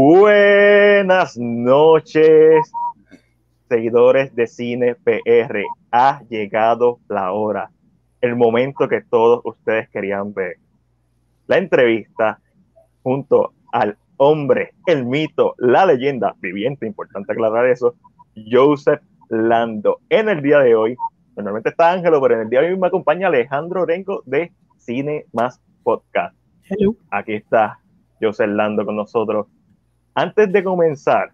Buenas noches, seguidores de Cine PR. Ha llegado la hora, el momento que todos ustedes querían ver. La entrevista junto al hombre, el mito, la leyenda viviente, importante aclarar eso, Joseph Lando. En el día de hoy, normalmente está Ángelo, pero en el día de hoy me acompaña Alejandro Rengo de Cine Más Podcast. Hello. Aquí está Joseph Lando con nosotros. Antes de comenzar,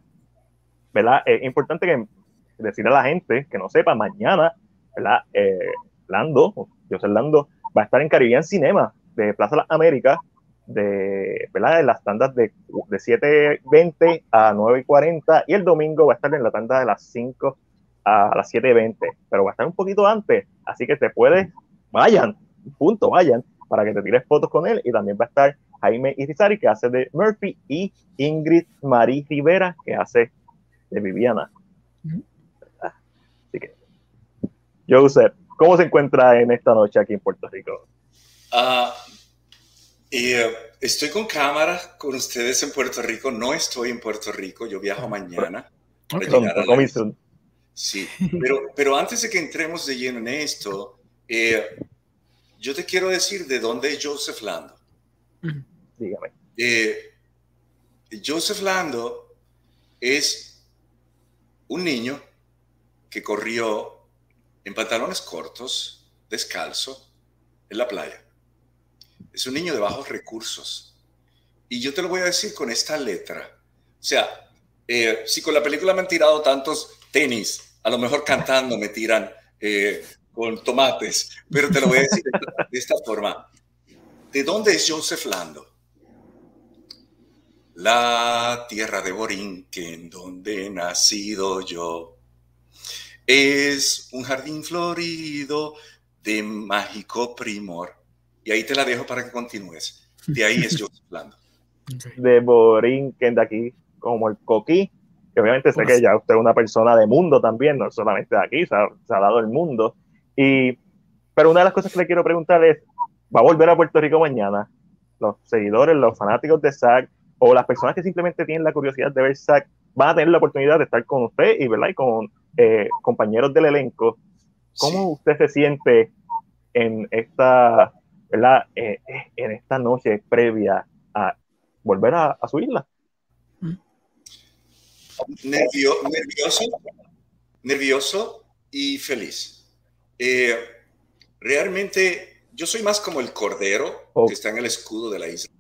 ¿verdad? Es importante que decir a la gente que no sepa, mañana, ¿verdad? Eh, Lando, Joseph Lando, va a estar en Caribbean Cinema de Plaza Las Américas de, ¿verdad? de las tandas de, de 7.20 a 9.40 y el domingo va a estar en la tanda de las 5 a las 7.20, pero va a estar un poquito antes, así que te puedes, vayan, punto, vayan, para que te tires fotos con él y también va a estar Jaime Irizarry que hace de Murphy y Ingrid Marie Rivera que hace de Viviana. Así que, Joseph, ¿cómo se encuentra en esta noche aquí en Puerto Rico? Uh, eh, estoy con cámara con ustedes en Puerto Rico. No estoy en Puerto Rico. Yo viajo mañana. Okay. La... Sí, pero, pero antes de que entremos de lleno en esto, eh, yo te quiero decir de dónde es Joseph Lando. Dígame. Eh, Joseph Lando es un niño que corrió en pantalones cortos, descalzo, en la playa. Es un niño de bajos recursos. Y yo te lo voy a decir con esta letra. O sea, eh, si con la película me han tirado tantos tenis, a lo mejor cantando me tiran eh, con tomates, pero te lo voy a decir de esta forma. ¿De dónde es Joseph Lando? La tierra de Borinquen, donde he nacido yo, es un jardín florido de mágico primor. Y ahí te la dejo para que continúes. De ahí es Joseph Lando. De Borinquen, de aquí, como el coquí, que obviamente sé que ya usted es una persona de mundo también, no solamente de aquí, se ha, se ha dado el mundo. Y, pero una de las cosas que le quiero preguntar es, ¿va a volver a Puerto Rico mañana? Los seguidores, los fanáticos de SAC o las personas que simplemente tienen la curiosidad de ver SAC van a tener la oportunidad de estar con usted y, ¿verdad? y con eh, compañeros del elenco. ¿Cómo sí. usted se siente en esta, ¿verdad? Eh, en esta noche previa a volver a, a su isla? Nervio, nervioso, nervioso y feliz. Eh, realmente yo soy más como el cordero oh. que está en el escudo de la isla,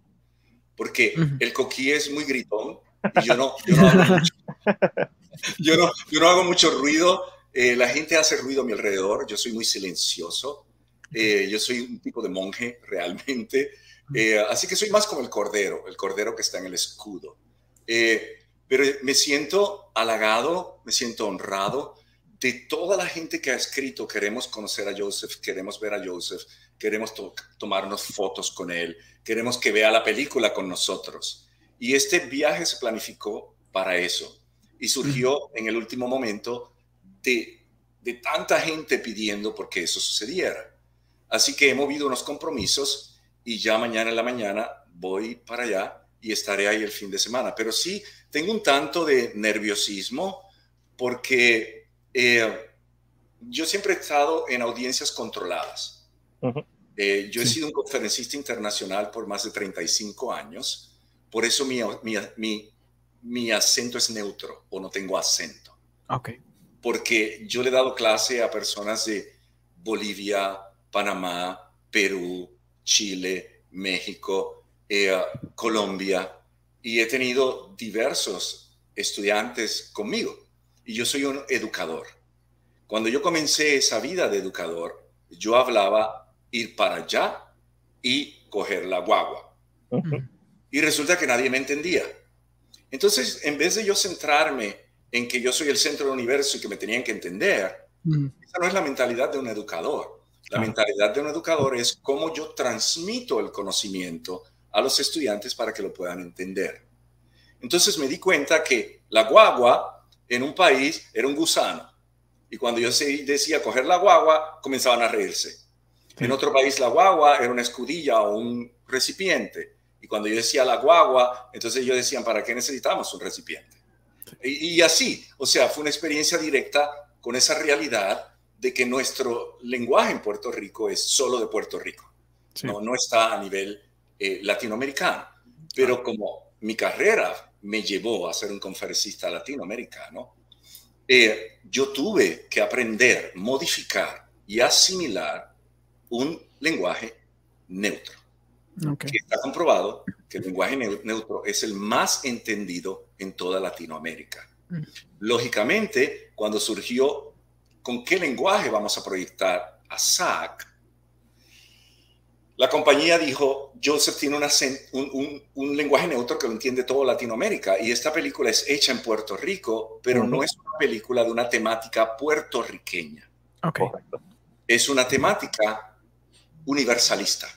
porque el coquí es muy gritón y yo no, yo no, hago, mucho, yo no, yo no hago mucho ruido. Eh, la gente hace ruido a mi alrededor, yo soy muy silencioso, eh, yo soy un tipo de monje realmente, eh, así que soy más como el cordero, el cordero que está en el escudo. Eh, pero me siento halagado, me siento honrado de toda la gente que ha escrito, queremos conocer a Joseph, queremos ver a Joseph, queremos to tomarnos fotos con él, queremos que vea la película con nosotros. Y este viaje se planificó para eso y surgió en el último momento de, de tanta gente pidiendo porque eso sucediera. Así que he movido unos compromisos y ya mañana en la mañana voy para allá y estaré ahí el fin de semana. Pero sí, tengo un tanto de nerviosismo porque eh, yo siempre he estado en audiencias controladas. Uh -huh. eh, yo he sí. sido un conferencista internacional por más de 35 años, por eso mi, mi, mi, mi acento es neutro o no tengo acento. Okay. Porque yo le he dado clase a personas de Bolivia, Panamá, Perú, Chile, México, eh, Colombia, y he tenido diversos estudiantes conmigo. Y yo soy un educador. Cuando yo comencé esa vida de educador, yo hablaba ir para allá y coger la guagua. Uh -huh. Y resulta que nadie me entendía. Entonces, en vez de yo centrarme en que yo soy el centro del universo y que me tenían que entender, uh -huh. esa no es la mentalidad de un educador. La uh -huh. mentalidad de un educador es cómo yo transmito el conocimiento a los estudiantes para que lo puedan entender. Entonces me di cuenta que la guagua en un país era un gusano. Y cuando yo decía coger la guagua, comenzaban a reírse. Sí. En otro país la guagua era una escudilla o un recipiente. Y cuando yo decía la guagua, entonces ellos decían, ¿para qué necesitamos un recipiente? Y, y así, o sea, fue una experiencia directa con esa realidad de que nuestro lenguaje en Puerto Rico es solo de Puerto Rico, no, no está a nivel eh, latinoamericano. Pero como mi carrera me llevó a ser un conferencista latinoamericano, eh, yo tuve que aprender, modificar y asimilar un lenguaje neutro. está comprobado que el lenguaje neutro es el más entendido en toda Latinoamérica. Mm. Lógicamente, cuando surgió con qué lenguaje vamos a proyectar a SAC, la compañía dijo, Joseph tiene un, lenguaje neutro que lo entiende toda Latinoamérica y esta película es hecha en Puerto Rico, pero no es una película de una temática puertorriqueña. Es una temática universalista.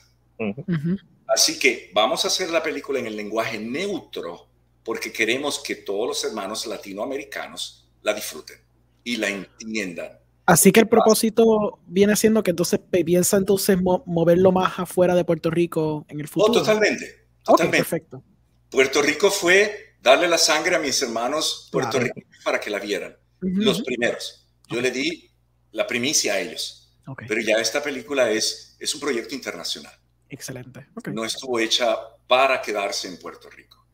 Así que vamos a hacer la película en el lenguaje neutro porque queremos que todos los hermanos latinoamericanos la disfruten y la entiendan. Así que el propósito viene siendo que entonces piensa entonces moverlo más afuera de Puerto Rico en el oh, futuro. totalmente. totalmente. perfecto. Puerto Rico fue darle la sangre a mis hermanos puertorriqueños para que la vieran. Los primeros. Yo le di la primicia a ellos. Pero ya esta película es, es un proyecto internacional. Excelente. No estuvo hecha para quedarse en Puerto Rico.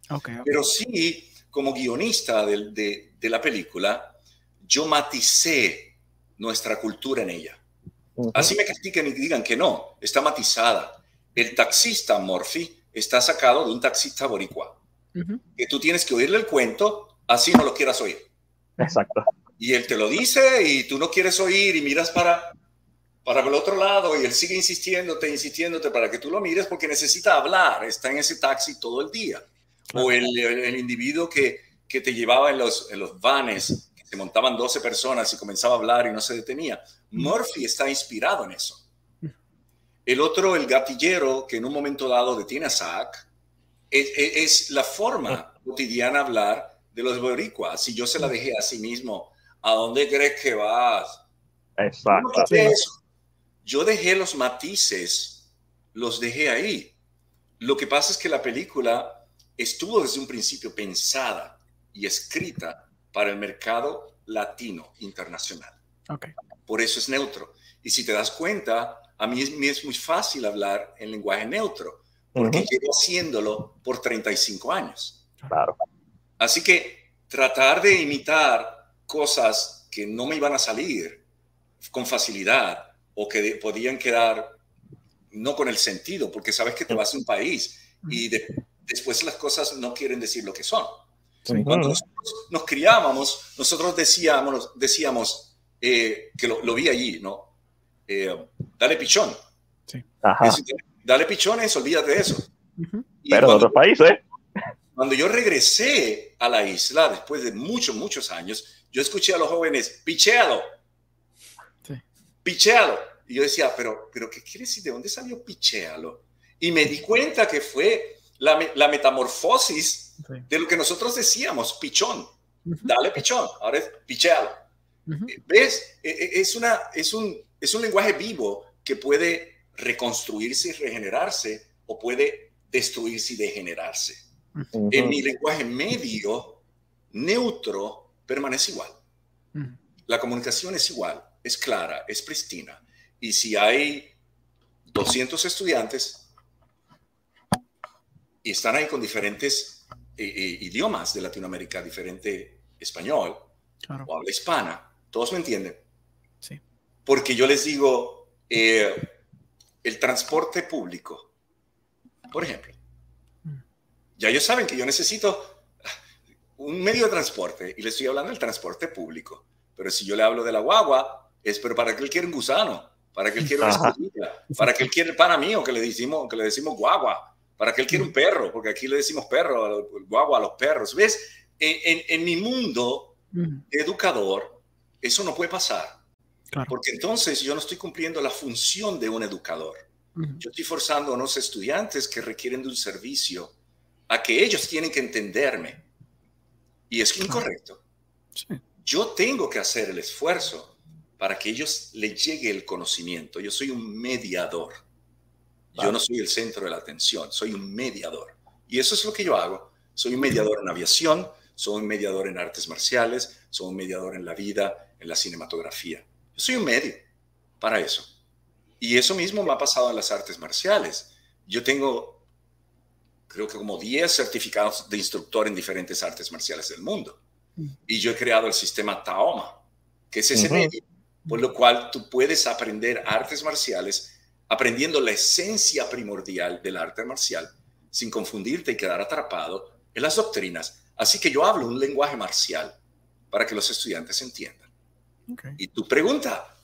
Pero sí, como guionista de, de, de la película, yo maticé nuestra cultura en ella. Así me critiquen y digan que no, está matizada. El taxista Morphy está sacado de un taxista boricua. Que tú tienes que oírle el cuento, así no lo quieras oír. Exacto. Y él te lo dice y tú no quieres oír y miras para, para el otro lado y él sigue insistiéndote, insistiéndote para que tú lo mires porque necesita hablar, está en ese taxi todo el día. O el, el, individuo que, que, te llevaba en los, en los vanes montaban 12 personas y comenzaba a hablar y no se detenía. Murphy está inspirado en eso. El otro, el gatillero, que en un momento dado detiene a Zack, es, la forma cotidiana de hablar de los boricuas. Si yo se la dejé a sí mismo, ¿a dónde crees que vas? Exacto. Yo dejé los matices, los dejé ahí. Lo que pasa es que la película estuvo desde un principio pensada y escrita para el mercado latino internacional. Okay. Por eso es neutro. Y si te das cuenta, a mí es, muy fácil hablar en lenguaje neutro, porque llevo haciéndolo por 35 años. Claro. Así que tratar de imitar cosas que no me iban a salir con facilidad o que podían quedar no con el sentido, porque sabes que te vas a un país y después las cosas no quieren decir lo que son. Cuando nosotros nos criábamos, nosotros decíamos, decíamos eh, que lo, vi allí, ¿no? Eh, dale pichón. Sí. dale pichones, olvídate de eso. Pero en otros países. Cuando yo regresé a la isla, después de muchos, muchos años, yo escuché a los jóvenes, pichealo. Sí. Pichealo. Y yo decía, pero, pero ¿qué quiere decir? ¿De dónde salió pichealo? Y me di cuenta que fue la, la metamorfosis de lo que nosotros decíamos, pichón, dale pichón, ahora es pichealo. ¿Ves? E, e, es, una, es, un, es un lenguaje vivo que puede reconstruirse y regenerarse o puede destruirse y degenerarse. En mi lenguaje medio, neutro, permanece igual. La comunicación es igual, es clara, es pristina. Y si hay 200 estudiantes y están ahí con diferentes eh, eh, idiomas de Latinoamérica, diferente español o habla hispana, todos me entienden. Sí. Porque yo les digo, eh, el transporte público, por ejemplo, mm. ya ellos saben que yo necesito un medio de transporte y les estoy hablando del transporte público. Pero si yo le hablo de la guagua, es pero para que él quiera un gusano, para que él quiera una escudilla, para que él quiera el pana mío que le decimos, que le decimos guagua para que él quiera un perro, porque aquí le decimos perro, guagua a los perros. ¿Ves? En, mi mundo educador, eso no puede pasar. Porque entonces yo no estoy cumpliendo la función de un educador. Yo estoy forzando a unos estudiantes que requieren de un servicio a que ellos tienen que entenderme. Y es incorrecto. Yo tengo que hacer el esfuerzo para que ellos les llegue el conocimiento. Yo soy un mediador. Yo no soy el centro de la atención, soy un mediador. Y eso es lo que yo hago. Soy un mediador en aviación, soy un mediador en artes marciales, soy un mediador en la vida, en la cinematografía. Yo soy un medio para eso. Y eso mismo me ha pasado en las artes marciales. Yo tengo, creo que como 10 certificados de instructor en diferentes artes marciales del mundo. Mm. Y yo he creado el sistema Taoma, que es ese medio, por lo cual tú puedes aprender artes marciales aprendiendo la esencia primordial del arte marcial sin confundirte y quedar atrapado en las doctrinas. Así que yo hablo un lenguaje marcial para que los estudiantes entiendan. Y tu pregunta,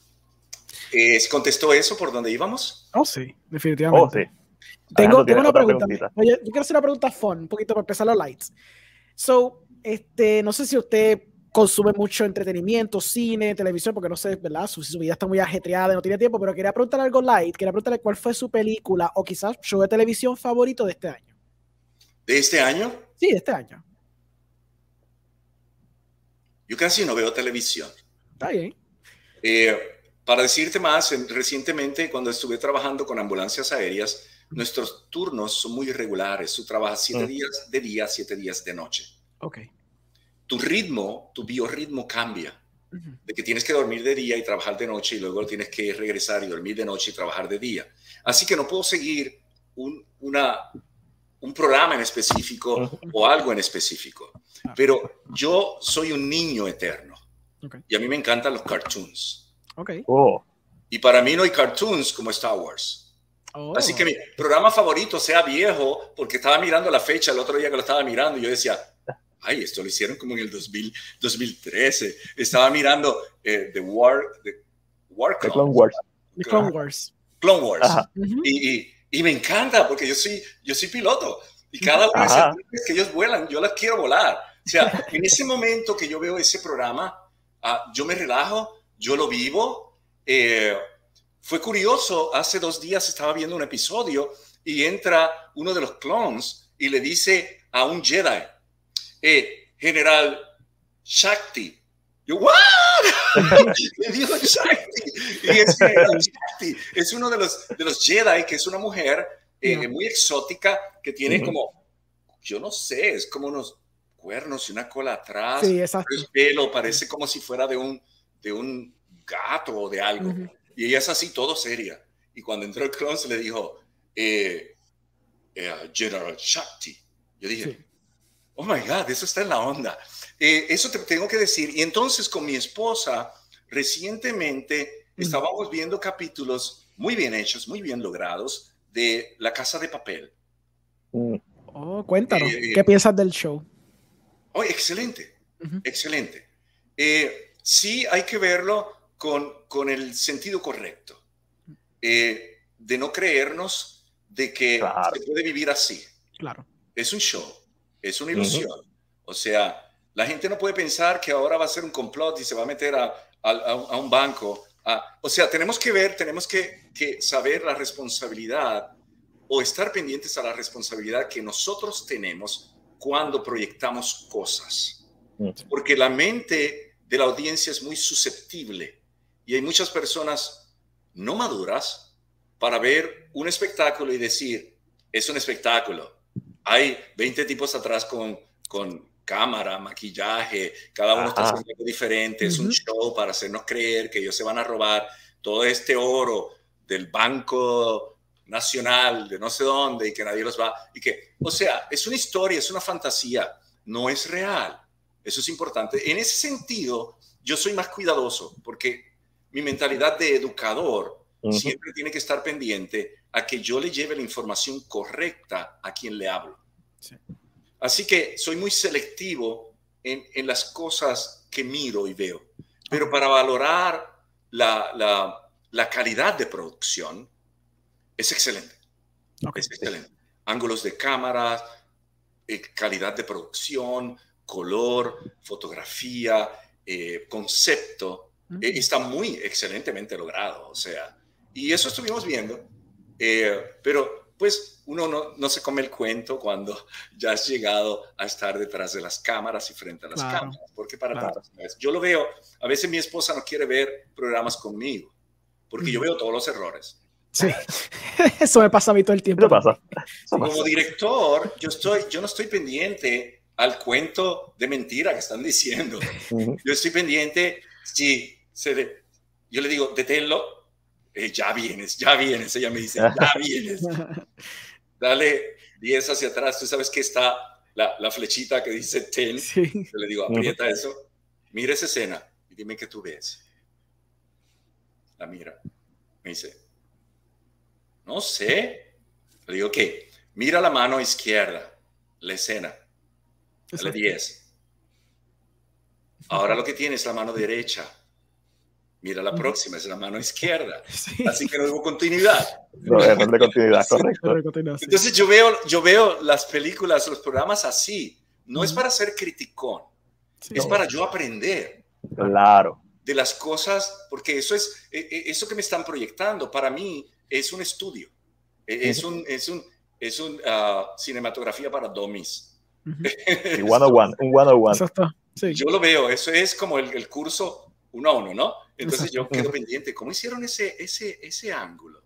¿es, ¿contestó eso por donde íbamos? Oh, sí, definitivamente. Oh, tengo, una pregunta. Oye, yo quiero hacer una pregunta fun, un poquito para empezar los lights. So, este, no sé si usted consume mucho entretenimiento, cine, televisión, porque no sé, ¿verdad? Su, vida está muy ajetreada, no tiene tiempo, pero quería preguntarle algo light, quería preguntarle cuál fue su película o quizás show de televisión favorito de este año. ¿De este año? Sí, de este año. Yo casi no veo televisión. Está bien. Eh, para decirte más, recientemente cuando estuve trabajando con ambulancias aéreas, nuestros turnos son muy irregulares. Tú trabajas siete mm. días de día, siete días de noche. Ok tu ritmo, tu biorritmo cambia. De que tienes que dormir de día y trabajar de noche y luego tienes que regresar y dormir de noche y trabajar de día. Así que no puedo seguir un, una, un programa en específico o algo en específico. Ah. Pero yo soy un niño eterno. Y a mí me encantan los cartoons. Okay. Oh. Y para mí no hay cartoons como Star Wars. Oh. Así que mi programa favorito sea viejo, porque estaba mirando la fecha el otro día que lo estaba mirando y yo decía, ay, esto lo hicieron como en el 2000, 2013. Estaba mirando eh, The War, The War Clone Wars. The Clone Wars. Clone Wars. y, y, me encanta porque yo soy, yo soy piloto y cada uno de que ellos vuelan, yo las quiero volar. O sea, en ese momento que yo veo ese programa, uh, yo me relajo, yo lo vivo. Eh, fue curioso, hace dos días estaba viendo un episodio y entra uno de los clones y le dice a un Jedi, eh, General Shakti. Yo, ¿what? Le dijo Shakti. Y es Shakti. Es uno de los, de los Jedi, que es una mujer eh, muy exótica, que tiene como, yo no sé, es como unos cuernos y una cola atrás. Sí, exacto. El pelo parece como si fuera de un, de un gato o de algo. Y ella es así, todo seria. Y cuando entró el clon, se le dijo, eh, eh, General Shakti. Yo dije, oh my God, eso está en la onda. Eh, eso te tengo que decir. Y entonces con mi esposa, recientemente mm. estábamos viendo capítulos muy bien hechos, muy bien logrados de La Casa de Papel. Mm. Oh, cuéntanos, eh, ¿qué piensas del show? Oh, excelente, excelente. Eh, sí hay que verlo con, con el sentido correcto, de no creernos de que se puede vivir así. Claro. Es un show es una ilusión. O sea, la gente no puede pensar que ahora va a ser un complot y se va a meter a, a, un banco. o sea, tenemos que ver, tenemos que, que, saber la responsabilidad o estar pendientes a la responsabilidad que nosotros tenemos cuando proyectamos cosas. Porque la mente de la audiencia es muy susceptible y hay muchas personas no maduras para ver un espectáculo y decir, es un espectáculo, hay 20 tipos atrás con, con cámara, maquillaje, cada uno está haciendo algo diferente, es un show para hacernos creer que ellos se van a robar todo este oro del Banco Nacional, de no sé dónde, y que nadie los va, y que, o sea, es una historia, es una fantasía, no es real. Eso es importante. En ese sentido, yo soy más cuidadoso porque mi mentalidad de educador siempre tiene que estar pendiente a que yo le lleve la información correcta a quien le hablo. Así que soy muy selectivo en, en, las cosas que miro y veo. Pero para valorar la, la, la calidad de producción, es excelente. Es excelente. Ángulos de cámara, eh, calidad de producción, color, fotografía, eh, concepto, eh, está muy excelentemente logrado. O sea, y eso estuvimos viendo eh, pero pues uno no, no, se come el cuento cuando ya has llegado a estar detrás de las cámaras y frente a las cámaras, porque para yo lo veo, a veces mi esposa no quiere ver programas conmigo, porque yo veo todos los errores. Sí, eso me pasa a mí todo el tiempo. pasa? Como director, yo, estoy, yo no estoy pendiente al cuento de mentira que están diciendo. Yo estoy pendiente, si se yo le digo, deténlo, eh, ya vienes, ya vienes. Ella me dice, ya vienes. Dale 10 hacia atrás. Tú sabes que está la, la flechita que dice 10. Yo le digo, aprieta eso. Mira esa escena y dime qué tú ves. La mira. Me dice, no sé. Le digo, ok, mira la mano izquierda, la escena. Dale 10. Ahora lo que tiene es la mano derecha. Mira la próxima, es la mano izquierda. Así que no hubo continuidad. No, de continuidad, correcto. Entonces yo veo, yo veo las películas, los programas así. No es para ser criticón, es para yo aprender. Claro. De las cosas, porque eso es, e, e, eso que me están proyectando, para mí es un estudio. E, es un, es un, es un ah, cinematografía para dummies. un one on one, un one Yo lo veo, eso es como el, el curso uno a uno, ¿no? Entonces yo quedo pendiente, ¿cómo hicieron ese, ese, ese ángulo?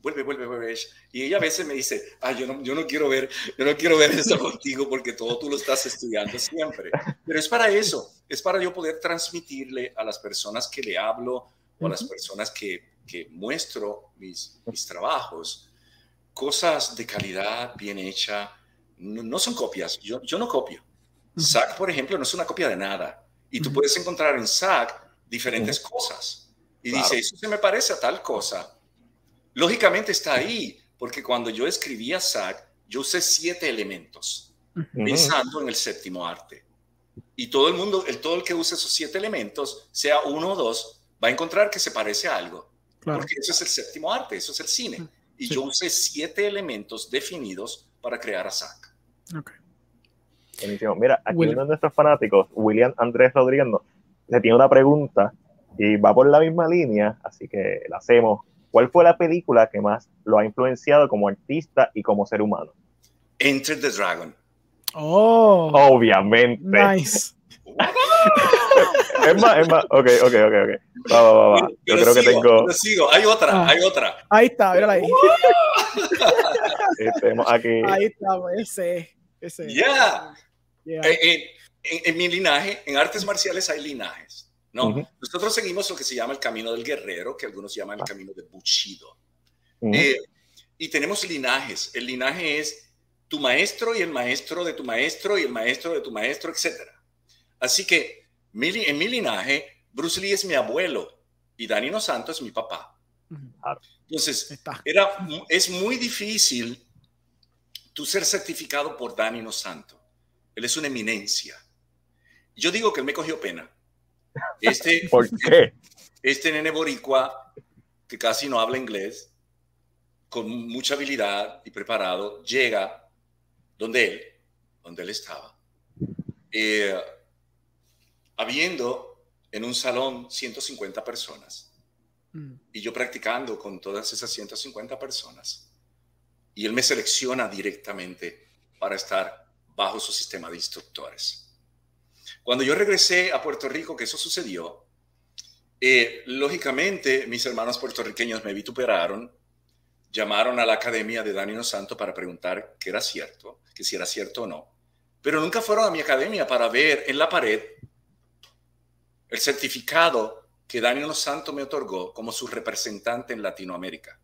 Vuelve, vuelve, vuelve. Y ella a veces me dice, ah, yo no, yo no quiero ver, yo no quiero ver eso contigo porque todo tú lo estás estudiando siempre. Pero es para eso, es para yo poder transmitirle a las personas que le hablo o a las personas que, que muestro mis, mis trabajos cosas de calidad, bien hecha. No, son copias, yo, yo no copio. SAC, por ejemplo, no es una copia de nada. Y tú puedes encontrar en SAC diferentes cosas. Y dice, eso se me parece a tal cosa. Lógicamente está ahí, porque cuando yo escribía SAC, yo usé siete elementos, pensando en el séptimo arte. Y todo el mundo, el, todo el que use esos siete elementos, sea uno o dos, va a encontrar que se parece a algo. Porque eso es el séptimo arte, eso es el cine. Y yo usé siete elementos definidos para crear a SAC. Mira, aquí uno de nuestros fanáticos, William Andrés Rodríguez, le tiene una pregunta y va por la misma línea, así que la hacemos. ¿Cuál fue la película que más lo ha influenciado como artista y como ser humano? Enter the Dragon. Oh. Obviamente. Nice. es más, es más. Ok, ok, ok, ok. Va, va, va. Yo, creo que tengo. sigo. Hay otra, ah. hay otra. Ahí está, mírala ahí. Estemos aquí. Ahí está, ese. ese. Yeah. yeah. Eh, eh, en, mi linaje, en artes marciales hay linajes, ¿no? Nosotros seguimos lo que se llama el camino del guerrero, que algunos llaman el ah. camino de Bushido. Eh, y tenemos linajes. El linaje es tu maestro y el maestro de tu maestro y el maestro de tu maestro, etc. Así que en mi linaje, Bruce Lee es mi abuelo y Danilo Santos es mi papá. Entonces, era, es muy difícil tú ser certificado por Danilo Santo. Él es una eminencia. Yo digo que él me cogió pena. Este, ¿Por qué? Este nene boricua, que casi no habla inglés, con mucha habilidad y preparado, llega donde él, donde él estaba, eh, habiendo en un salón 150 personas mm. y yo practicando con todas esas 150 personas y él me selecciona directamente para estar bajo su sistema de instructores. Cuando yo regresé a Puerto Rico, que eso sucedió, eh, lógicamente mis hermanos puertorriqueños me vituperaron, llamaron a la academia de Danilo Santo para preguntar qué era cierto, que si era cierto o no. Pero nunca fueron a mi academia para ver en la pared el certificado que Danilo Santo me otorgó como su representante en Latinoamérica.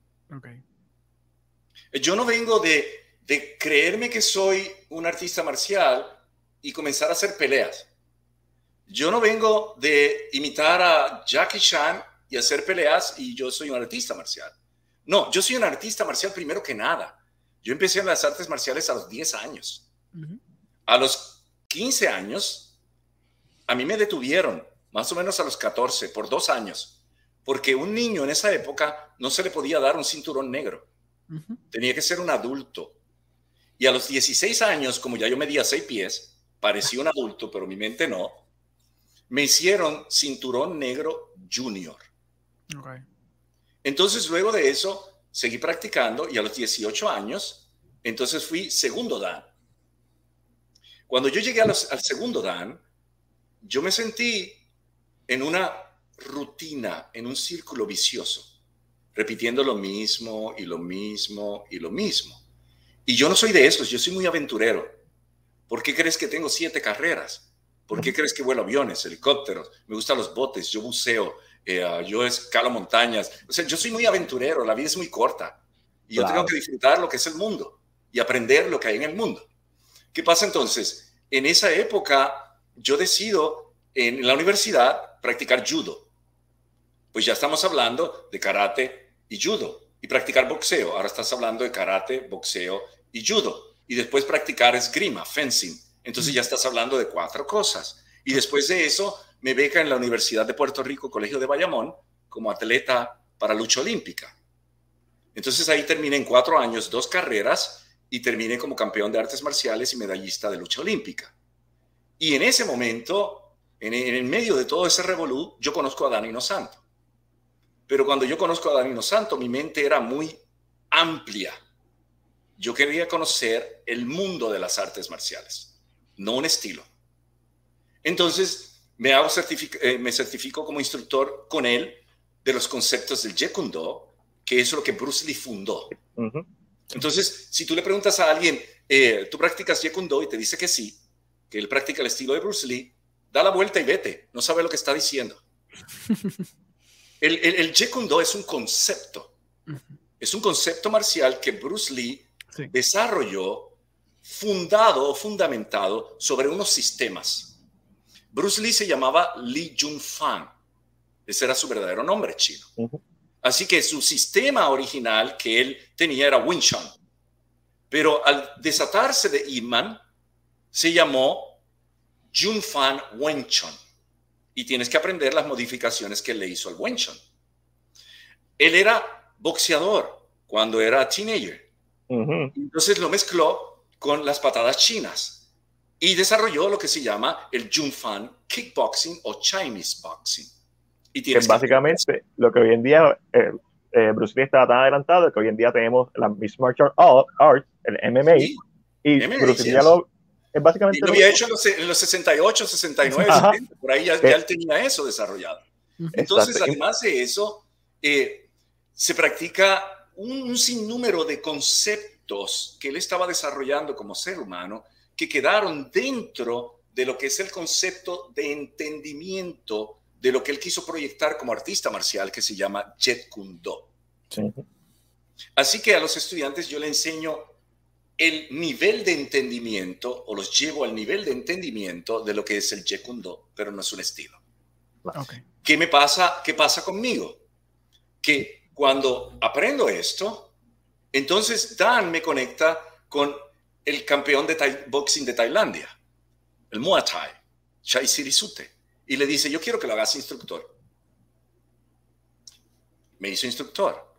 Yo no vengo de, de creerme que soy un artista marcial y comenzar a hacer peleas. Yo no vengo de imitar a Jackie Chan y hacer peleas y yo soy un artista marcial. No, yo soy un artista marcial primero que nada. Yo empecé en las artes marciales a los 10 años. A los 15 años, a mí me detuvieron, más o menos a los 14, por dos años, porque un niño en esa época no se le podía dar un cinturón negro. Tenía que ser un adulto. Y a los 16 años, como ya yo medía 6 pies, parecía un adulto, pero mi mente no, me hicieron cinturón negro junior. Entonces, luego de eso, seguí practicando y a los 18 años, entonces fui segundo Dan. Cuando yo llegué al segundo Dan, yo me sentí en una rutina, en un círculo vicioso. repitiendo lo mismo y lo mismo y lo mismo. Y yo no soy de esos, yo soy muy aventurero. ¿Por qué crees que tengo siete carreras? ¿Por qué crees que vuelo aviones, helicópteros? Me gustan los botes, yo buceo, eh, ah, yo escalo montañas. O sea, yo soy muy aventurero, la vida es muy corta. Y yo tengo que disfrutar lo que es el mundo y aprender lo que hay en el mundo. ¿Qué pasa entonces? En esa época yo decido en la universidad practicar judo. Pues ya estamos hablando de karate y judo. Y practicar boxeo. Ahora estás hablando de karate, boxeo y judo. Y después practicar esgrima, fencing. Entonces ya estás hablando de cuatro cosas. Y después de eso me beca en la Universidad de Puerto Rico, Colegio de Bayamón, como atleta para lucha olímpica. Entonces ahí terminé en cuatro años, dos carreras, y terminé como campeón de artes marciales y medallista de lucha olímpica. Y en ese momento, en, el medio de todo ese revolú, yo conozco a Danilo Santo. Pero cuando yo conozco a Danilo Santo, mi mente era muy amplia. Yo quería conocer el mundo de las artes marciales, no un estilo. Entonces, me, hago eh, me certifico como instructor con él de los conceptos del Jeet Kune Do, que es lo que Bruce Lee fundó. Entonces, si tú le preguntas a alguien, eh, ¿tú practicas Jeet Kune Do? Y te dice que sí, que él practica el estilo de Bruce Lee, da la vuelta y vete, no sabe lo que está diciendo. El, el, el Jeet Kune Do es un concepto, es un concepto marcial que Bruce Lee desarrolló fundado o fundamentado sobre unos sistemas. Bruce Lee se llamaba Li Junfan, ese era su verdadero nombre chino. Así que su sistema original que él tenía era Wing Chun. Pero al desatarse de Iman, se llamó Junfan Wen Chun. Y tienes que aprender las modificaciones que le hizo al Wen Chun. Él era boxeador cuando era teenager. Entonces lo mezcló con las patadas chinas. Y desarrolló lo que se llama el Junfan Kickboxing o Chinese Boxing. Que básicamente lo que hoy en día eh, eh, Bruce Lee está tan adelantado que hoy en día tenemos la Miss Martial Arts, el MMA, y Bruce Lee ya lo, es básicamente... Y lo había hecho en los, en los, 68, 69, 70, por ahí ya, ya, él tenía eso desarrollado. Entonces, además de eso, eh, se practica un, un sinnúmero de conceptos que él estaba desarrollando como ser humano que quedaron dentro de lo que es el concepto de entendimiento de lo que él quiso proyectar como artista marcial que se llama Jet Kundo. Así que a los estudiantes yo le enseño el nivel de entendimiento o los llevo al nivel de entendimiento de lo que es el Jet Kundo, pero no es un estilo. ¿Qué me pasa? ¿Qué pasa conmigo? Que cuando aprendo esto, entonces Dan me conecta con el campeón de boxing de Tailandia, el Muay Thai, Chai Sirisute y le dice, yo quiero que lo hagas instructor. Me hizo instructor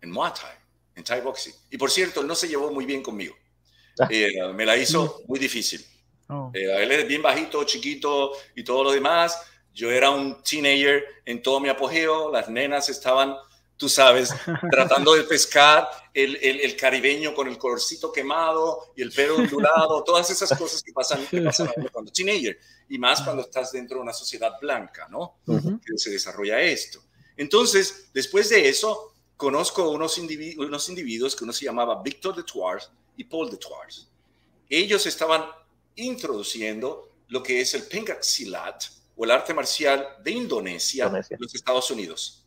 en Muay Thai, en Thai Boxing. Y por cierto, él no se llevó muy bien conmigo. Ah. Eh, me la hizo muy difícil. Oh. Eh, él es bien bajito, chiquito y todo lo demás. Yo era un teenager en todo mi apogeo. Las nenas estaban tú sabes, tratando de pescar el, el, caribeño con el colorcito quemado y el pelo ondulado, todas esas cosas que pasan, que pasan cuando teenager, y más cuando estás dentro de una sociedad blanca, ¿no? Que se desarrolla esto. Entonces, después de eso, conozco unos, individuos, unos individuos que uno se llamaba Victor de Tours y Paul de Tours. Ellos estaban introduciendo lo que es el Pencak Silat o el arte marcial de Indonesia, Indonesia. en los Estados Unidos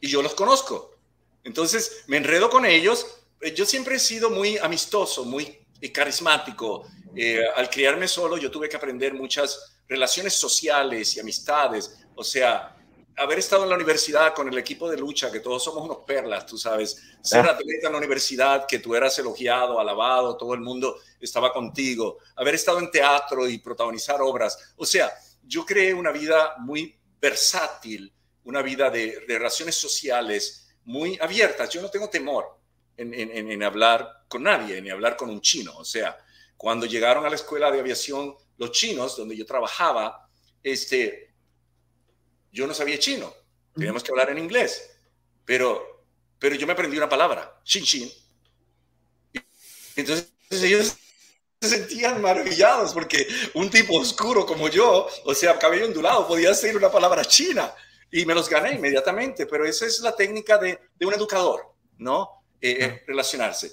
y yo los conozco. Entonces me enredo con ellos. Eh, yo siempre he sido muy amistoso, muy carismático. Eh, al criarme solo, yo tuve que aprender muchas relaciones sociales y amistades. O sea, haber estado en la universidad con el equipo de lucha, que todos somos unos perlas, tú sabes, ser ah. atleta en la universidad, que tú eras elogiado, alabado, todo el mundo estaba contigo, haber estado en teatro y protagonizar obras. O sea, yo creé una vida muy versátil una vida de, relaciones sociales muy abiertas. Yo no tengo temor en, hablar con nadie, ni hablar con un chino. O sea, cuando llegaron a la escuela de aviación los chinos, donde yo trabajaba, este, yo no sabía chino, teníamos que hablar en inglés, pero, pero yo me aprendí una palabra, xin xin. Entonces ellos se sentían maravillados porque un tipo oscuro como yo, o sea, cabello ondulado, podía decir una palabra china. Y me los gané inmediatamente, pero esa es la técnica de, de un educador, ¿no? Eh, relacionarse.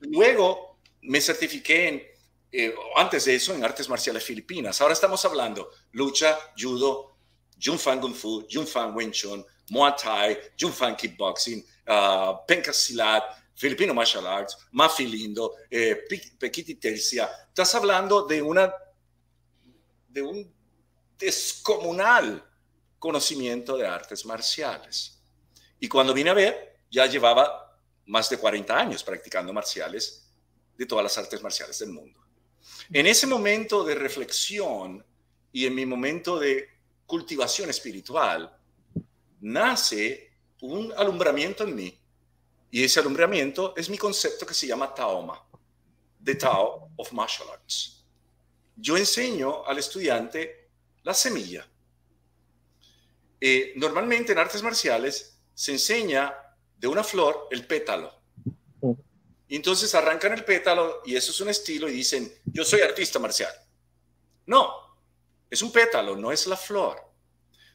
Luego me certifiqué en, eh, antes de eso, en artes marciales filipinas. Ahora estamos hablando lucha, judo, Jung Fan Kung Fu, Jung Fan Wing Chun, Muay Thai, Jung Fan Kickboxing, uh, Silat, Filipino Martial Arts, Mafilindo, eh, Pequiti Tercia. Estás hablando de una de un descomunal conocimiento de artes marciales. Y cuando vine a ver, ya llevaba más de 40 años practicando marciales de todas las artes marciales del mundo. En ese momento de reflexión y en mi momento de cultivación espiritual, nace un alumbramiento en mí. Y ese alumbramiento es mi concepto que se llama Taoma, The Tao of Martial Arts. Yo enseño al estudiante la semilla. Eh, normalmente en artes marciales se enseña de una flor el pétalo. Y entonces arrancan el pétalo y eso es un estilo y dicen, yo soy artista marcial. No, es un pétalo, no es la flor.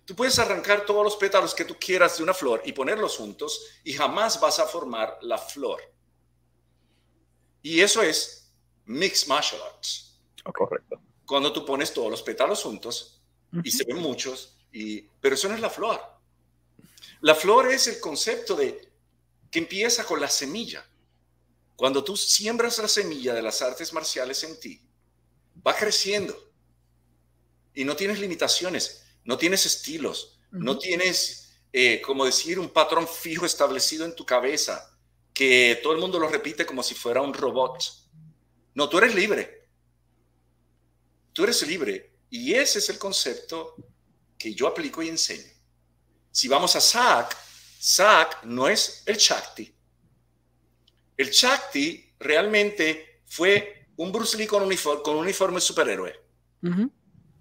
Tú puedes arrancar todos los pétalos que tú quieras de una flor y ponerlos juntos y jamás vas a formar la flor. Y eso es mixed martial arts. Correcto. Cuando tú pones todos los pétalos juntos y se ven muchos, y, pero eso no es la flor. La flor es el concepto de que empieza con la semilla. Cuando tú siembras la semilla de las artes marciales en ti, va creciendo y no tienes limitaciones no tienes estilos, no tienes, eh, como decir, un patrón fijo establecido en tu cabeza, que todo el mundo lo repite como si fuera un robot. No, tú eres libre. Tú eres libre. Y ese es el concepto que yo aplico y enseño. Si vamos a SAC, SAC no es el Shakti. El Shakti realmente fue un Bruce Lee con, uniforme, con uniforme superhéroe.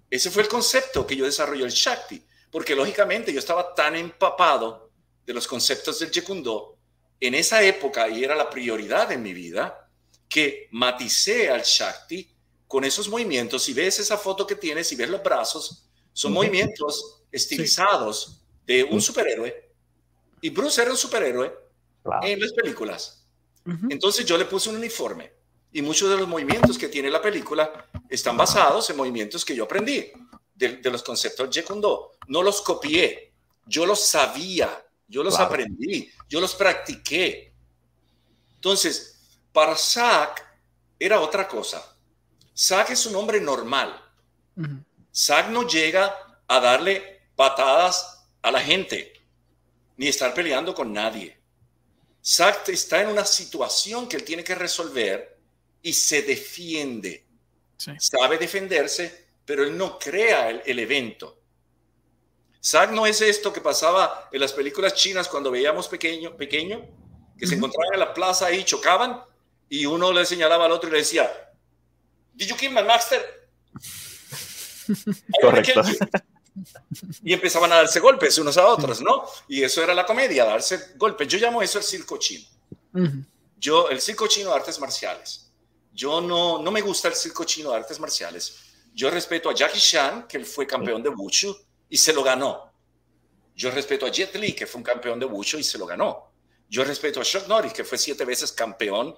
Ese fue el concepto que yo desarrollé el Shakti, porque lógicamente yo estaba tan empapado de los conceptos del Jekundo en esa época y era la prioridad en mi vida, que maticé al Shakti con esos movimientos. Si ves esa foto que tienes, si ves los brazos, son movimientos estilizados de un superhéroe. Y Bruce era un superhéroe en las películas. Entonces yo le puse un uniforme y muchos de los movimientos que tiene la película están basados en movimientos que yo aprendí de, los conceptos de Jeet No los copié, yo los sabía, yo los aprendí, yo los practiqué. Entonces, para Zack era otra cosa. Zack es un hombre normal. Zack no llega a darle patadas a la gente, ni estar peleando con nadie. Zack está en una situación que él tiene que resolver y se defiende. Sabe defenderse, pero él no crea el, evento. Zack no es esto que pasaba en las películas chinas cuando veíamos pequeño, pequeño que se encontraban en la plaza ahí, chocaban y uno le señalaba al otro y le decía, ¿Did you kill my master? Correcto. Y empezaban a darse golpes unos a otros, ¿no? Y eso era la comedia, darse golpes. Yo llamo eso el circo chino. Yo, el circo chino de artes marciales. Yo no, no me gusta el circo chino de artes marciales. Yo respeto a Jackie Chan, que él fue campeón de Wushu y se lo ganó. Yo respeto a Jet Li, que fue un campeón de Wushu y se lo ganó. Yo respeto a Chuck Norris, que fue siete veces campeón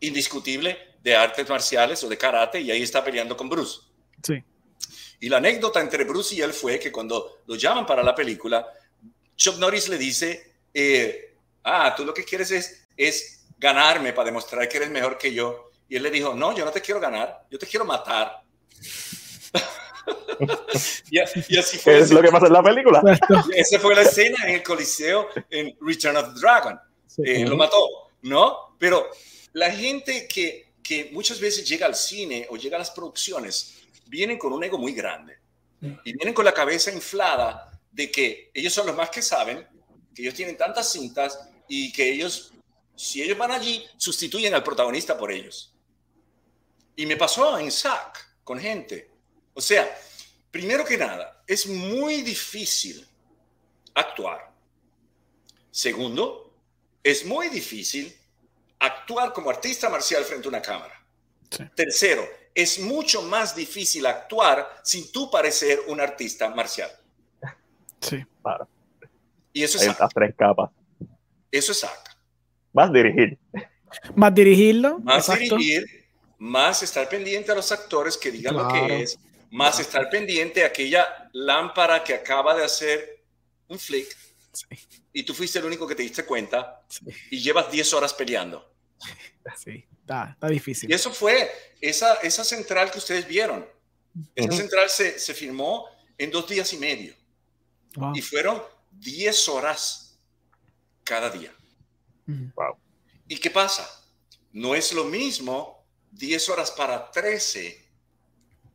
indiscutible de artes marciales o de karate y ahí está peleando con Bruce. Sí. Y la anécdota entre Bruce y él fue que cuando lo llaman para la película, Chuck Norris le dice, eh, ah, tú lo que quieres es, es ganarme para demostrar que eres mejor que yo. Y él le dijo, no, yo no te quiero ganar, yo te quiero matar. y, así fue. Es lo que pasa en la película. Esa fue la escena en el Coliseo en Return of the Dragon. Eh, lo mató, ¿no? Pero la gente que, que muchas veces llega al cine o llega a las producciones, vienen con un ego muy grande. Y vienen con la cabeza inflada de que ellos son los más que saben, que ellos tienen tantas cintas y que ellos si ellos van allí, sustituyen al protagonista por ellos. Y me pasó en SAC con gente. O sea, primero que nada, es muy difícil actuar. Segundo, es muy difícil actuar como artista marcial frente a una cámara. Tercero, es mucho más difícil actuar sin tú parecer un artista marcial. Sí. Claro. Y eso es Hay tres capas. Eso es acta. Más dirigir. Más dirigirlo. Más dirigir, más estar pendiente a los actores que digan lo que es, más estar pendiente a aquella lámpara que acaba de hacer un flick y tú fuiste el único que te diste cuenta y llevas 10 horas peleando. Sí, está, está, difícil. Y eso fue esa, esa central que ustedes vieron. Esa central se, se firmó en dos días y medio. Y fueron 10 horas cada día. Wow. ¿Y qué pasa? No es lo mismo 10 horas para 13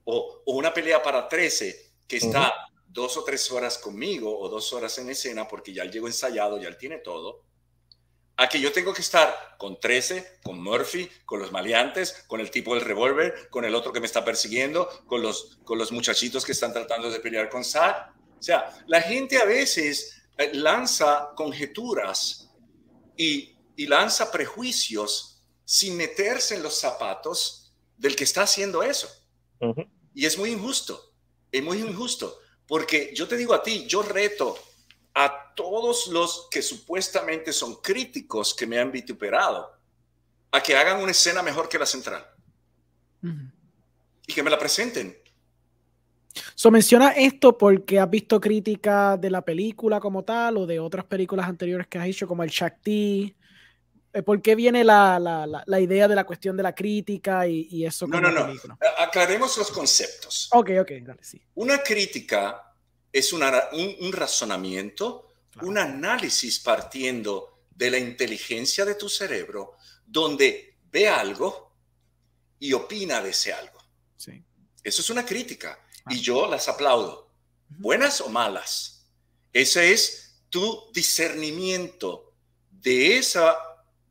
o, o una pelea para 13 que está dos o tres horas conmigo o dos horas en escena porque ya él llegó ensayado, ya él tiene todo, a que yo tengo que estar con 13, con Murphy, con los maleantes, con el tipo del revólver, con el otro que me está persiguiendo, con los, con los muchachitos que están tratando de pelear con Zack. O sea, la gente a veces eh, lanza conjeturas y, y lanza prejuicios sin meterse en los zapatos del que está haciendo eso. Y es muy injusto, es muy injusto, porque yo te digo a ti, yo reto a todos los que supuestamente son críticos que me han vituperado a que hagan una escena mejor que la central y que me la presenten. So, menciona esto porque has visto crítica de la película como tal o de otras películas anteriores que has hecho, como el Shakti. Eh, ¿Por qué viene la, la, la, idea de la cuestión de la crítica y, y eso? No, no, no. Aclaremos los conceptos. Ok, ok, dale, sí. Una crítica es una, un, un, razonamiento, claro. un análisis partiendo de la inteligencia de tu cerebro, donde ve algo y opina de ese algo. Sí. Eso es una crítica y yo las aplaudo, buenas o malas. Ese es tu discernimiento de, esa,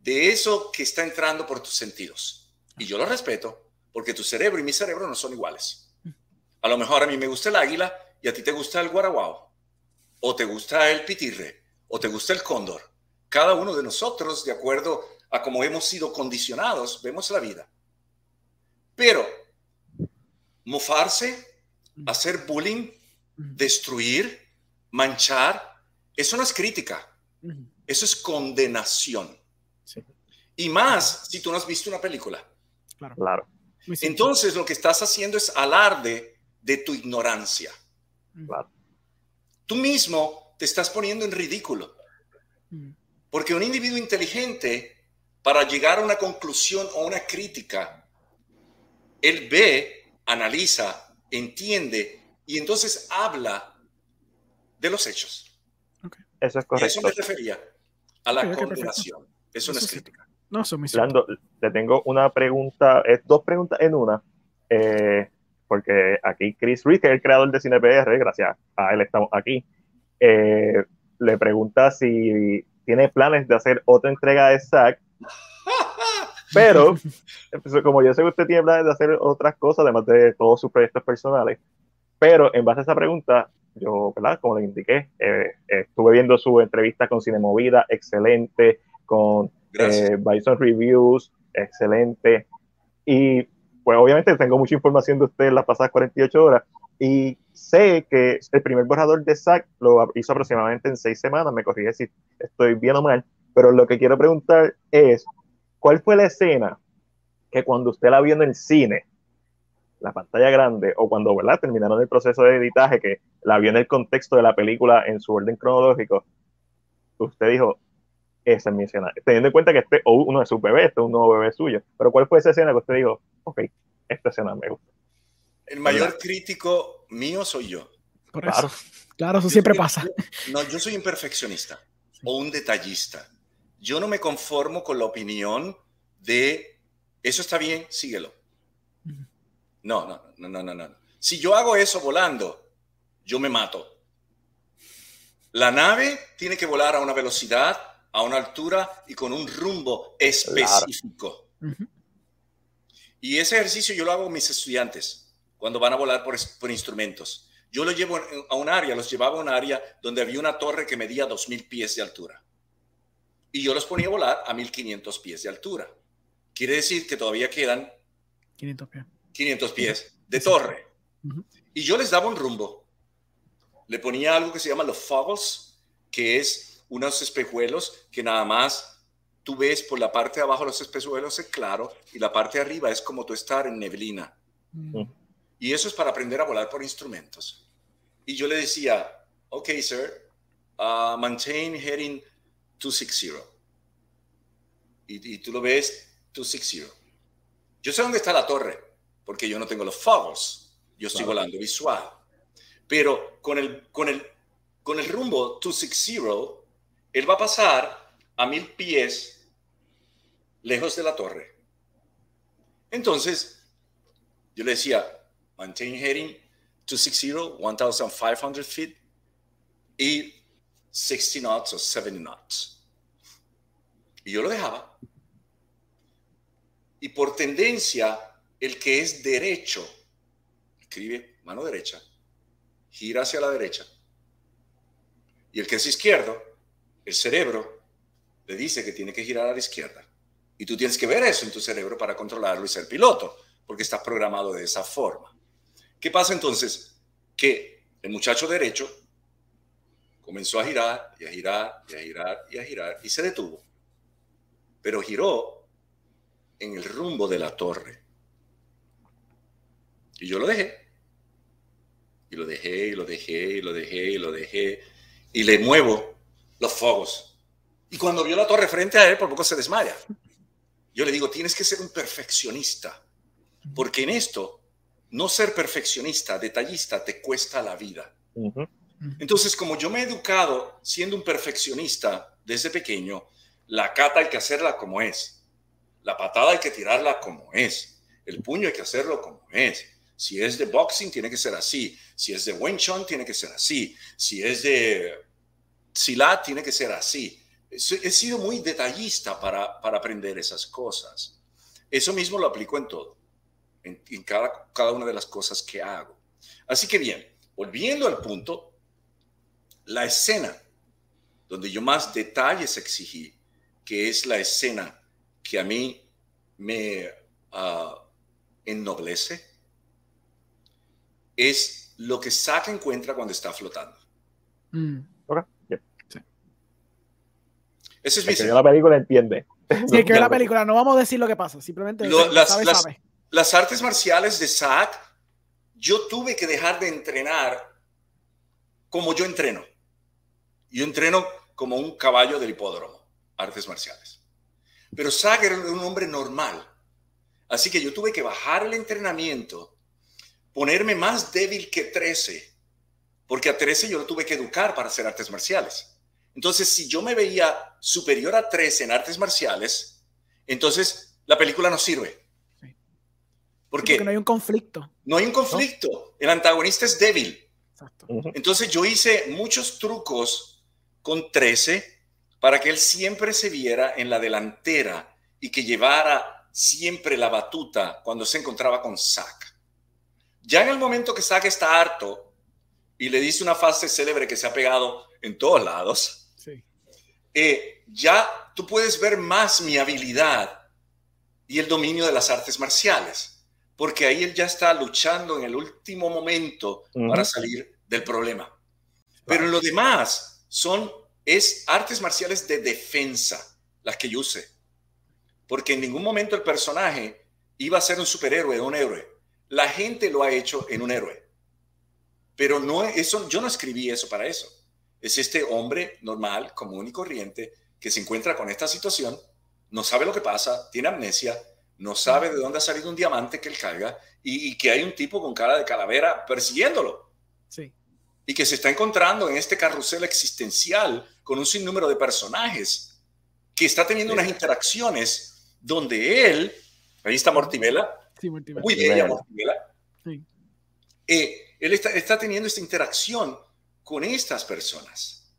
de eso que está entrando por tus sentidos. Y yo lo respeto, porque tu cerebro y mi cerebro no son iguales. A lo mejor a mí me gusta el águila y a ti te gusta el guaraguao, o te gusta el pitirre, o te gusta el cóndor. Cada uno de nosotros, de acuerdo a cómo hemos sido condicionados, vemos la vida. Pero mofarse, hacer bullying, destruir, manchar, eso no es crítica, eso es condenación. Sí. Y más si tú no has visto una película. Claro. claro. Entonces lo que estás haciendo es alarde de tu ignorancia. Claro. Tú mismo te estás poniendo en ridículo. Porque un individuo inteligente, para llegar a una conclusión o una crítica, él ve, analiza, entiende y entonces habla de los hechos. Okay. Eso es correcto. Eso me refería a la okay, condenación. Eso, eso, no es crítica. No, eso me Lando, te tengo una pregunta, es dos preguntas en una. Eh, porque aquí Chris Reed, que es el creador de CinePR, gracias a él estamos aquí, eh, le pregunta si tiene planes de hacer otra entrega de Zack. Pero, pues, como yo sé que usted tiene planes de hacer otras cosas, además de todos sus proyectos personales, pero en base a esa pregunta, yo, ¿verdad? Como le indiqué, eh, estuve viendo su entrevista con Cinemovida, excelente, con eh, Bison Reviews, excelente. Y pues obviamente tengo mucha información de usted en las pasadas 48 horas y sé que el primer borrador de Zack lo hizo aproximadamente en seis semanas, me corrige si estoy bien o mal, pero lo que quiero preguntar es, ¿cuál fue la escena que cuando usted la vio en el cine, la pantalla grande, o cuando ¿verdad? terminaron el proceso de editaje, que la vio en el contexto de la película en su orden cronológico, usted dijo, esa es mi escena. Teniendo en cuenta que este uno es su bebé, este es un nuevo bebé suyo. Pero ¿cuál fue esa escena que usted dijo, ok, esta escena me gusta? El mayor ¿verdad? crítico mío soy yo. Por claro. Eso. Claro, eso yo siempre soy, pasa. No, yo soy un perfeccionista sí. o un detallista. Yo no me conformo con la opinión de eso está bien, síguelo. No, no, no, no, no, no. Si yo hago eso volando, yo me mato. La nave tiene que volar a una velocidad a una altura y con un rumbo específico. Claro. Uh -huh. Y ese ejercicio yo lo hago con mis estudiantes cuando van a volar por, por, instrumentos. Yo los llevo a un área, los llevaba a un área donde había una torre que medía 2.000 pies de altura. Y yo los ponía a volar a 1.500 pies de altura. Quiere decir que todavía quedan 500 pies, 500 pies de torre. Uh -huh. Y yo les daba un rumbo. le ponía algo que se llama los foggles, que es unos espejuelos que nada más tú ves por la parte de abajo los espejuelos es claro y la parte de arriba es como tú estar en neblina. Mm. Y eso es para aprender a volar por instrumentos. Y yo le decía, ok, sir, uh, maintain heading 260. Y, y tú lo ves 260. Yo sé dónde está la torre, porque yo no tengo los foggles. Yo estoy volando visual. Pero con el, con el, con el rumbo 260, él va a pasar a mil pies lejos de la torre. Entonces, yo le decía, maintain heading 260, 1500 feet y 60 knots o 70 knots. Y yo lo dejaba. Y por tendencia, el que es derecho, escribe mano derecha, gira hacia la derecha. Y el que es izquierdo, el cerebro, le dice que tiene que girar a la izquierda. Y tú tienes que ver eso en tu cerebro para controlarlo y ser piloto, porque estás programado de esa forma. ¿Qué pasa entonces? Que el muchacho derecho comenzó a girar y a girar y a girar y a girar y se detuvo. Pero giró en el rumbo de la torre. Y yo lo dejé. Y lo dejé, y lo dejé, y lo dejé, y lo dejé. Y le muevo los fuegos. Y cuando vio la torre frente a él, por poco se desmaya. Yo le digo, tienes que ser un perfeccionista. Porque en esto, no ser perfeccionista, detallista, te cuesta la vida. Entonces, como yo me he educado siendo un perfeccionista desde pequeño, la cata hay que hacerla como es. La patada hay que tirarla como es. El puño hay que hacerlo como es. Si es de boxing, tiene que ser así. Si es de Wing Chun, tiene que ser así. Si es de Silat, tiene que ser así. He sido muy detallista para, para aprender esas cosas. Eso mismo lo aplico en todo, en, en cada, cada una de las cosas que hago. Así que bien, volviendo al punto, la escena donde yo más detalles exigí, que es la escena que a mí me uh, ennoblece, es lo que Zack encuentra cuando está flotando. Mm. Ese es mi que la película entiende. Sí, que la película, no vamos a decir lo que pasa, simplemente las, las, artes marciales de Zack, yo tuve que dejar de entrenar como yo entreno. Yo entreno como un caballo del hipódromo, artes marciales. Pero Zack era un hombre normal. Así que yo tuve que bajar el entrenamiento ponerme más débil que 13, porque a 13 yo lo tuve que educar para hacer artes marciales. Entonces, si yo me veía superior a 13 en artes marciales, entonces la película no sirve. Porque, no hay un conflicto. No hay un conflicto. El antagonista es débil. Entonces yo hice muchos trucos con 13 para que él siempre se viera en la delantera y que llevara siempre la batuta cuando se encontraba con Zack. Ya en el momento que Zack está harto y le dice una frase célebre que se ha pegado en todos lados, eh, ya tú puedes ver más mi habilidad y el dominio de las artes marciales, porque ahí él ya está luchando en el último momento para salir del problema. Pero en lo demás son es artes marciales de defensa las que yo use, porque en ningún momento el personaje iba a ser un superhéroe o un héroe la gente lo ha hecho en un héroe. Pero no eso, yo no escribí eso para eso. Es este hombre normal, común y corriente que se encuentra con esta situación, no sabe lo que pasa, tiene amnesia, no sabe de dónde ha salido un diamante que él carga y, que hay un tipo con cara de calavera persiguiéndolo. Sí. Y que se está encontrando en este carrusel existencial con un sinnúmero de personajes que está teniendo unas interacciones donde él, ahí está Mortimela, muy bella eh, él está, teniendo esta interacción con estas personas.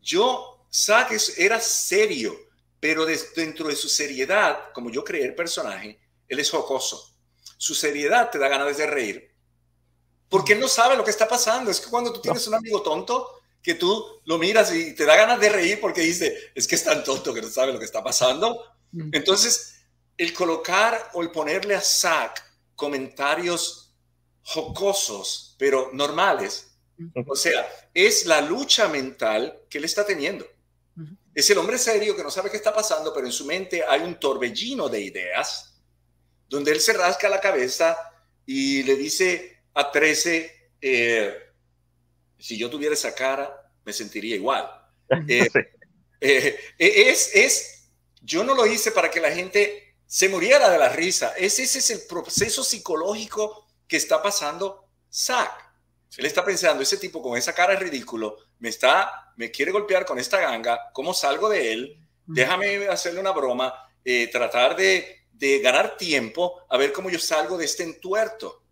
Yo, Zack era serio, pero dentro de su seriedad, como yo creé el personaje, él es jocoso. Su seriedad te da ganas de reír. Porque él no sabe lo que está pasando. Es que cuando tú tienes un amigo tonto, que tú lo miras y te da ganas de reír porque dice, es que es tan tonto que no sabe lo que está pasando. Entonces, el colocar o el ponerle a Zack comentarios jocosos, pero normales, O sea, es la lucha mental que él está teniendo. Es el hombre serio que no sabe qué está pasando, pero en su mente hay un torbellino de ideas donde él se rasca la cabeza y le dice a 13, eh, si yo tuviera esa cara, me sentiría igual. Eh, eh, es, es, yo no lo hice para que la gente se muriera de la risa. Ese, ese es el proceso psicológico que está pasando Él está pensando, ese tipo con esa cara es ridículo, me está, me quiere golpear con esta ganga, ¿cómo salgo de él? Déjame hacerle una broma, eh, tratar de, de ganar tiempo a ver cómo yo salgo de este entuerto.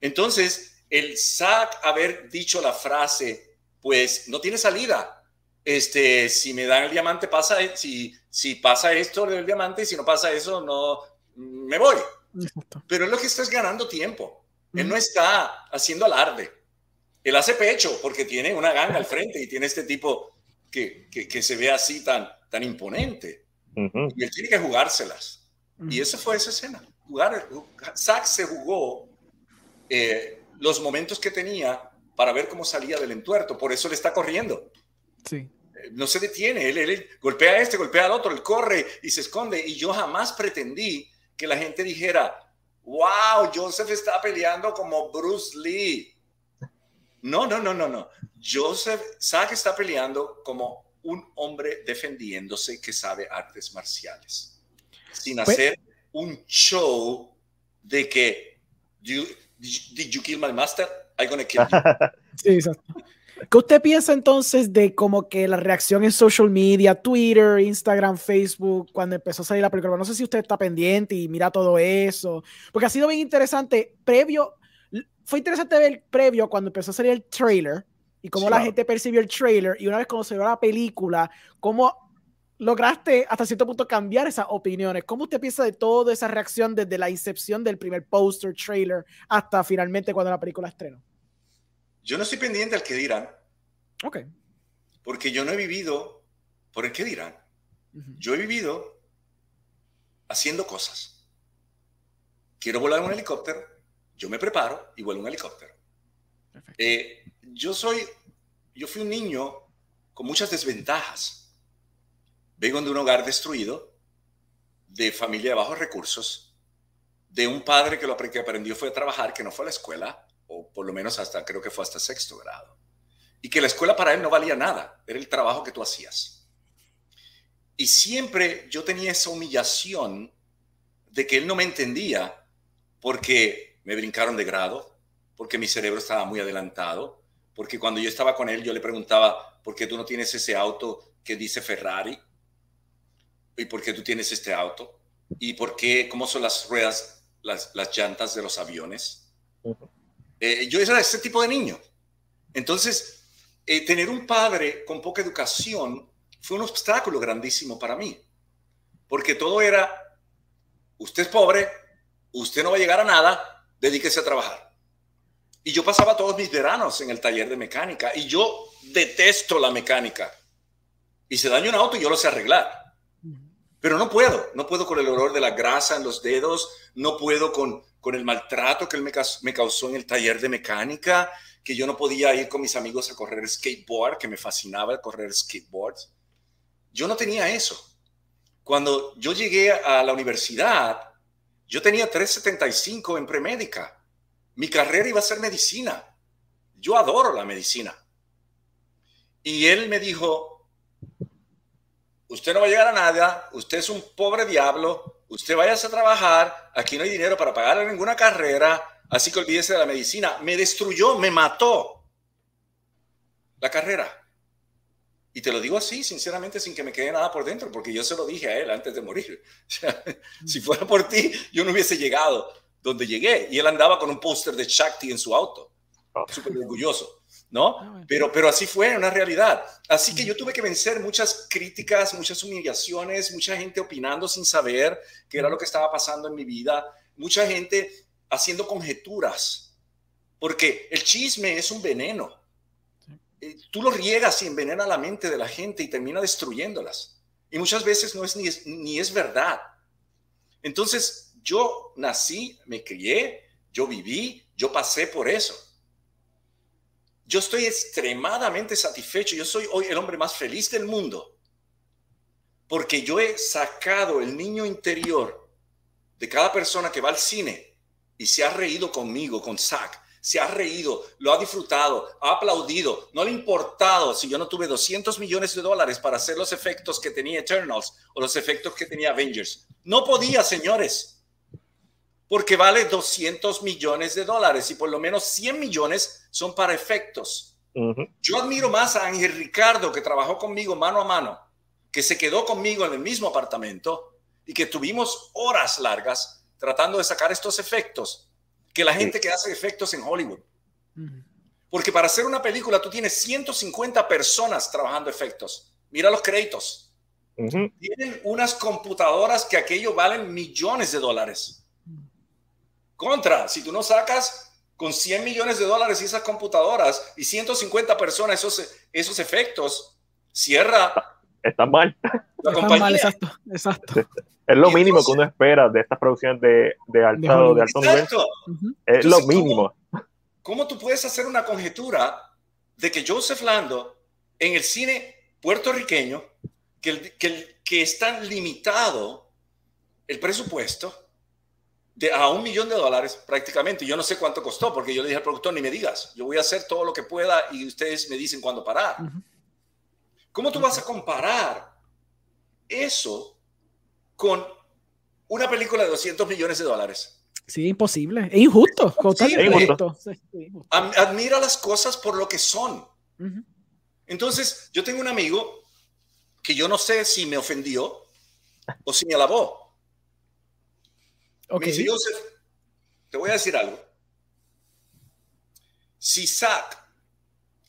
Entonces, el Zack haber dicho la frase, pues no tiene salida. Este, si me dan el diamante, pasa, si, si pasa esto, le doy el diamante, y si no pasa eso, no, me voy. Pero es lo que estás ganando tiempo. Él no está haciendo alarde. Él hace pecho porque tiene una ganga al frente y tiene este tipo que, que, se ve así tan, tan imponente. Y él tiene que jugárselas. Y eso fue esa escena. Jugar, Zack se jugó eh, los momentos que tenía para ver cómo salía del entuerto. Por eso le está corriendo. Sí. Eh, no se detiene. Él, él, golpea a este, golpea al otro, él corre y se esconde. Y yo jamás pretendí que la gente dijera, wow, Joseph está peleando como Bruce Lee. No, no, no, no, no. Joseph, Zack está peleando como un hombre defendiéndose que sabe artes marciales, sin pues hacer un show de que, did you kill my master? I'm gonna kill you. sí, exacto. ¿Qué usted piensa entonces de como que la reacción en social media, Twitter, Instagram, Facebook, cuando empezó a salir la película? No sé si usted está pendiente y mira todo eso, porque ha sido bien interesante. Previo, fue interesante ver previo cuando empezó a salir el trailer y cómo la gente percibió el trailer y una vez cuando se vio la película, cómo lograste hasta cierto punto cambiar esas opiniones. ¿Cómo usted piensa de toda esa reacción desde la incepción del primer póster, trailer, hasta finalmente cuando la película estrenó? Yo no estoy pendiente al que dirán. Ok. Porque yo no he vivido por el que dirán. Yo he vivido haciendo cosas. Quiero volar un helicóptero, yo me preparo y vuelo un helicóptero. Eh, yo soy, yo fui un niño con muchas desventajas. Vengo de un hogar destruido, de familia de bajos recursos, de un padre que lo que aprendió fue a trabajar, que no fue a la escuela, o por lo menos hasta, creo que fue hasta sexto grado. Y que la escuela para él no valía nada, era el trabajo que tú hacías. Y siempre yo tenía esa humillación de que él no me entendía porque me brincaron de grado, porque mi cerebro estaba muy adelantado, porque cuando yo estaba con él yo le preguntaba, ¿por qué tú no tienes ese auto que dice Ferrari? ¿Y por qué tú tienes este auto? ¿Y por qué, cómo son las ruedas, las, las llantas de los aviones? Eh, yo era ese tipo de niño. Entonces, eh, tener un padre con poca educación fue un obstáculo grandísimo para mí, porque todo era, usted es pobre, usted no va a llegar a nada, dedíquese a trabajar. Y yo pasaba todos mis veranos en el taller de mecánica y yo detesto la mecánica. Y se daña un auto y yo lo sé arreglar. Pero no puedo, no puedo con el olor de la grasa en los dedos, no puedo con, con el maltrato que él me, causó en el taller de mecánica, que yo no podía ir con mis amigos a correr skateboard, que me fascinaba correr skateboard. Yo no tenía eso. Cuando yo llegué a la universidad, yo tenía 375 en premédica. Mi carrera iba a ser medicina. Yo adoro la medicina. Y él me dijo, usted no va a llegar a nada, usted es un pobre diablo, usted vaya a trabajar, aquí no hay dinero para pagarle ninguna carrera, así que olvídese de la medicina. Me destruyó, me mató la carrera. Y te lo digo así, sinceramente, sin que me quede nada por dentro, porque yo se lo dije a él antes de morir. si fuera por ti, yo no hubiese llegado donde llegué. Y él andaba con un póster de Shakti en su auto, súper orgulloso. ¿No? Ah, pero, pero así fue una realidad. Así que yo tuve que vencer muchas críticas, muchas humillaciones, mucha gente opinando sin saber qué era lo que estaba pasando en mi vida, mucha gente haciendo conjeturas, porque el chisme es un veneno. Eh, tú lo riegas y envenena la mente de la gente y termina destruyéndolas. Y muchas veces no es ni, ni es verdad. Entonces, yo nací, me crié, yo viví, yo pasé por eso Yo estoy extremadamente satisfecho. Yo soy hoy el hombre más feliz del mundo porque yo he sacado el niño interior de cada persona que va al cine y se ha reído conmigo, con Zach, se ha reído, lo ha disfrutado, ha aplaudido, no le ha importado si yo no tuve 200 millones de dólares para hacer los efectos que tenía Eternals o los efectos que tenía Avengers. No podía, señores, porque vale 200 millones de dólares y por lo menos 100 millones son para efectos. Yo admiro más a Ángel Ricardo, que trabajó conmigo mano a mano, que se quedó conmigo en el mismo apartamento y que tuvimos horas largas tratando de sacar estos efectos que la gente que hace efectos en Hollywood. Porque para hacer una película tú tienes 150 personas trabajando efectos. Mira los créditos. Tienen unas computadoras que aquello valen millones de dólares. Contra, si tú no sacas con 100 millones de dólares y esas computadoras y 150 personas esos, esos efectos, cierra están mal. Están mal, exacto, exacto. Es lo mínimo que uno espera de estas producciones de, de, alto, de alto nivel. Es lo mínimo. ¿cómo, tú puedes hacer una conjetura de que Joseph Lando en el cine puertorriqueño, que, que, que es tan limitado el presupuesto de a un millón de dólares prácticamente. Yo no sé cuánto costó porque yo le dije al productor, ni me digas, yo voy a hacer todo lo que pueda y ustedes me dicen cuándo parar. ¿Cómo tú vas a comparar eso con una película de 200 millones de dólares? Sí, imposible. Es injusto. Admira las cosas por lo que son. Entonces, yo tengo un amigo que yo no sé si me ofendió o si me alabó. Okay. te voy a decir algo. Si Zach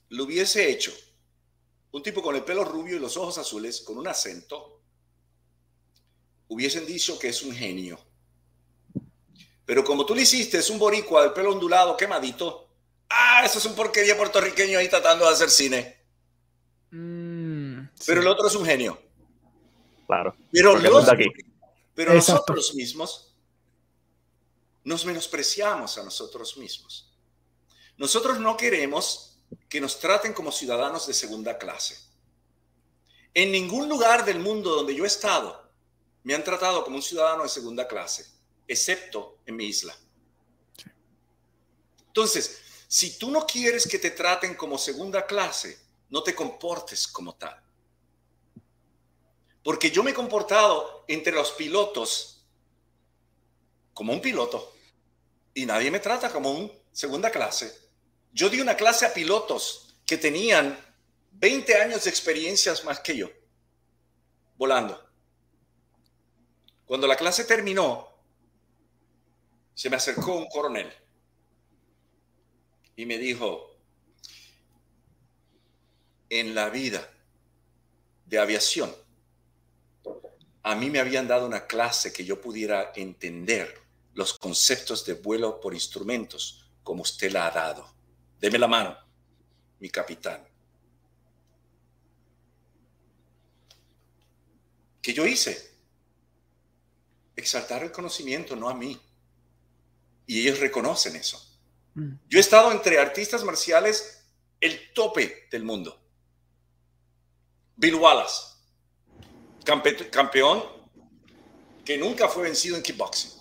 lo hubiese hecho un tipo con el pelo rubio y los ojos azules, con un acento, hubiesen dicho que es un genio. Pero como tú le hiciste, es un boricua del pelo ondulado, quemadito. Ah, eso es un porquería puertorriqueño ahí tratando de hacer cine. Mm, pero el otro es un genio. Claro. Pero, pero nosotros mismos nos menospreciamos a nosotros mismos. Nosotros no queremos que nos traten como ciudadanos de segunda clase. En ningún lugar del mundo donde yo he estado me han tratado como un ciudadano de segunda clase, excepto en mi isla. Entonces, si tú no quieres que te traten como segunda clase, no te comportes como tal. Porque yo me he comportado entre los pilotos como un piloto y nadie me trata como un segunda clase. Yo di una clase a pilotos que tenían 20 años de experiencias más que yo, volando. Cuando la clase terminó, se me acercó un coronel y me dijo, en la vida de aviación, a mí me habían dado una clase que yo pudiera entender los conceptos de vuelo por instrumentos como usted la ha dado. Deme la mano, mi capitán. ¿Qué yo hice? Exaltar el conocimiento, no a mí. Y ellos reconocen eso. Mm. Yo he estado entre artistas marciales el tope del mundo. Bill Wallace, campeón que nunca fue vencido en kickboxing.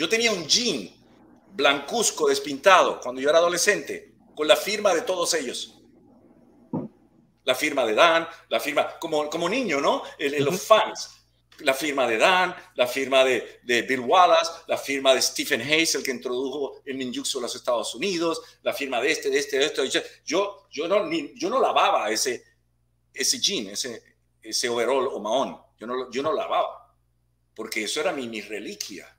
Yo tenía un jean blancuzco, despintado, cuando yo era adolescente, con la firma de todos ellos. La firma de Dan, la firma, como, como niño, ¿no? Los fans. La firma de Dan, la firma de, de, Bill Wallace, la firma de Stephen Hayes, el que introdujo el ninjutsu a los Estados Unidos, la firma de este, de este, de este. Yo, yo, no, yo no lavaba ese, ese jean, ese, ese overall o mahón. Yo no, yo no lavaba, porque eso era mi, mi reliquia.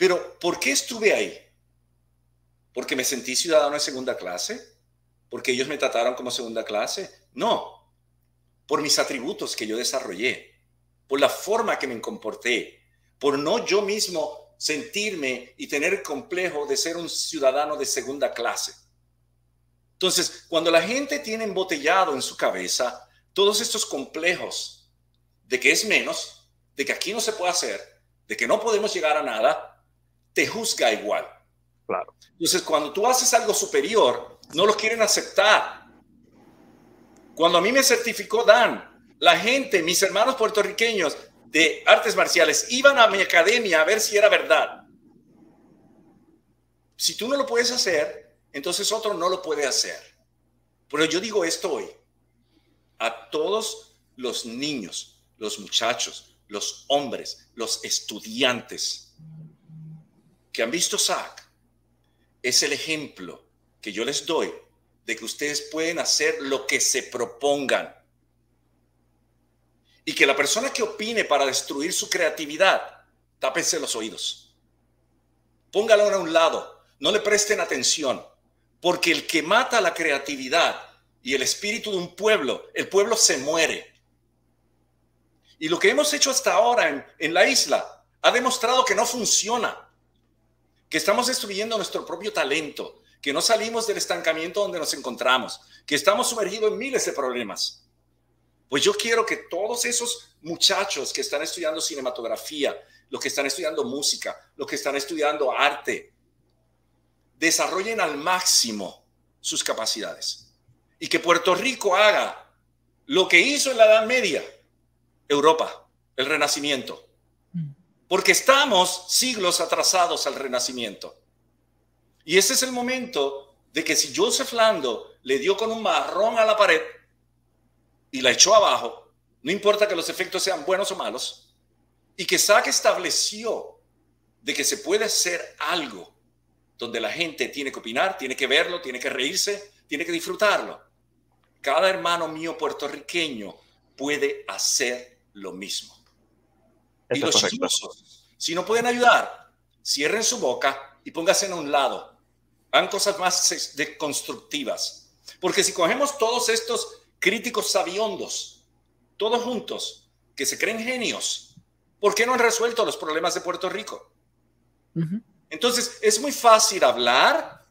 Pero, ¿por qué estuve ahí? ¿Porque me sentí ciudadano de segunda clase? ¿Porque ellos me trataron como segunda clase? No, por mis atributos que yo desarrollé, por la forma que me comporté, por no yo mismo sentirme y tener complejo de ser un ciudadano de segunda clase. Entonces, cuando la gente tiene embotellado en su cabeza todos estos complejos de que es menos, de que aquí no se puede hacer, de que no podemos llegar a nada, te juzga igual. Claro. Entonces, cuando tú haces algo superior, no lo quieren aceptar. Cuando a mí me certificó Dan, la gente, mis hermanos puertorriqueños de artes marciales, iban a mi academia a ver si era verdad. Si tú no lo puedes hacer, entonces otro no lo puede hacer. Pero yo digo esto hoy a todos los niños, los muchachos, los hombres, los estudiantes han visto SAC, es el ejemplo que yo les doy de que ustedes pueden hacer lo que se propongan. Y que la persona que opine para destruir su creatividad, tápense los oídos. Póngalo a un lado, no le presten atención, porque el que mata la creatividad y el espíritu de un pueblo, el pueblo se muere. Y lo que hemos hecho hasta ahora en, en la isla ha demostrado que no funciona, que estamos destruyendo nuestro propio talento, que no salimos del estancamiento donde nos encontramos, que estamos sumergidos en miles de problemas. Pues yo quiero que todos esos muchachos que están estudiando cinematografía, los que están estudiando música, los que están estudiando arte, desarrollen al máximo sus capacidades y que Puerto Rico haga lo que hizo en la Edad Media, Europa, el Renacimiento. Porque estamos siglos atrasados al Renacimiento. Y ese es el momento de que si Joseph Lando le dio con un marrón a la pared y la echó abajo, no importa que los efectos sean buenos o malos, y que Sack estableció de que se puede hacer algo donde la gente tiene que opinar, tiene que verlo, tiene que reírse, tiene que disfrutarlo. Cada hermano mío puertorriqueño puede hacer lo mismo. Y los chismosos, si no pueden ayudar, cierren su boca y pónganse a un lado. Hagan cosas más constructivas. Porque si cogemos todos estos críticos sabiondos, todos juntos, que se creen genios, ¿por qué no han resuelto los problemas de Puerto Rico? Entonces, es muy fácil hablar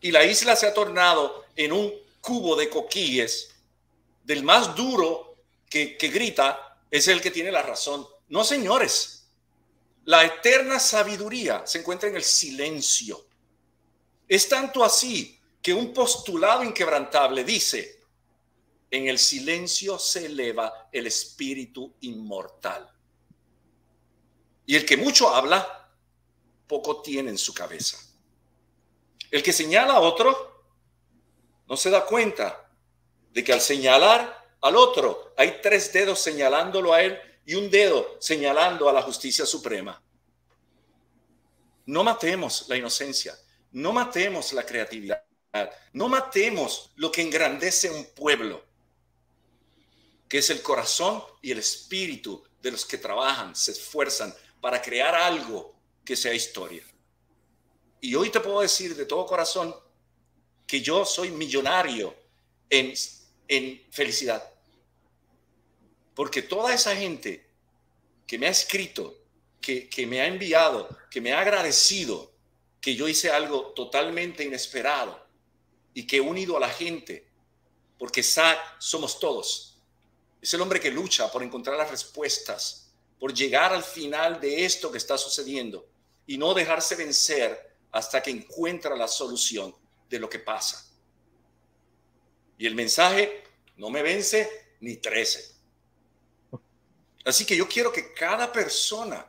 y la isla se ha tornado en un cubo de coquilles, del más duro que, que grita, es el que tiene la razón. No, señores. La eterna sabiduría se encuentra en el silencio. Es tanto así que un postulado inquebrantable dice, en el silencio se eleva el espíritu inmortal. Y el que mucho habla, poco tiene en su cabeza. El que señala a otro, no se da cuenta de que al señalar al otro hay tres dedos señalándolo a él y un dedo señalando a la justicia suprema. No matemos la inocencia, no matemos la creatividad, no matemos lo que engrandece un pueblo, que es el corazón y el espíritu de los que trabajan, se esfuerzan para crear algo que sea historia. Y hoy te puedo decir de todo corazón, que yo soy millonario en, en felicidad. Porque toda esa gente que me ha escrito, que, que me ha enviado, que me ha agradecido que yo hice algo totalmente inesperado y que he unido a la gente, porque somos todos. Es el hombre que lucha por encontrar las respuestas, por llegar al final de esto que está sucediendo y no dejarse vencer hasta que encuentra la solución de lo que pasa. Y el mensaje no me vence ni trece. Así que yo quiero que cada persona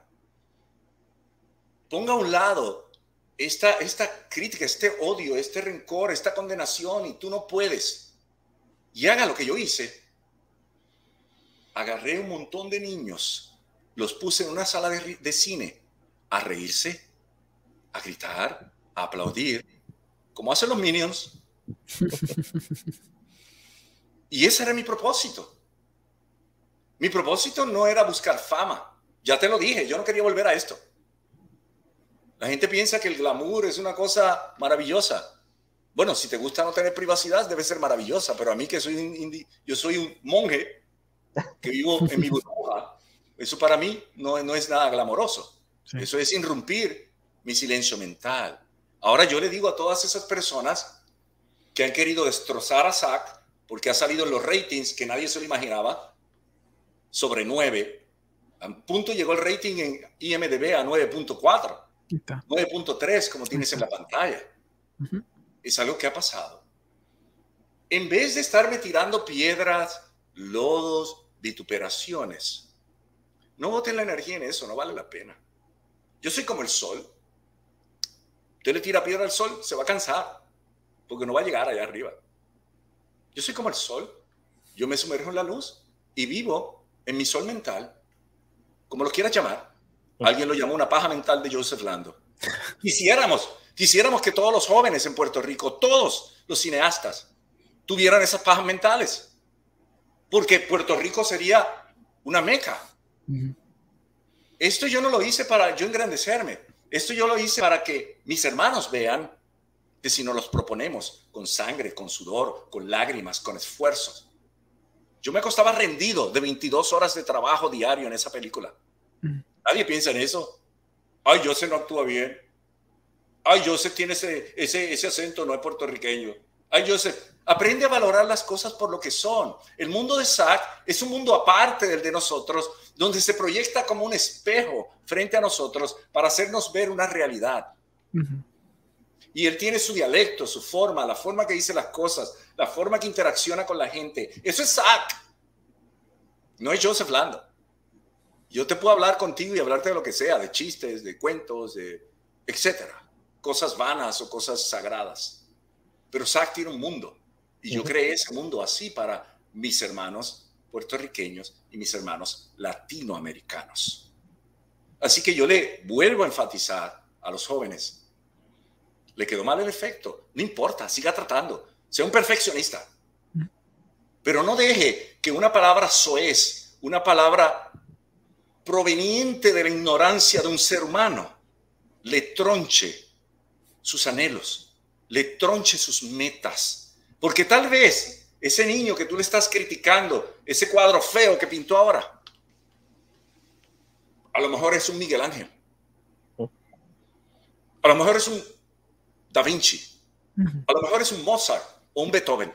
ponga a un lado esta, esta crítica, este odio, este rencor, esta condenación y tú no puedes. Y haga lo que yo hice. Agarré un montón de niños, los puse en una sala de, de cine a reírse, a gritar, a aplaudir, como hacen los minions. y ese era mi propósito. Mi propósito no era buscar fama. Ya te lo dije, yo no quería volver a esto. La gente piensa que el glamour es una cosa maravillosa. Bueno, si te gusta no tener privacidad, debe ser maravillosa, pero a mí que soy un yo soy un monje que vivo en mi burbuja, eso para mí no, no es nada glamoroso. Eso es irrumpir mi silencio mental. Ahora yo le digo a todas esas personas que han querido destrozar a Zack porque ha salido en los ratings que nadie se lo imaginaba, sobre 9. A punto llegó el rating en IMDB a 9.4, 9.3 como tienes en la pantalla. Es algo que ha pasado. en vez de estarme tirando piedras, lodos, vituperaciones, no boten la energía en eso, no vale la pena. Yo soy como el sol. Usted le tira piedra al sol, se va a cansar, porque no va a llegar allá arriba. Yo soy como el sol. Yo me sumerjo en la luz y vivo en mi sol mental, como lo quieras llamar. Alguien lo llamó una paja mental de Joseph Lando. Quisiéramos, quisiéramos que todos los jóvenes en Puerto Rico, todos los cineastas, tuvieran esas pajas mentales. Porque Puerto Rico sería una meca. Esto yo no lo hice para yo engrandecerme. Esto yo lo hice para que mis hermanos vean que si nos los proponemos con sangre, con sudor, con lágrimas, con esfuerzos. Yo me acostaba rendido de 22 horas de trabajo diario en esa película. Nadie piensa en eso. Ay, Joseph no actúa bien. Ay, Joseph tiene ese, ese, ese acento, no es puertorriqueño. Ay, Joseph, aprende a valorar las cosas por lo que son. El mundo de Zach es un mundo aparte del de nosotros, donde se proyecta como un espejo frente a nosotros para hacernos ver una realidad. Y él tiene su dialecto, su forma, la forma que dice las cosas, la forma que interacciona con la gente. Eso es Zach. No es Joseph Lando. Yo te puedo hablar contigo y hablarte de lo que sea, de chistes, de cuentos, de etcétera, cosas vanas o cosas sagradas. Pero Zach tiene un mundo y yo creé ese mundo así para mis hermanos puertorriqueños y mis hermanos latinoamericanos. Así que yo le vuelvo a enfatizar a los jóvenes. Le quedó mal el efecto, no importa, siga tratando, sea un perfeccionista. Pero no deje que una palabra soez, una palabra proveniente de la ignorancia de un ser humano, le tronche sus anhelos, le tronche sus metas. Porque tal vez ese niño que tú le estás criticando, ese cuadro feo que pintó ahora, a lo mejor es un Miguel Ángel. A lo mejor es un Da Vinci. A lo mejor es un Mozart o un Beethoven.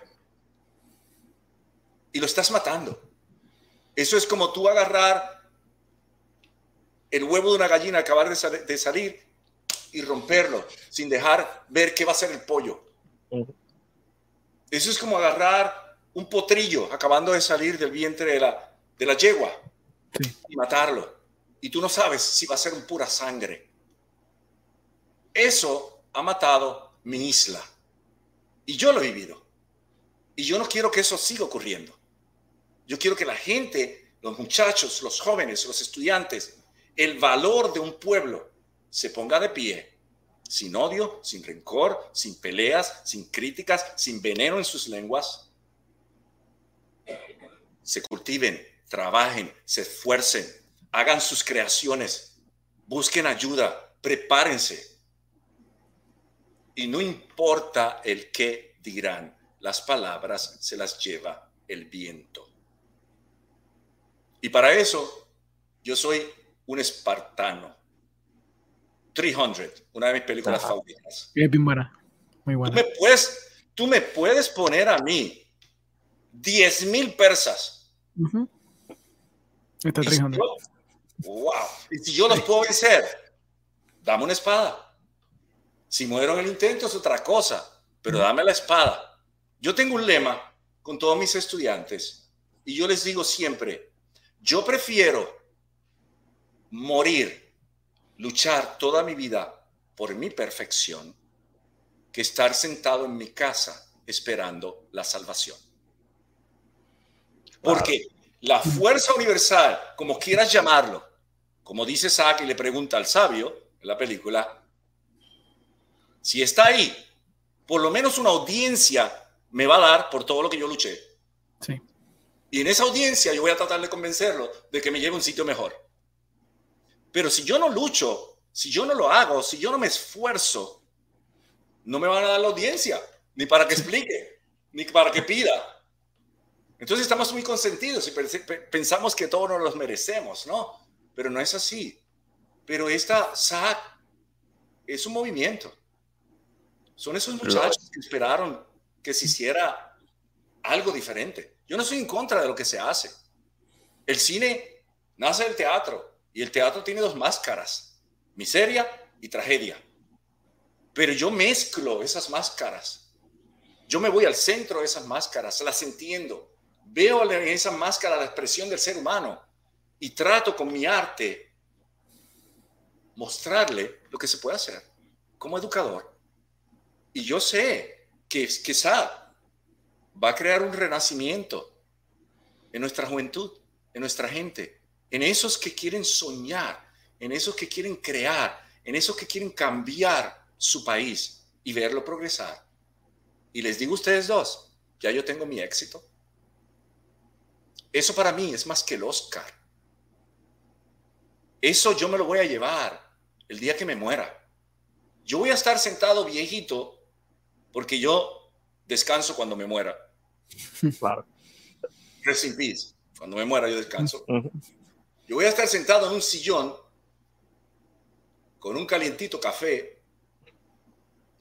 Y lo estás matando. Eso es como tú agarrar el huevo de una gallina acabar de, salir y romperlo sin dejar ver qué va a ser el pollo. Eso es como agarrar un potrillo acabando de salir del vientre de la, de la yegua y matarlo. Y tú no sabes si va a ser un pura sangre. Eso ha matado mi isla. Y yo lo he vivido. Y yo no quiero que eso siga ocurriendo. Yo quiero que la gente, los muchachos, los jóvenes, los estudiantes, el valor de un pueblo se ponga de pie, sin odio, sin rencor, sin peleas, sin críticas, sin veneno en sus lenguas, se cultiven, trabajen, se esfuercen, hagan sus creaciones, busquen ayuda, prepárense. Y no importa el qué dirán, las palabras se las lleva el viento. Y para eso yo soy un espartano. 300, una de mis películas favoritas. Es bien buena. Muy buena. Tú me, puedes, tú me puedes poner a mí 10 mil persas. Está 300. wow. Y si yo los puedo vencer, dame una espada. Si muero en el intento es otra cosa, pero dame la espada. Yo tengo un lema con todos mis estudiantes y yo les digo siempre, yo prefiero morir, luchar toda mi vida por mi perfección, que estar sentado en mi casa esperando la salvación. Porque la fuerza universal, como quieras llamarlo, como dice Isaac y le pregunta al sabio en la película, si está ahí, por lo menos una audiencia me va a dar por todo lo que yo luché. Y en esa audiencia yo voy a tratar de convencerlo de que me lleve a un sitio mejor. Pero si yo no lucho, si yo no lo hago, si yo no me esfuerzo, no me van a dar la audiencia, ni para que explique, ni para que pida. Entonces estamos muy consentidos y pensamos que todos nos los merecemos, ¿no? Pero no es así. Pero esta SAC es un movimiento. Son esos muchachos que esperaron que se hiciera algo diferente. Yo no soy en contra de lo que se hace. El cine nace del teatro, y el teatro tiene dos máscaras, miseria y tragedia. Pero yo mezclo esas máscaras Yo me voy al centro de esas máscaras, las entiendo, veo en esa máscara la expresión del ser humano y trato con mi arte mostrarle lo que se puede hacer como educador. Y yo sé que, que va a crear un renacimiento en nuestra juventud, en nuestra gente, en esos que quieren soñar, en esos que quieren crear, en esos que quieren cambiar su país y verlo progresar. Y les digo a ustedes dos, ya yo tengo mi éxito. Eso para mí es más que el Oscar. Eso yo me lo voy a llevar el día que me muera. Yo voy a estar sentado viejito porque yo descanso cuando me muera. Claro. Rest in peace. Cuando me muera yo descanso. Yo voy a estar sentado en un sillón con un calientito café,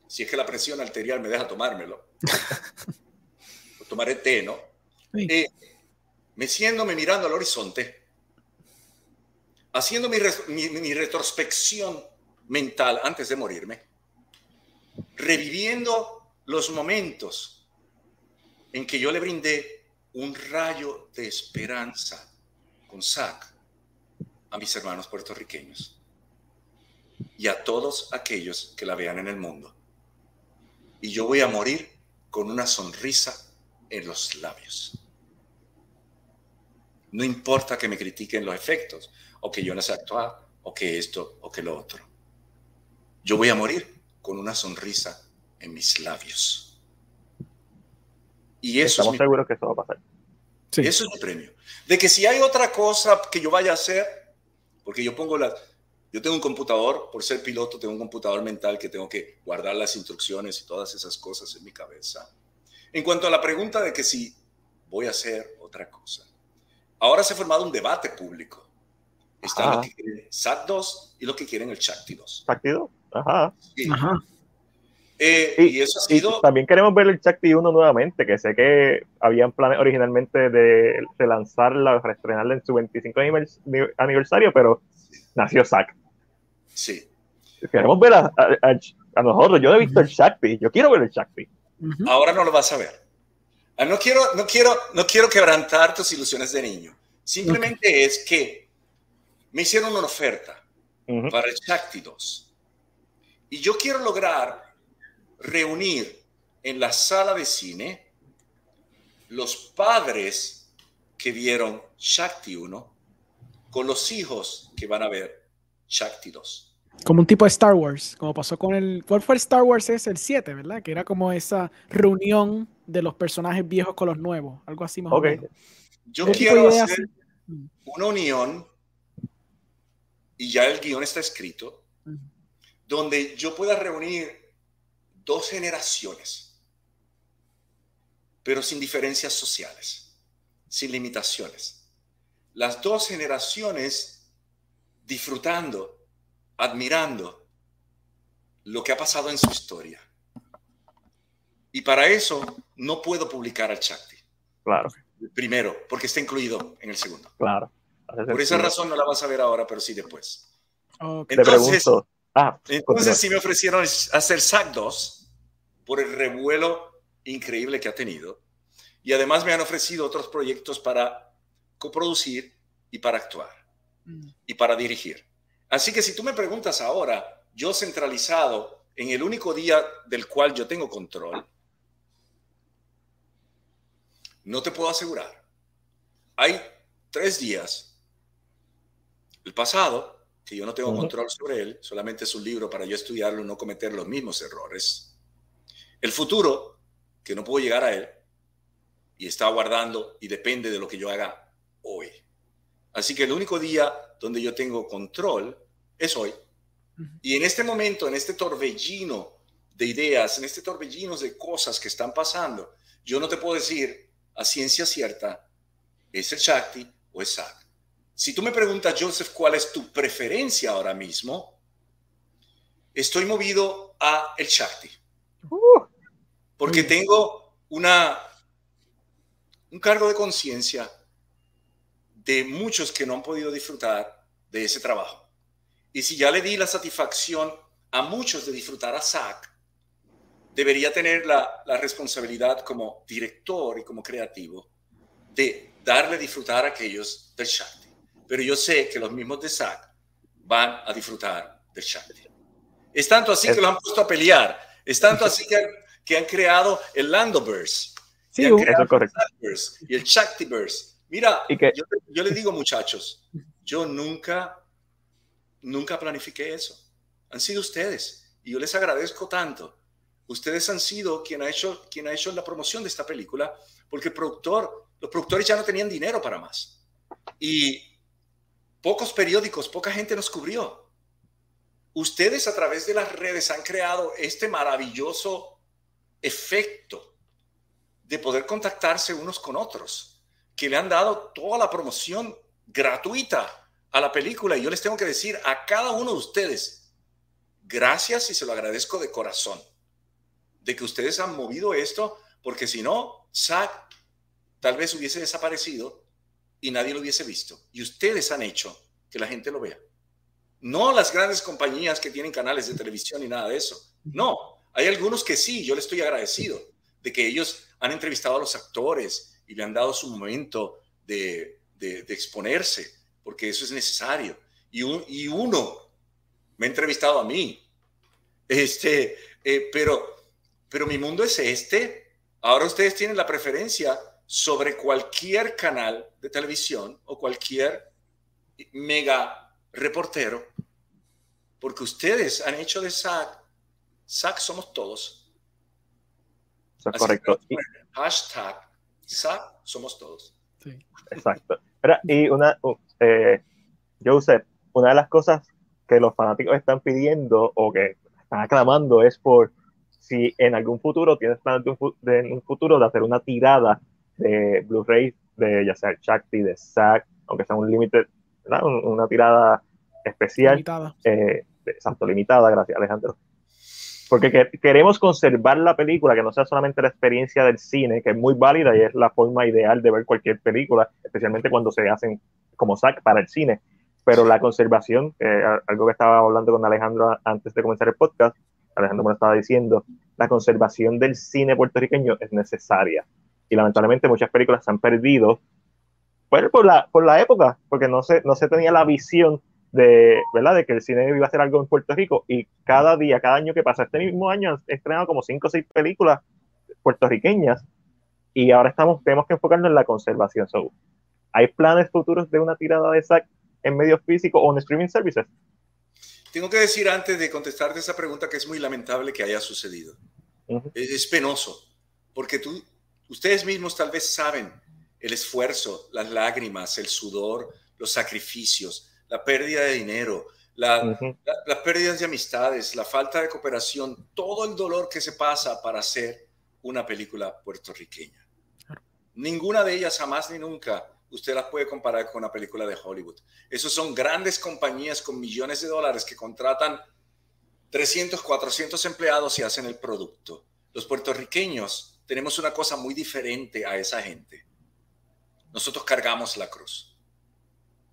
si es que la presión arterial me deja tomármelo. tomaré té, ¿no? Sí. Eh, meciéndome mirando al horizonte, haciendo mi, mi retrospección mental antes de morirme, reviviendo los momentos en que yo le brindé un rayo de esperanza con Zach a mis hermanos puertorriqueños y a todos aquellos que la vean en el mundo. Y yo voy a morir con una sonrisa en los labios. No importa que me critiquen los efectos, o que yo no sé actuar, o que esto, o que lo otro. Yo voy a morir con una sonrisa en mis labios. Y eso Estamos seguros que eso va a pasar. Eso es mi premio. De que si hay otra cosa que yo vaya a hacer, porque yo pongo las... Yo tengo un computador, por ser piloto, tengo un computador mental que tengo que guardar las instrucciones y todas esas cosas en mi cabeza. En cuanto a la pregunta de que si voy a hacer otra cosa, ahora se ha formado un debate público. Están lo que quieren SAT2 y lo que quieren el Chakti 2. Chakti 2, ajá. Ajá. Eh, y, eso ha sido... también queremos ver el Chakti 1 nuevamente, que sé que habían planes originalmente de, de lanzarla, reestrenarla en su 25 aniversario, pero nació Zack. Sí. Queremos ver a, a, nosotros. Yo he visto el Shakti, yo quiero ver el Shakti. Ahora no lo vas a ver. Ah, no quiero, no, quiero, no quiero quebrantar tus ilusiones de niño. Simplemente es que me hicieron una oferta para el Shakti 2. Y yo quiero lograr reunir en la sala de cine los padres que vieron Shakti 1 con los hijos que van a ver Shakti 2. Como un tipo de Star Wars, como pasó con el... ¿Cuál fue el Star Wars? Es el 7, ¿verdad? Que era como esa reunión de los personajes viejos con los nuevos, algo así más o menos. Yo quiero hacer una unión, y ya el guion está escrito, donde yo pueda reunir dos generaciones, pero sin diferencias sociales, sin limitaciones. Las dos generaciones disfrutando, admirando lo que ha pasado en su historia. Y para eso no puedo publicar al Chakti. Claro. Primero, porque está incluido en el segundo. Claro. Por esa razón no la vas a ver ahora, pero sí después. Entonces, Ah, Entonces sí me ofrecieron hacer SAC 2 por el revuelo increíble que ha tenido. Y además me han ofrecido otros proyectos para coproducir y para actuar mm. y para dirigir. Así que si tú me preguntas ahora, yo centralizado en el único día del cual yo tengo control, no te puedo asegurar. Hay tres días. El pasado, que yo no tengo control sobre él, solamente es un libro para yo estudiarlo y no cometer los mismos errores. El futuro, que no puedo llegar a él, y está aguardando y depende de lo que yo haga hoy. Así que el único día donde yo tengo control es hoy. Y en este momento, en este torbellino de ideas, en este torbellino de cosas que están pasando, yo no te puedo decir a ciencia cierta, es el Shakti o es Sak. Si tú me preguntas, Joseph, ¿cuál es tu preferencia ahora mismo? Estoy movido a el Shakti. Uh. porque tengo una, un cargo de conciencia de muchos que no han podido disfrutar de ese trabajo. Y si ya le di la satisfacción a muchos de disfrutar a Zach, debería tener la, la responsabilidad como director y como creativo de darle disfrutar a aquellos del Shakti. Pero yo sé que los mismos de SAC van a disfrutar del Shakti. Es tanto así que lo han puesto a pelear. Es tanto así que han, que han creado el Landoverse. Sí, eso es correcto. Y el Shaktiverse. Mira, yo, yo le digo, muchachos, yo nunca, nunca planifiqué eso. Han sido ustedes. Y yo les agradezco tanto. Ustedes han sido quien ha hecho, quien ha hecho la promoción de esta película, porque el productor, los productores ya no tenían dinero para más. Y pocos periódicos, poca gente nos cubrió. Ustedes a través de las redes han creado este maravilloso efecto de poder contactarse unos con otros, que le han dado toda la promoción gratuita a la película. Y yo les tengo que decir a cada uno de ustedes, gracias y se lo agradezco de corazón, de que ustedes han movido esto, porque si no, Zack tal vez hubiese desaparecido y nadie lo hubiese visto. Y ustedes han hecho que la gente lo vea. No las grandes compañías que tienen canales de televisión y nada de eso. No, hay algunos que sí, yo les estoy agradecido de que ellos han entrevistado a los actores y le han dado su momento de, exponerse, porque eso es necesario. Y, y, uno me ha entrevistado a mí. Este, eh, pero, pero mi mundo es este. Ahora ustedes tienen la preferencia sobre cualquier canal de televisión o cualquier mega reportero, porque ustedes han hecho de SAC, SAC somos todos. Eso es correcto. hashtag SAC somos todos. Sí. Exacto. y una, eh, Joseph, una de las cosas que los fanáticos están pidiendo o que están aclamando es por si en algún futuro tienes planes de un, futuro de hacer una tirada de Blu-ray de ya sea el Shakti, de SAC, aunque sea un límite, una tirada especial. Limitada. Eh, exacto, limitada, gracias Alejandro. Porque queremos conservar la película, que no sea solamente la experiencia del cine, que es muy válida y es la forma ideal de ver cualquier película, especialmente cuando se hacen como SAC para el cine. Pero la conservación, eh, algo que estaba hablando con Alejandro antes de comenzar el podcast, Alejandro me lo estaba diciendo, la conservación del cine puertorriqueño es necesaria y lamentablemente muchas películas se han perdido pues, por, la, por la época, porque no se, no se tenía la visión de, ¿verdad? de que el cine iba a ser algo en Puerto Rico y cada día, cada año que pasa, este mismo año han estrenado como cinco o seis películas puertorriqueñas y ahora estamos, tenemos que enfocarnos en la conservación. ¿Hay planes futuros de una tirada de SAC en medios físicos o en streaming services? Tengo que decir antes de contestarte esa pregunta que es muy lamentable que haya sucedido. es penoso, porque tú, Ustedes mismos tal vez saben el esfuerzo, las lágrimas, el sudor, los sacrificios, la pérdida de dinero, las pérdidas de amistades, la falta de cooperación, todo el dolor que se pasa para hacer una película puertorriqueña. Ninguna de ellas jamás ni nunca usted las puede comparar con una película de Hollywood. Esos son grandes compañías con millones de dólares que contratan 300, 400 empleados y hacen el producto. Los puertorriqueños tenemos una cosa muy diferente a esa gente. Nosotros cargamos la cruz.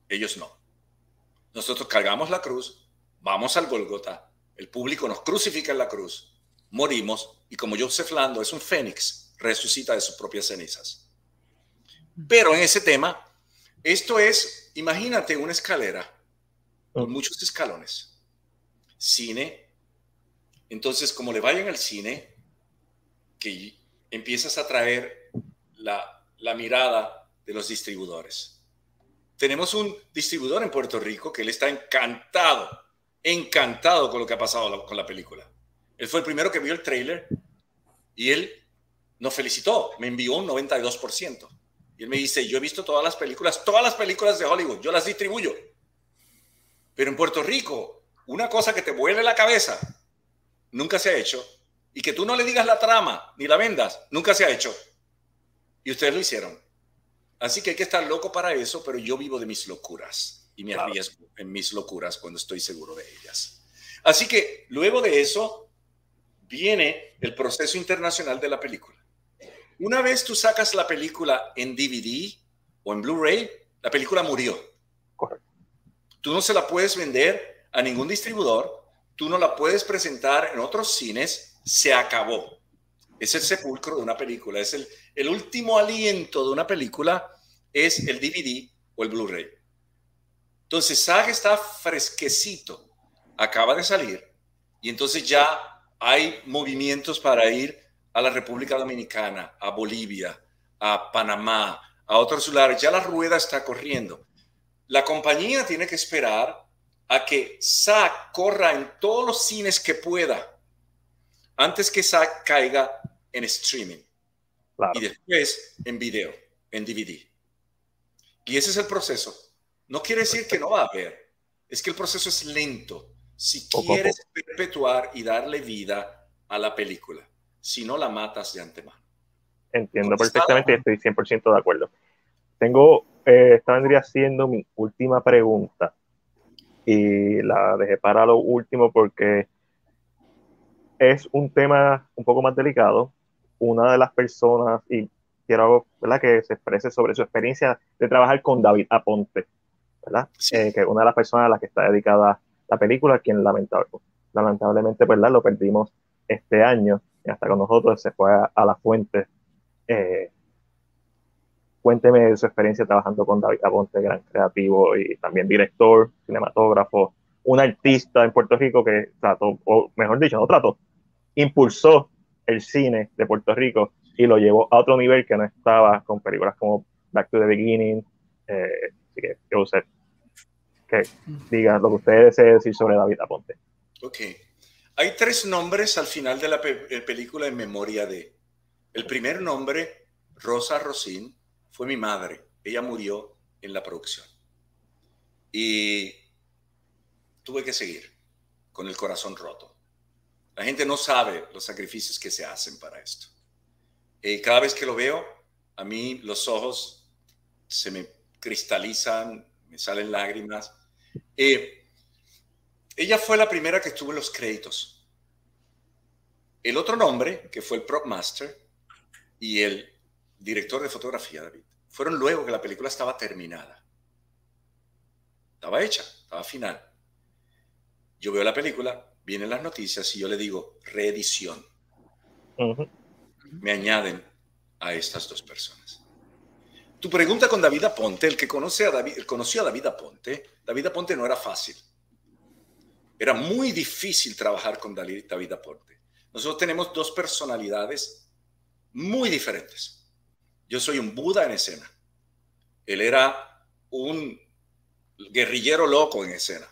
Ellos no. Nosotros cargamos la cruz, vamos al Golgota, el público nos crucifica en la cruz, morimos y como Joseph Lando es un fénix, resucita de sus propias cenizas. Pero en ese tema, esto es, imagínate una escalera con muchos escalones. Cine. Entonces, como le vayan al cine, que empiezas a traer la, mirada de los distribuidores. Tenemos un distribuidor en Puerto Rico que él está encantado, encantado con lo que ha pasado con la película. Él fue el primero que vio el trailer y él nos felicitó, me envió un 92%. Y él me dice, yo he visto todas las películas, todas las películas de Hollywood, yo las distribuyo. Pero en Puerto Rico, una cosa que te vuelve la cabeza, nunca se ha hecho, y que tú no le digas la trama ni la vendas, nunca se ha hecho. Y ustedes lo hicieron. Así que hay que estar loco para eso, pero yo vivo de mis locuras y me arriesgo en mis locuras cuando estoy seguro de ellas. Así que luego de eso viene el proceso internacional de la película. Una vez tú sacas la película en DVD o en Blu-ray, la película murió. Tú no se la puedes vender a ningún distribuidor, tú no la puedes presentar en otros cines se acabó. Es el sepulcro de una película, es el, último aliento de una película, es el DVD o el Blu-ray. Entonces, SAG está fresquecito, acaba de salir, y entonces ya hay movimientos para ir a la República Dominicana, a Bolivia, a Panamá, a otros lugares. Ya la rueda está corriendo. La compañía tiene que esperar a que SAC corra en todos los cines que pueda antes que SAC caiga en streaming y después en video, en DVD. Y ese es el proceso. No quiere decir que no va a haber, es que el proceso es lento si quieres perpetuar y darle vida a la película. Si no, la matas de antemano. Entiendo perfectamente y estoy 100% de acuerdo. Tengo, eh, esta vendría siendo mi última pregunta y la dejé para lo último porque es un tema un poco más delicado. Una de las personas, y quiero ¿verdad? que se exprese sobre su experiencia de trabajar con David Aponte, ¿verdad? Eh, que es una de las personas a las que está dedicada la película, quien lamentable, lamentablemente ¿verdad? lo perdimos este año y hasta con nosotros se fue a, la fuente. Eh, cuénteme de su experiencia trabajando con David Aponte, gran creativo y también director, cinematógrafo, un artista en Puerto Rico que trató, o mejor dicho, no trató, impulsó el cine de Puerto Rico y lo llevó a otro nivel que no estaba con películas como Back to the Beginning. Eh, así que, usted que diga lo que usted desee decir sobre David Aponte. Ok. Hay tres nombres al final de la película en memoria de. El primer nombre, Rosa Rosín, fue mi madre. Ella murió en la producción. Y tuve que seguir con el corazón roto. La gente no sabe los sacrificios que se hacen para esto. Y cada vez que lo veo, a mí los ojos se me cristalizan, me salen lágrimas. Eh, ella fue la primera que estuvo en los créditos. El otro nombre, que fue el prop master y el director de fotografía, David, fueron luego que la película estaba terminada. Estaba hecha, estaba final. Yo veo la película, vienen las noticias y yo le digo reedición. Me añaden a estas dos personas. Tu pregunta con David Aponte, el que conoce a David, conoció a David Aponte, David Aponte no era fácil. Era muy difícil trabajar con David Aponte. Nosotros tenemos dos personalidades muy diferentes. Yo soy un Buda en escena. Él era un guerrillero loco en escena.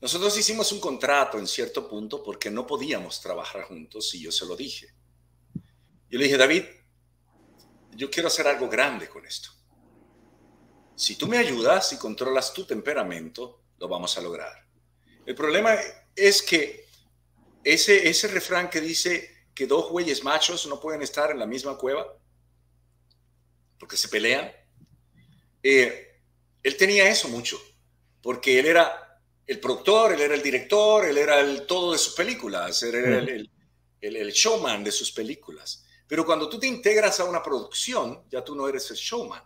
Nosotros hicimos un contrato en cierto punto porque no podíamos trabajar juntos y yo se lo dije. Yo le dije, David, yo quiero hacer algo grande con esto. Si tú me ayudas y controlas tu temperamento, lo vamos a lograr. El problema es que ese, ese refrán que dice que dos güeyes machos no pueden estar en la misma cueva porque se pelean, eh, él tenía eso mucho, porque él era el productor, él era el director, él era el todo de sus películas, él era el, el, showman de sus películas. Pero cuando tú te integras a una producción, ya tú no eres el showman,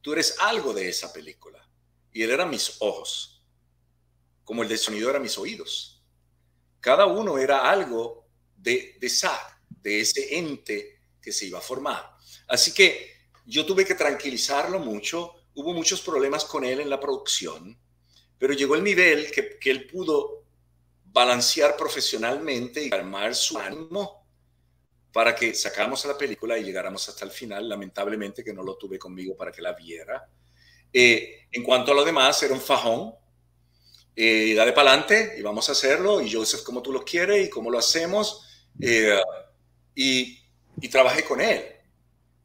tú eres algo de esa película. Y él era mis ojos, como el de sonido era mis oídos. Cada uno era algo de, de de ese ente que se iba a formar. Así que yo tuve que tranquilizarlo mucho, hubo muchos problemas con él en la producción pero llegó el nivel que, él pudo balancear profesionalmente y calmar su ánimo para que sacáramos la película y llegáramos hasta el final. Lamentablemente que no lo tuve conmigo para que la viera. Eh, en cuanto a lo demás, era un fajón. Eh, dale para adelante y vamos a hacerlo. Y Joseph, como tú lo quieres y cómo lo hacemos. Eh, y trabajé con él.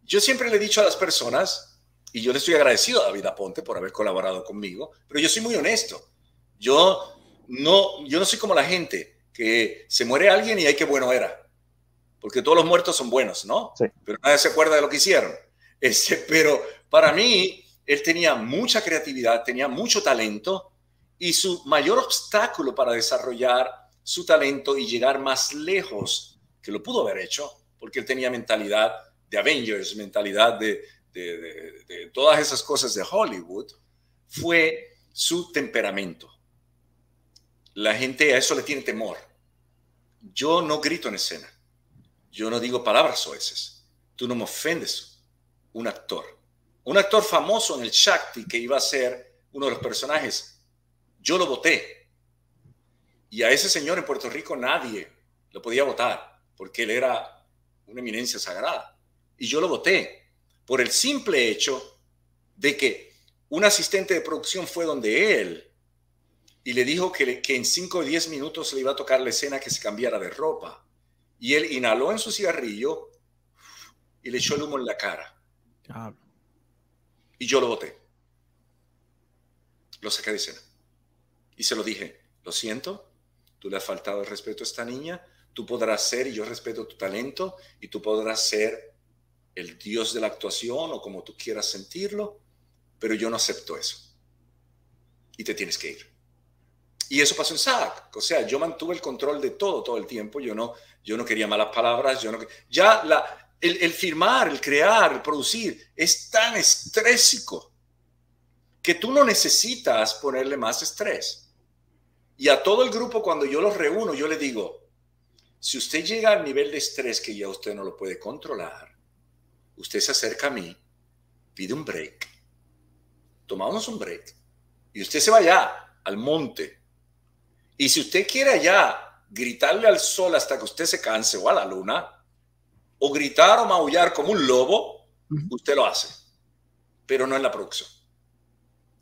Yo siempre le he dicho a las personas, y yo le estoy agradecido a David Aponte por haber colaborado conmigo, pero yo soy muy honesto. Yo no, yo no soy como la gente que se muere alguien y hay que bueno era. Porque todos los muertos son buenos, ¿no? Pero nadie se acuerda de lo que hicieron. Este, pero para mí, él tenía mucha creatividad, tenía mucho talento y su mayor obstáculo para desarrollar su talento y llegar más lejos que lo pudo haber hecho, porque él tenía mentalidad de Avengers, mentalidad de, de, todas esas cosas de Hollywood fue su temperamento. La gente a eso le tiene temor. yo no grito en escena. Yo no digo palabras soeces. Tú no me ofendes. Un actor. Un actor famoso en el Shakti que iba a ser uno de los personajes. Yo lo voté. Y a ese señor en Puerto Rico nadie lo podía votar porque él era una eminencia sagrada. Y yo lo voté por el simple hecho de que un asistente de producción fue donde él y le dijo que, que en 5 o 10 minutos le iba a tocar la escena que se cambiara de ropa. Y él inhaló en su cigarrillo y le echó el humo en la cara. Y yo lo boté. Lo saqué de escena. Y se lo dije, lo siento, tú le has faltado el respeto a esta niña, tú podrás ser, y yo respeto tu talento, y tú podrás ser el dios de la actuación o como tú quieras sentirlo, pero yo no acepto eso. Y te tienes que ir. Y eso pasó en SAC. O sea, yo mantuve el control de todo, todo el tiempo. Yo no, yo no quería malas palabras. Yo no, ya la, el, firmar, el crear, el producir es tan estrésico que tú no necesitas ponerle más estrés. Y a todo el grupo, cuando yo los reúno, yo le digo, si usted llega al nivel de estrés que ya usted no lo puede controlar, usted se acerca a mí, pide un break, tomamos un break, y usted se va allá al monte y si usted quiere allá gritarle al sol hasta que usted se canse o a la luna, o gritar o maullar como un lobo, usted lo hace, pero no en la producción.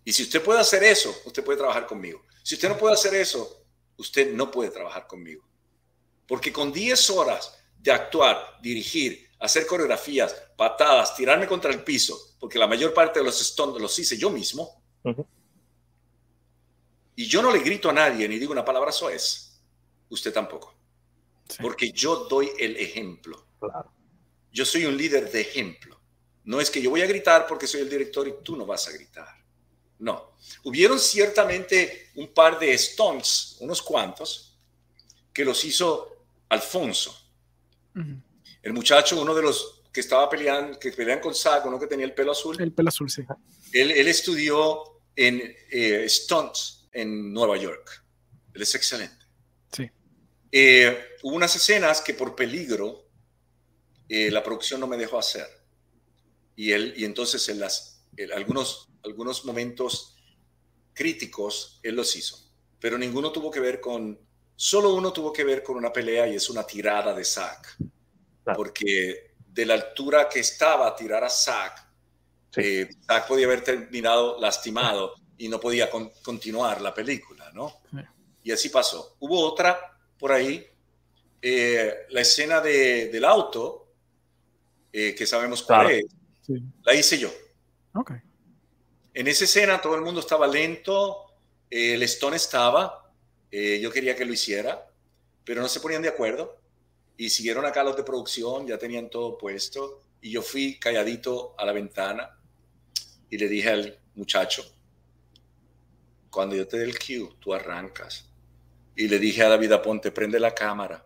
Y si usted puede hacer eso, usted puede trabajar conmigo. Si usted no puede hacer eso, usted no puede trabajar conmigo. Porque con 10 horas de actuar, dirigir, hacer coreografías, patadas, tirarme contra el piso, porque la mayor parte de los stunts los hice yo mismo, y yo no le grito a nadie ni digo una palabra soez, usted tampoco. Porque yo doy el ejemplo. Yo soy un líder de ejemplo. No es que yo voy a gritar porque soy el director y tú no vas a gritar. No. Hubieron ciertamente un par de stunts, unos cuantos, que los hizo Alfonso. El muchacho, uno de los que estaba peleando, que pelean con Sago, uno que tenía el pelo azul. El pelo azul, sí. Él, estudió en eh, stunts en Nueva York. Él es excelente. Sí. Eh, hubo unas escenas que por peligro eh, la producción no me dejó hacer. Y, él, y entonces en las, algunos, algunos momentos críticos él los hizo. Pero ninguno tuvo que ver con, solo uno tuvo que ver con una pelea y es una tirada de Zack. Porque de la altura que estaba tirar a Zack, eh, Zack podía haber terminado lastimado y no podía continuar la película, ¿no? Y así pasó. Hubo otra por ahí, eh, la escena de, del auto, eh, que sabemos cuál es, la hice yo. Okay. En esa escena todo el mundo estaba lento, eh, el Stone estaba, yo quería que lo hiciera, pero no se ponían de acuerdo y siguieron acá los de producción, ya tenían todo puesto y yo fui calladito a la ventana y le dije al muchacho, cuando yo te dé el cue, tú arrancas. Y le dije a David Aponte, prende la cámara.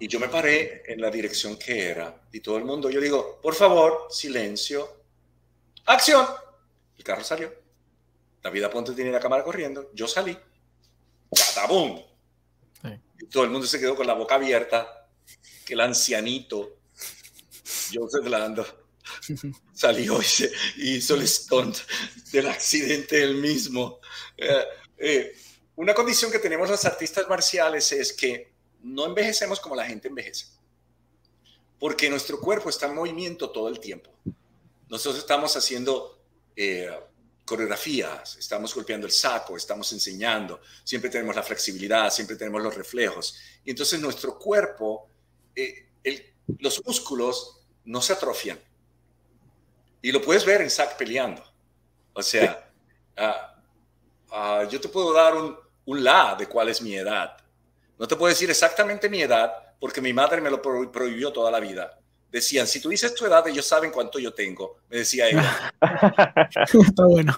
Y yo me paré en la dirección que era. Y todo el mundo, yo digo, por favor, silencio. Acción. El carro salió. David Aponte tiene la cámara corriendo. Yo salí. ¡Catabum! Y todo el mundo se quedó con la boca abierta. Que el ancianito, Joseph Lando, salió y, hizo el stunt del accidente él mismo. Eh, eh, una condición que tenemos los artistas marciales es que no envejecemos como la gente envejece, porque nuestro cuerpo está en movimiento todo el tiempo. Nosotros estamos haciendo eh, coreografías, estamos golpeando el saco, estamos enseñando, siempre tenemos la flexibilidad, siempre tenemos los reflejos. Y entonces nuestro cuerpo, los músculos no se atrofian, y lo puedes ver en Zack peleando. O sea, ah, ah, yo te puedo dar un, un la de cuál es mi edad. No te puedo decir exactamente mi edad porque mi madre me lo prohibió toda la vida. Decían, si tú dices tu edad, ellos saben cuánto yo tengo, me decía ella. Está bueno.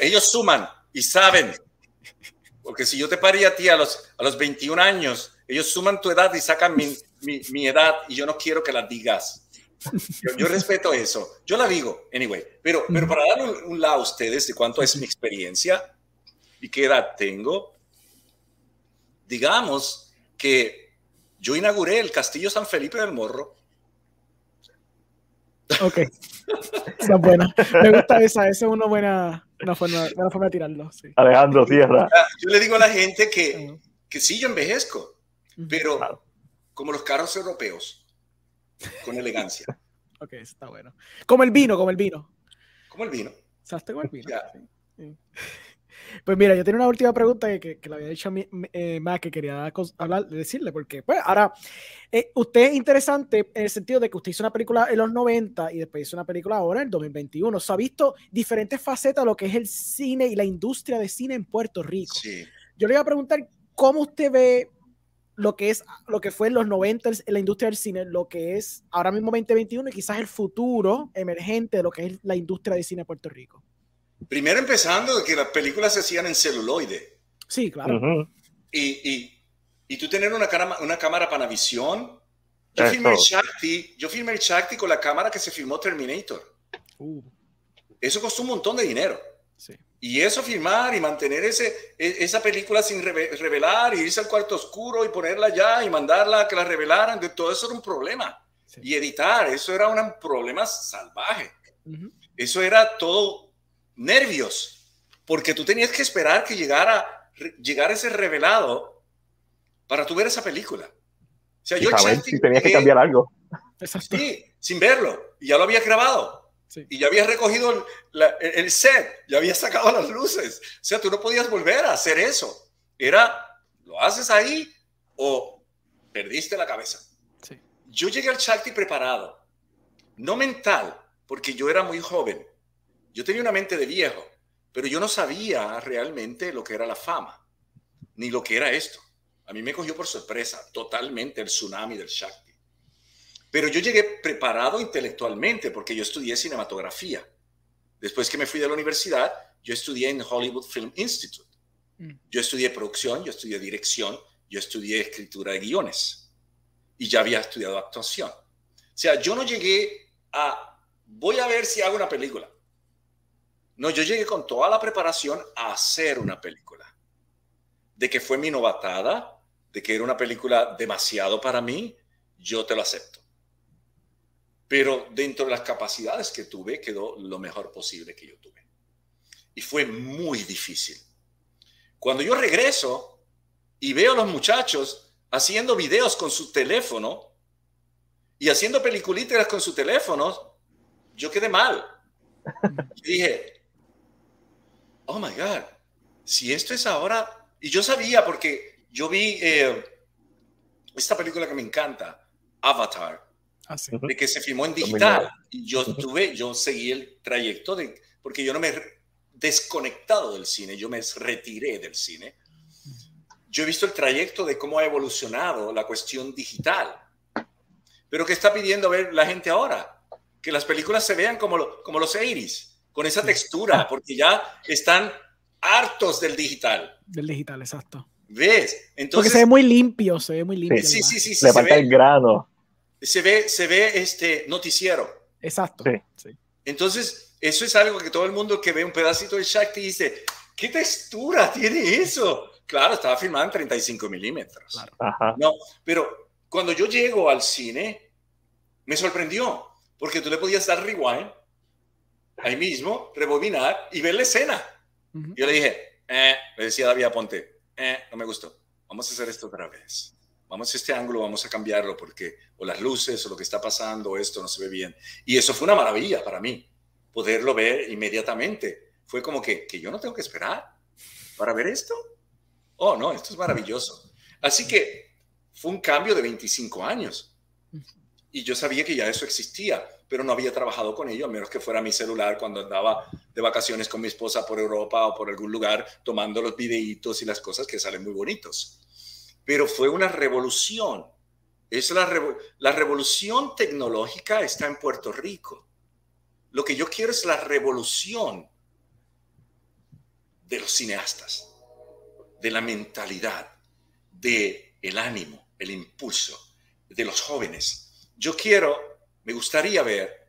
ellos suman y saben. Porque si yo te paría a ti a los, a los 21 años, ellos suman tu edad y sacan mi, mi, mi edad y yo no quiero que la digas. Yo, respeto eso. Yo la digo, anyway. Pero, pero para dar un, lado a ustedes de cuánto es mi experiencia y qué edad tengo, digamos que yo inauguré el Castillo San Felipe del Morro. Ok. Está buena. Me gusta esa. Esa es una buena, forma, de tirarlo. Alejandro Tierra. Yo le digo a la gente que, que sí, yo envejezco, pero como los carros europeos, con elegancia. ok, está bueno. Como el vino, como el vino. Como el vino. ¿Sabes como el vino? Pues mira, yo tengo una última pregunta que, que, le había dicho a mí, eh, más que quería hablar, decirle, porque pues ahora, eh, usted es interesante en el sentido de que usted hizo una película en los 90 y después hizo una película ahora en 2021. O sea, ha visto diferentes facetas de lo que es el cine y la industria de cine en Puerto Rico. Sí. Yo le iba a preguntar cómo usted ve lo que es lo que fue en los 90 en la industria del cine, lo que es ahora mismo 2021 y quizás el futuro emergente de lo que es la industria de cine en Puerto Rico. Primero empezando de que las películas se hacían en celuloide. Sí, claro. y, y, y, tú tener una, cámara, una cámara Panavisión. Yo filmé, el Shakti, yo filmé el Shakti con la cámara que se filmó Terminator. Uh. Eso costó un montón de dinero. Sí. Y eso filmar y mantener ese, e, esa película sin revelar y irse al cuarto oscuro y ponerla allá y mandarla a que la revelaran, de todo eso era un problema. Y editar, eso era un problema salvaje. Eso era todo nervios, porque tú tenías que esperar que llegara, llegara ese revelado para tu ver esa película. O sea, yo si tenías que cambiar algo. Sí, sin verlo. Y ya lo había grabado. Y ya había recogido el, set, ya había sacado las luces. O sea, tú no podías volver a hacer eso. Era, lo haces ahí o perdiste la cabeza. Yo llegué al Shakti preparado, no mental, porque yo era muy joven, yo tenía una mente de viejo, pero yo no sabía realmente lo que era la fama, ni lo que era esto. A mí me cogió por sorpresa totalmente el tsunami del Shakti. Pero yo llegué preparado intelectualmente porque yo estudié cinematografía. Después que me fui de la universidad, yo estudié en Hollywood Film Institute. Mm. Yo estudié producción, yo estudié dirección, yo estudié escritura de guiones y ya había estudiado actuación. O sea, yo no llegué a, voy a ver si hago una película. No, yo llegué con toda la preparación a hacer una película. De que fue mi novatada, de que era una película demasiado para mí, yo te lo acepto. Pero dentro de las capacidades que tuve, quedó lo mejor posible que yo tuve. Y fue muy difícil. Cuando yo regreso y veo a los muchachos haciendo videos con su teléfono y haciendo peliculitas con su teléfono, yo quedé mal. Dije, oh my God, si esto es ahora, y yo sabía porque yo vi eh, esta película que me encanta, Avatar, ah, de que se filmó en digital, y yo tuve, yo seguí el trayecto de, porque yo no me he desconectado del cine, yo me retiré del cine. Yo he visto el trayecto de cómo ha evolucionado la cuestión digital. Pero ¿qué está pidiendo ver la gente ahora? Que las películas se vean como, como los 80 con esa textura, porque ya están hartos del digital. Del digital, exacto. ¿Ves? Entonces, porque se ve muy limpio, se ve muy limpio. Sí, sí, sí. sí Le falta el grano. Se ve, se ve este noticiero. Exacto. Sí. Entonces, eso es algo que todo el mundo que ve un pedacito de Shakti dice, ¿qué textura tiene eso? Claro, estaba filmado en 35 milímetros. Claro. No, pero cuando yo llego al cine, me sorprendió, porque tú le podías dar rewind ahí mismo, rebobinar y ver la escena. Yo le dije, eh, le decía David Aponte, eh, no me gustó, vamos a hacer esto otra vez. Vamos a este ángulo, vamos a cambiarlo porque o las luces o lo que está pasando o esto no se ve bien. Y eso fue una maravilla para mí, poderlo ver inmediatamente. Fue como que, que yo no tengo que esperar para ver esto. Oh, no, esto es maravilloso. Así que fue un cambio de 25 años. Y yo sabía que ya eso existía pero no había trabajado con ello, a menos que fuera mi celular cuando andaba de vacaciones con mi esposa por Europa o por algún lugar tomando los videitos y las cosas que salen muy bonitos. Pero fue una revolución. Es la, la revolución tecnológica está en Puerto Rico. Lo que yo quiero es la revolución de los cineastas, de la mentalidad, de el ánimo, el impulso de los jóvenes. Yo quiero me gustaría ver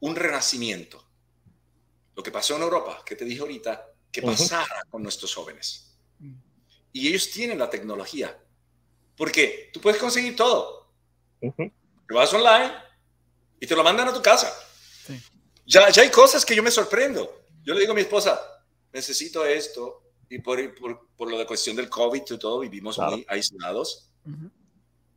un renacimiento. Lo que pasó en Europa, que te dije ahorita, que pasara con nuestros jóvenes. y ellos tienen la tecnología. Porque tú puedes conseguir todo. Lo vas online y te lo mandan a tu casa. Ya, ya hay cosas que yo me sorprendo. Yo le digo a mi esposa, necesito esto, y por, por, por lo de cuestión del COVID y todo, vivimos muy aislados.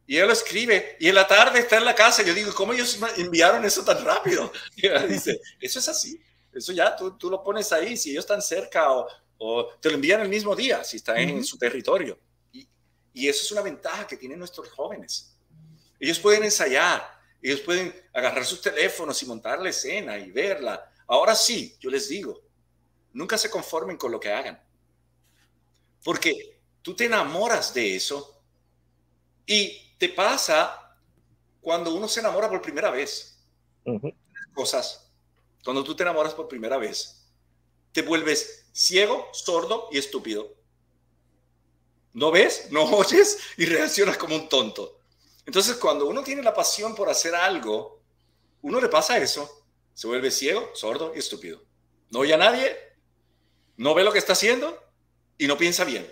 Y ella lo escribe, y en la tarde está en la casa. Yo digo, ¿cómo ellos enviaron eso tan rápido? Y ella dice, eso es así. Eso ya tú, tú lo pones ahí, si ellos están cerca o, o te lo envían el mismo día, si está en su territorio. Y, y eso es una ventaja que tienen nuestros jóvenes. Ellos pueden ensayar, ellos pueden agarrar sus teléfonos y montar la escena y verla. Ahora sí, yo les digo, nunca se conformen con lo que hagan. Porque tú te enamoras de eso y te pasa cuando uno se enamora por primera vez. Cosas, cuando tú te enamoras por primera vez, te vuelves ciego, sordo y estúpido. No ves, no oyes y reaccionas como un tonto. Entonces, cuando uno tiene la pasión por hacer algo, uno le pasa eso, se vuelve ciego, sordo y estúpido. No oye a nadie, no ve lo que está haciendo y no piensa bien.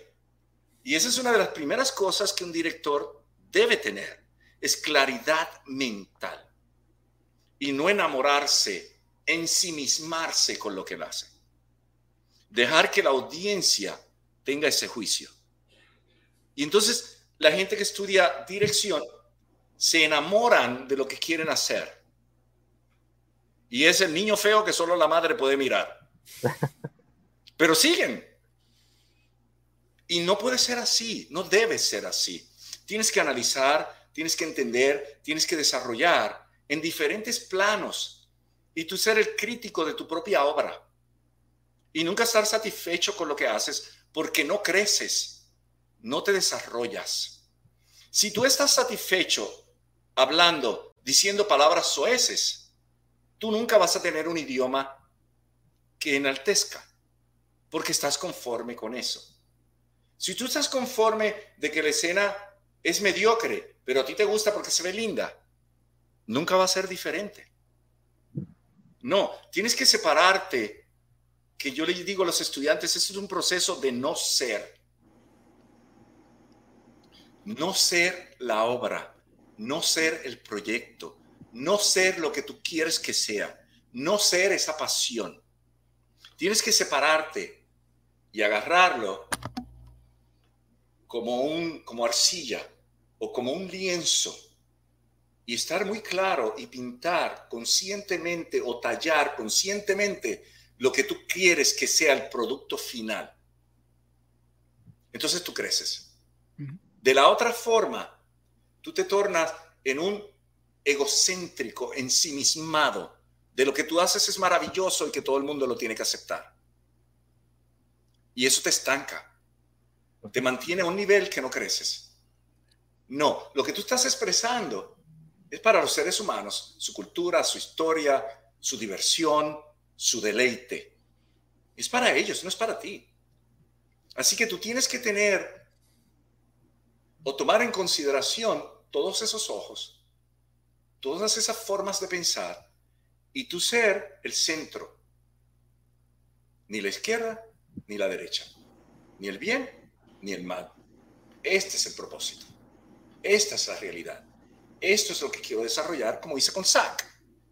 Y esa es una de las primeras cosas que un director debe tener, es claridad mental y no enamorarse, ensimismarse con lo que él hace. Dejar que la audiencia tenga ese juicio. Y entonces la gente que estudia dirección se enamoran de lo que quieren hacer. Y es el niño feo que solo la madre puede mirar. Pero siguen. Y no puede ser así, no debe ser así. Tienes que analizar, tienes que entender, tienes que desarrollar en diferentes planos y tú ser el crítico de tu propia obra. Y nunca estar satisfecho con lo que haces porque no creces, no te desarrollas. Si tú estás satisfecho hablando, diciendo palabras soeces, tú nunca vas a tener un idioma que enaltezca, porque estás conforme con eso. Si tú estás conforme de que la escena es mediocre, pero a ti te gusta porque se ve linda, nunca va a ser diferente. No, tienes que separarte, que yo le digo a los estudiantes, este es un proceso de no ser. No ser la obra, no ser el proyecto, no ser lo que tú quieres que sea, no ser esa pasión. Tienes que separarte y agarrarlo como un como arcilla o como un lienzo y estar muy claro y pintar conscientemente o tallar conscientemente lo que tú quieres que sea el producto final. Entonces tú creces. De la otra forma, tú te tornas en un egocéntrico, ensimismado, de lo que tú haces es maravilloso y que todo el mundo lo tiene que aceptar. Y eso te estanca, te mantiene a un nivel que no creces. No, lo que tú estás expresando es para los seres humanos, su cultura, su historia, su diversión, su deleite. Es para ellos, no es para ti. Así que tú tienes que tener o tomar en consideración todos esos ojos, todas esas formas de pensar y tu ser el centro. Ni la izquierda ni la derecha. Ni el bien ni el mal. Este es el propósito. Esta es la realidad. Esto es lo que quiero desarrollar como hice con Zach.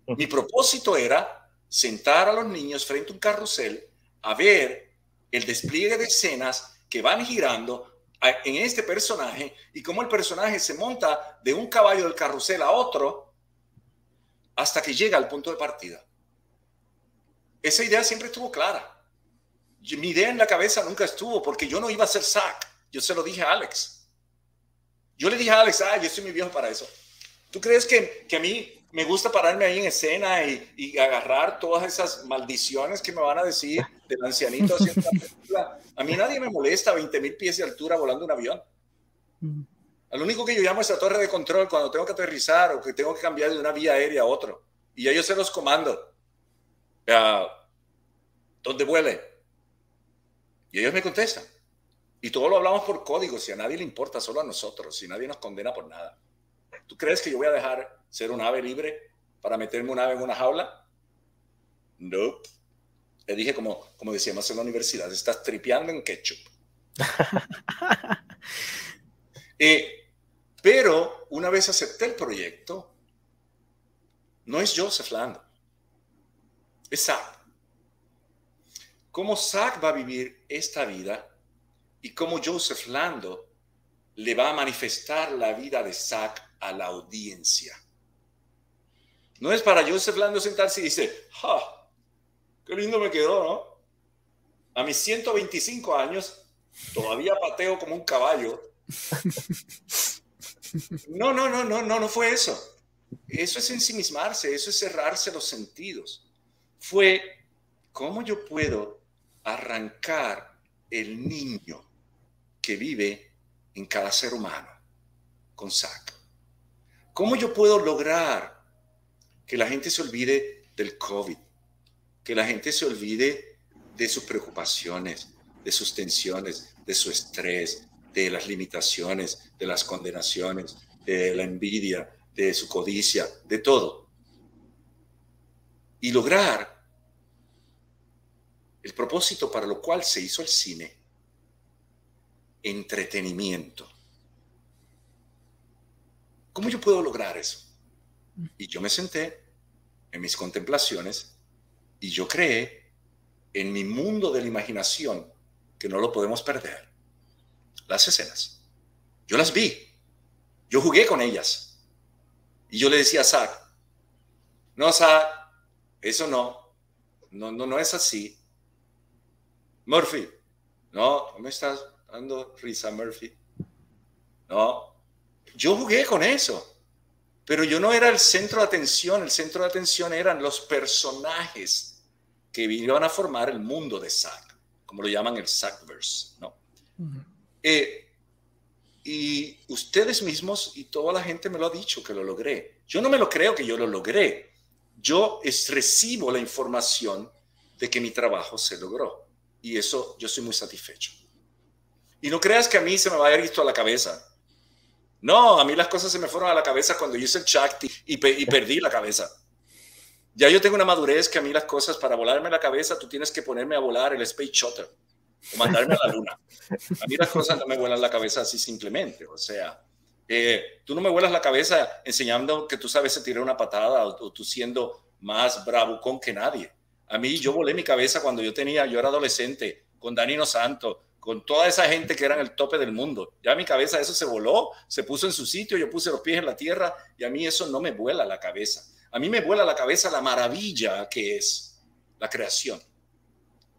Mi propósito era sentar a los niños frente a un carrusel a ver el despliegue de escenas que van girando en este personaje y cómo el personaje se monta de un caballo del carrusel a otro hasta que llega al punto de partida. Esa idea siempre estuvo clara. Mi idea en la cabeza nunca estuvo porque yo no iba a ser Zack. Yo se lo dije a Alex. Yo le dije a Alex, ah, yo soy muy viejo para eso. ¿Tú crees que, que a mí me gusta pararme ahí en escena y, y, agarrar todas esas maldiciones que me van a decir del ancianito haciendo la película. A mí nadie me molesta a 20 mil pies de altura volando un avión. Al único que yo llamo es la torre de control cuando tengo que aterrizar o que tengo que cambiar de una vía aérea a otra. Y ya yo se los comando. Uh, ¿Dónde vuele? Y ellos me contestan. Y todo lo hablamos por código, si a nadie le importa, solo a nosotros, si nadie nos condena por nada. ¿Tú crees que yo voy a dejar ser un ave libre para meterme un ave en una jaula? No. Le dije, como, como decíamos en la universidad, estás tripeando en ketchup. Eh, pero una vez acepté el proyecto, no es Joseph Lando, es Zach. Cómo Zach va a vivir esta vida y cómo Joseph Lando le va a manifestar la vida de Zach a la audiencia. No es para Joseph Lando sentarse y dice, ¡ja! ¡Qué lindo me quedó, ¿no? A mis 125 años todavía pateo como un caballo. No, no, no, no, no, no fue eso. Eso es ensimismarse, eso es cerrarse los sentidos. Fue, ¿cómo yo puedo arrancar el niño que vive en cada ser humano con SAC? ¿Cómo yo puedo lograr que la gente se olvide del COVID? Que la gente se olvide de sus preocupaciones, de sus tensiones, de su estrés, de las limitaciones, de las condenaciones, de la envidia, de su codicia, de todo. Y lograr el propósito para lo cual se hizo el cine, entretenimiento. ¿Cómo yo puedo lograr eso? Y yo me senté en mis contemplaciones y yo creé en mi mundo de la imaginación, que no lo podemos perder, las escenas. Yo las vi, yo jugué con ellas. Y yo le decía a Zach, no, Zach, eso no, no, no, no es así. Murphy, no, no estás risa, Murphy. No, yo jugué con eso. Pero yo no era el centro de atención, el centro de atención eran los personajes que iban a formar el mundo de Zack, como lo llaman el Zackverse, ¿no? Eh, y ustedes mismos y toda la gente me lo ha dicho que lo logré. Yo no me lo creo que yo lo logré. Yo es, recibo la información de que mi trabajo se logró. Y eso yo soy muy satisfecho. Y no creas que a mí se me vaya esto a la cabeza. No, a mí las cosas se me fueron a la cabeza cuando yo hice el Chakti y, y perdí la cabeza. Ya yo tengo una madurez que a mí las cosas, para volarme la cabeza, tú tienes que ponerme a volar el Space Shuttle o mandarme a la luna. A mí las cosas no me vuelan la cabeza así simplemente. O sea, eh, tú no me vuelas la cabeza enseñando que tú sabes tirar una patada o, tú siendo más bravucón que nadie. A mí yo volé mi cabeza cuando yo tenía, yo era adolescente, con Danilo Santo, con toda esa gente que era en el tope del mundo. Ya mi cabeza eso se voló, se puso en su sitio, yo puse los pies en la tierra y a mí eso no me vuela la cabeza. A mí me vuela la cabeza la maravilla que es la creación,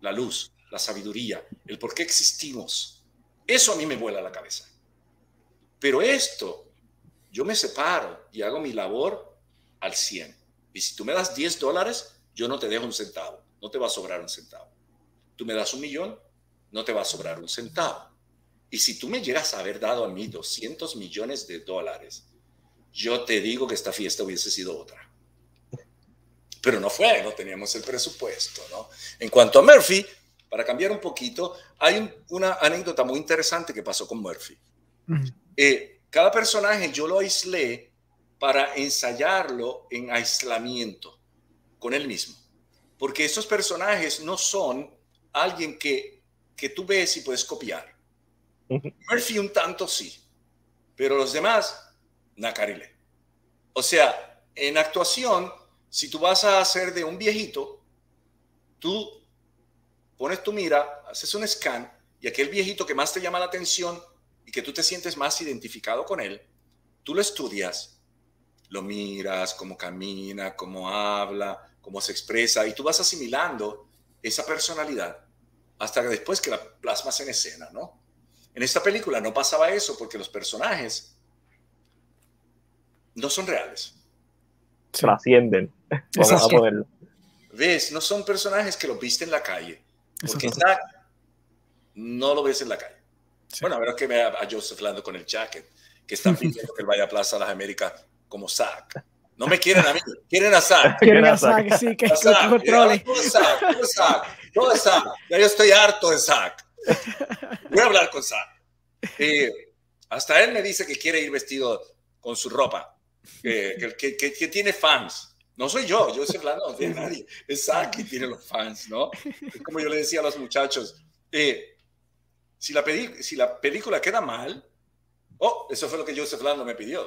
la luz, la sabiduría, el por qué existimos. Eso a mí me vuela la cabeza. Pero esto, yo me separo y hago mi labor al 100. Y si tú me das 10 dólares, yo no te dejo un centavo, no te va a sobrar un centavo. Tú me das un millón, no te va a sobrar un centavo. Y si tú me llegas a haber dado a mí 200 millones de dólares, yo te digo que esta fiesta hubiese sido otra. Pero no fue, no teníamos el presupuesto, ¿no? En cuanto a Murphy, para cambiar un poquito, hay una anécdota muy interesante que pasó con Murphy. Eh, cada personaje yo lo aislé para ensayarlo en aislamiento con él mismo. Porque esos personajes no son alguien que que tú ves y puedes copiar. Murphy un tanto sí, pero los demás, nacarile. O sea, en actuación, si tú vas a hacer de un viejito, tú pones tu mira, haces un scan y aquel viejito que más te llama la atención y que tú te sientes más identificado con él, tú lo estudias, lo miras, cómo camina, cómo habla, cómo se expresa y tú vas asimilando esa personalidad hasta después que la plasmas en escena, ¿no? En esta película no pasaba eso porque los personajes no son reales. Trascienden. Vamos a ponerlo. ¿Ves? No son personajes que los viste en la calle. Porque Zack no lo ves en la calle. Bueno, a ver que vea a Joseph Lando con el jacket, que están pidiendo que él vaya a Plaza Las Américas como Zack. No me quieren a mí, quieren a Zack. Quieren a Zack, sí, que, controle. Todo es Zack, todo es Zack, todo es Zack. Ya yo estoy harto de Zack. Voy a hablar con Zack. Eh, hasta él me dice que quiere ir vestido con su ropa, que, que, que, tiene fans. No soy yo, yo soy hablando de nadie. Es Zack que tiene los fans, ¿no? Es como yo le decía a los muchachos, eh, Si la, si la película queda mal, oh, eso fue lo que Joseph Lando me pidió.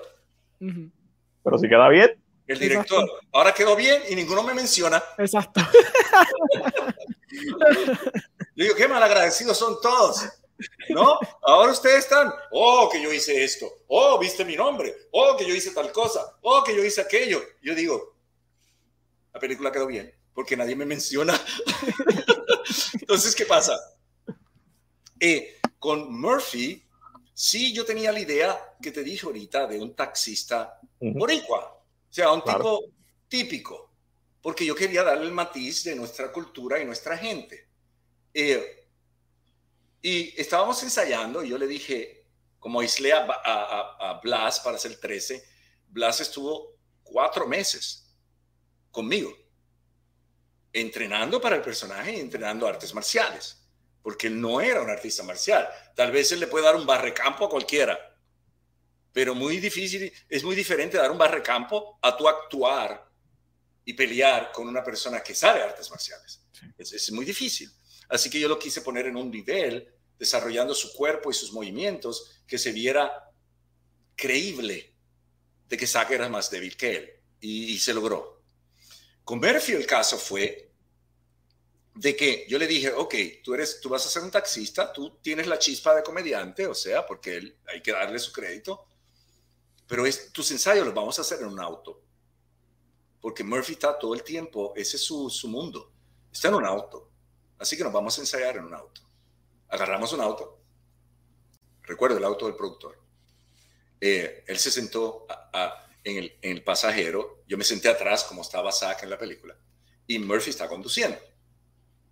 Pero si queda bien. El director, ahora quedó bien y ninguno me menciona. Exacto. Yo digo, qué malagradecidos son todos. ¿No? Ahora ustedes están, oh, que yo hice esto, oh, viste mi nombre, oh, que yo hice tal cosa, oh, que yo hice aquello. Yo digo, la película quedó bien, porque nadie me menciona. Entonces, ¿qué pasa? Eh, con Murphy, sí, yo tenía la idea que te dije ahorita de un taxista boricua, o sea, un tipo típico, porque yo quería darle el matiz de nuestra cultura y nuestra gente. Eh, y estábamos ensayando y yo le dije, como aislé a, a, Blas para hacer 13, Blas estuvo cuatro meses conmigo, entrenando para el personaje y entrenando artes marciales, porque él no era un artista marcial. Tal vez él le puede dar un barrecampo a cualquiera, pero muy difícil, es muy diferente dar un barrecampo a tu actuar y pelear con una persona que sabe artes marciales. Es, es muy difícil. Así que yo lo quise poner en un nivel, desarrollando su cuerpo y sus movimientos, que se viera creíble de que Zack era más débil que él. Y, se logró. Con Murphy el caso fue de que yo le dije, ok, tú, eres, tú vas a ser un taxista, tú tienes la chispa de comediante, o sea, porque él, hay que darle su crédito, pero tus ensayos los vamos a hacer en un auto. Porque Murphy está todo el tiempo, ese es su, su mundo, está en un auto. Así que nos vamos a ensayar en un auto. Agarramos un auto. Recuerdo el auto del productor. Eh, él se sentó en, el, pasajero. Yo me senté atrás, como estaba Zack en la película. Y Murphy está conduciendo.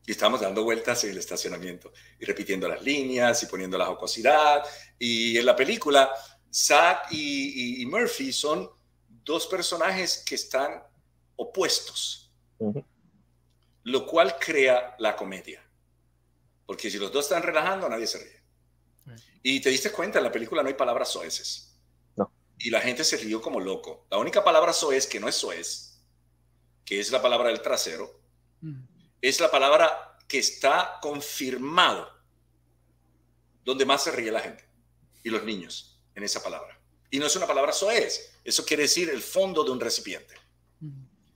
Y estamos dando vueltas en el estacionamiento y repitiendo las líneas y poniendo la jocosidad. Y en la película, Zack y, Murphy son dos personajes que están opuestos lo cual crea la comedia. Porque si los dos están relajando, nadie se ríe. Y te diste cuenta, en la película no hay palabras soeces. No. Y la gente se rió como loco. La única palabra soez que no es soez, que es la palabra del trasero, es la palabra que está confirmado donde más se ríe la gente y los niños en esa palabra. Y no es una palabra soez, eso quiere decir el fondo de un recipiente.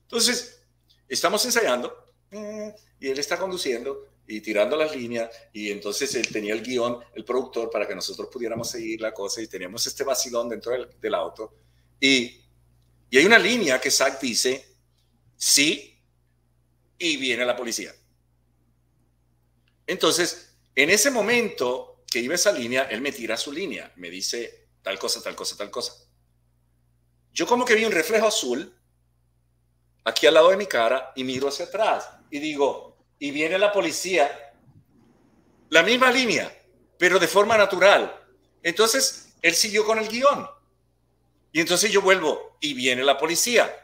Entonces, estamos ensayando y él está conduciendo y tirando las líneas y entonces él tenía el guion, el productor, para que nosotros pudiéramos seguir la cosa y teníamos este vacilón dentro del, auto. Y, y, hay una línea que Zack dice, sí, y viene la policía. Entonces, en ese momento que iba esa línea, él me tira su línea, me dice tal cosa, tal cosa, tal cosa. Yo como que vi un reflejo azul aquí al lado de mi cara y miro hacia atrás y digo, y viene la policía, la misma línea, pero de forma natural. Entonces, él siguió con el guion. Y entonces yo vuelvo y viene la policía.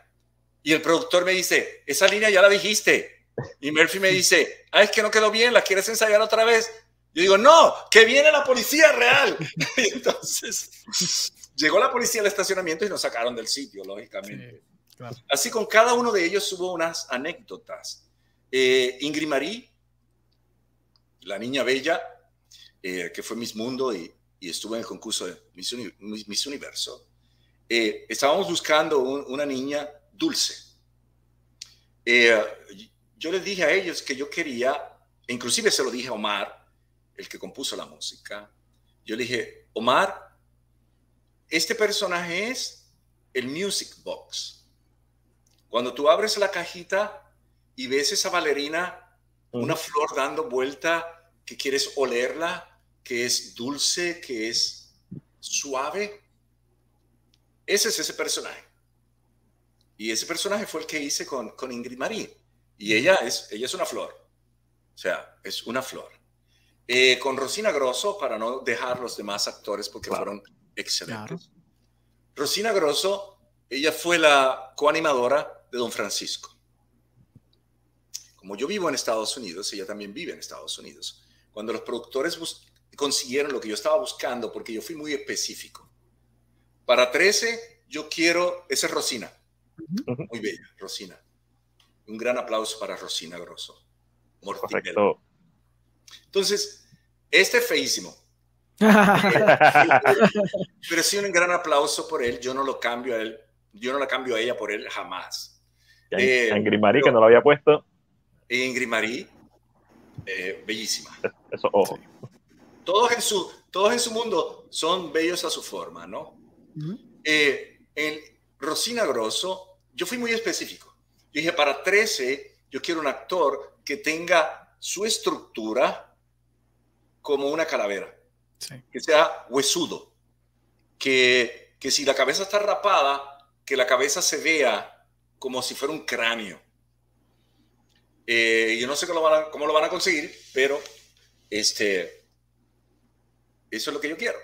Y el productor me dice, esa línea ya la dijiste. Y Murphy me dice, ah, es que no quedó bien, ¿la quieres ensayar otra vez? Yo digo, no, que viene la policía real. y entonces llegó la policía al estacionamiento y nos sacaron del sitio, lógicamente. Así con cada uno de ellos hubo unas anécdotas. Eh, Ingrid Marie, la niña bella, eh, que fue Miss Mundo y, estuvo en el concurso de Miss, Universo, eh, estábamos buscando una niña dulce. yo les dije a ellos que yo quería, inclusive se lo dije a Omar, el que compuso la música, yo le dije, Omar, este personaje es el Music Box. Cuando tú abres la cajita, y ves esa bailarina, una flor dando vuelta, que quieres olerla, que es dulce, que es suave. Ese es ese personaje. Y ese personaje fue el que hice con, con Ingrid Marie. Y ella es, ella es una flor. O sea, es una flor. Eh, con Rosina Grosso, para no dejar los demás actores porque fueron excelentes. Rosina Grosso, ella fue la coanimadora de Don Francisco como yo vivo en Estados Unidos, ella también vive en Estados Unidos. Cuando los productores consiguieron lo que yo estaba buscando, porque yo fui muy específico. Para 13, yo quiero, esa es Rosina. Muy bella, Rosina. Un gran aplauso para Rosina Grosso. Perfecto. Entonces, Este es feísimo. Pero sí un gran aplauso por él. Yo no lo cambio a él. Yo no la cambio a ella por él jamás. Eh, Ingrid Marie, que no lo había puesto. Ingrid Marie, eh, bellísima. Eso, ojo. Todos en, su, todos en su mundo son bellos a su forma, ¿no? Eh, en Rosina Grosso, yo fui muy específico. Yo dije, para 13, yo quiero un actor que tenga su estructura como una calavera que sea huesudo, que, que si la cabeza está rapada, que la cabeza se vea como si fuera un cráneo. Eh, yo no sé cómo lo, van a, cómo lo van a conseguir, pero este, eso es lo que yo quiero.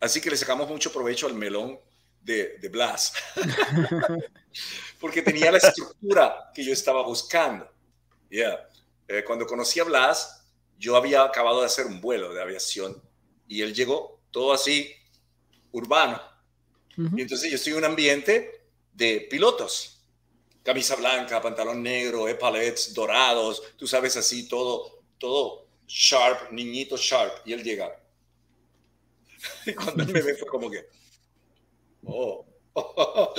Así que le sacamos mucho provecho al melón de, de Blas, porque tenía la estructura que yo estaba buscando. Yeah. Eh, cuando conocí a Blas, yo había acabado de hacer un vuelo de aviación y él llegó todo así urbano. Y entonces yo estoy en un ambiente de pilotos. Camisa blanca, pantalón negro, epalets dorados, tú sabes así, todo, todo sharp, niñito sharp. Y él llega. Y cuando él me ve fue como que, oh,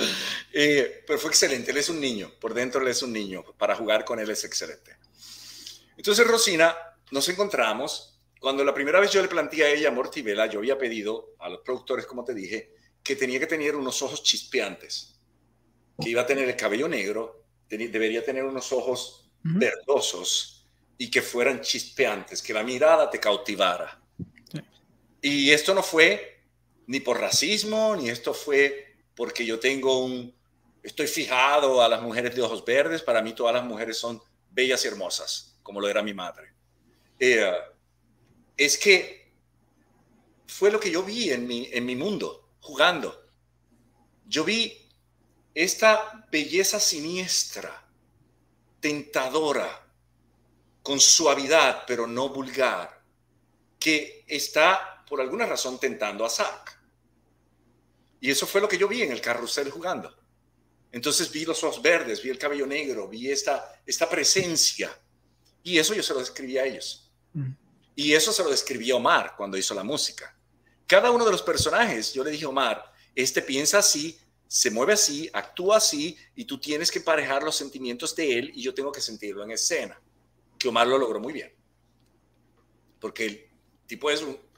eh, pero fue excelente, él es un niño, por dentro él es un niño, para jugar con él es excelente. Entonces Rosina nos encontramos. Cuando la primera vez yo le planteé a ella Mortivela, yo había pedido a los productores, como te dije, que tenía que tener unos ojos chispeantes, que iba a tener el cabello negro, debería tener unos ojos verdosos y que fueran chispeantes, que la mirada te cautivara. Y esto no fue ni por racismo, ni esto fue porque yo tengo un, estoy fijado a las mujeres de ojos verdes, para mí todas las mujeres son bellas y hermosas, como lo era mi madre. Eh, es que fue lo que yo vi en mi, en mi mundo, jugando. Yo vi esta belleza siniestra, tentadora, con suavidad, pero no vulgar, que está por alguna razón tentando a Zack. Y eso fue lo que yo vi en el carrusel jugando. Entonces vi los ojos verdes, vi el cabello negro, vi esta, esta presencia. Y eso yo se lo describí a ellos. Y eso se lo describí Omar cuando hizo la música. Cada uno de los personajes, yo le dije a Omar, este piensa así, se mueve así, actúa así, y tú tienes que parejar los sentimientos de él y yo tengo que sentirlo en escena. Que Omar lo logró muy bien. Porque el tipo es un...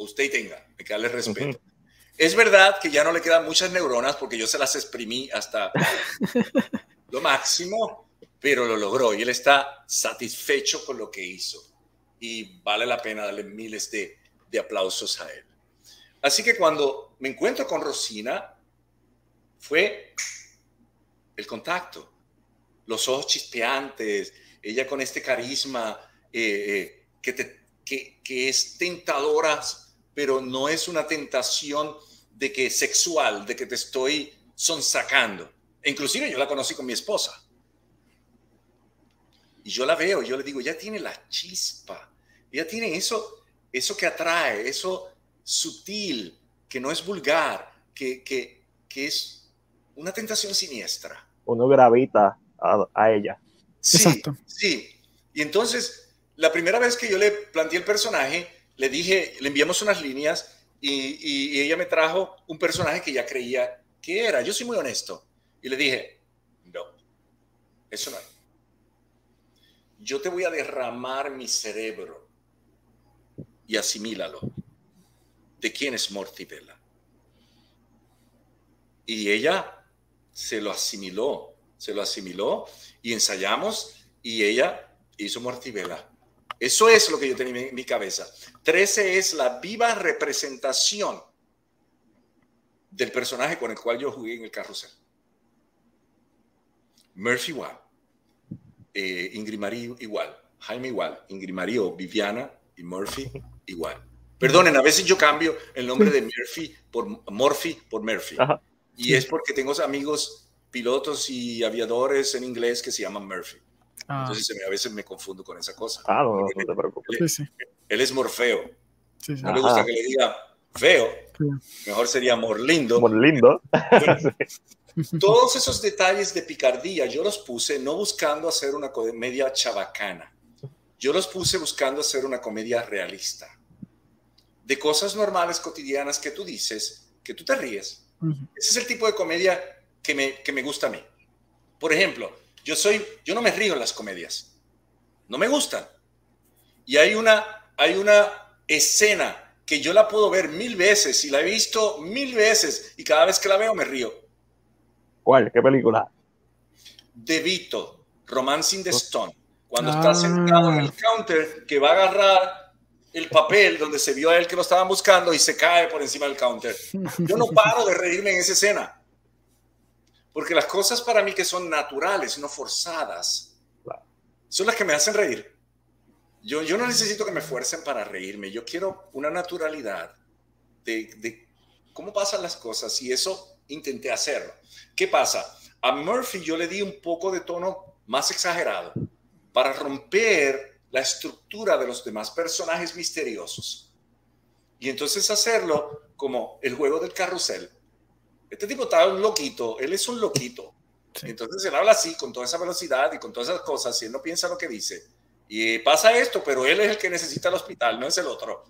Usted tenga, hay que darle respeto. Es verdad que ya no le quedan muchas neuronas porque yo se las exprimí hasta lo máximo, pero lo logró y él está satisfecho con lo que hizo y vale la pena darle miles de, aplausos a él. Así que cuando me encuentro con Rosina, fue el contacto, los ojos chispeantes, ella con este carisma eh, eh, que, te, que, es tentadora, pero no es una tentación de que sexual, de que te estoy sonsacando. E inclusive yo la conocí con mi esposa. Y yo la veo, yo le digo, ya tiene la chispa, ella tiene eso, eso que atrae, eso sutil, que no es vulgar, que, que, que es una tentación siniestra. Uno gravita a, ella. Sí, sí. Y entonces, la primera vez que yo le planteé el personaje, le dije, le enviamos unas líneas y, ella me trajo un personaje que ya creía que era. Yo soy muy honesto. Y le dije, no, eso no. Yo te voy a derramar mi cerebro y asimílalo. ¿De quién es Mortibella? Y ella se lo asimiló, se lo asimiló y ensayamos y ella hizo Mortibella. Eso es lo que yo tenía en mi cabeza. 13 es la viva representación del personaje con el cual yo jugué en el carrusel. Murphy igual, eh, Ingrid Marie igual, Jaime igual, Ingrid o Viviana y Murphy igual. Perdonen, a veces yo cambio el nombre de Murphy por Murphy por Murphy. Y es porque tengo amigos pilotos y aviadores en inglés que se llaman Murphy. Ah. Entonces a veces me confundo con esa cosa. Ah, no, no te preocupes. Él, es Morfeo. No me gusta que le diga feo. Mejor sería Morlindo. Morlindo. todos esos detalles de picardía yo los puse no buscando hacer una comedia chabacana yo los puse buscando hacer una comedia realista. De cosas normales, cotidianas que tú dices, que tú te ríes. Ese es el tipo de comedia que me, que me gusta a mí. Por ejemplo, yo soy, yo no me río en las comedias. No me gustan. Y hay una, hay una escena que yo la puedo ver mil veces y la he visto mil veces y cada vez que la veo me río. ¿Cuál? ¿Qué película? De Vito, Romancing the Stone. Cuando está sentado en el ah. counter que va a agarrar el papel donde se vio a él que lo estaban buscando y se cae por encima del counter. Yo no paro de reírme en esa escena. Porque las cosas para mí que son naturales, no forzadas, son las que me hacen reír. Yo, yo no necesito que me fuercen para reírme. Yo quiero una naturalidad de, de cómo pasan las cosas y eso intenté hacerlo. ¿Qué pasa? A Murphy yo le di un poco de tono más exagerado para romper la estructura de los demás personajes misteriosos. Y entonces hacerlo como el juego del carrusel. Este tipo está un loquito, él es un loquito. Entonces él habla así, con toda esa velocidad y con todas esas cosas, y él no piensa lo que dice. Y pasa esto, pero él es el que necesita el hospital, no es el otro.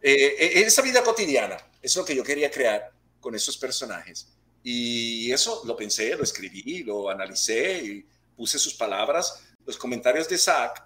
Eh, eh, esa vida cotidiana es lo que yo quería crear con esos personajes. Y eso lo pensé, lo escribí, lo analicé y puse sus palabras. Los comentarios de Zach,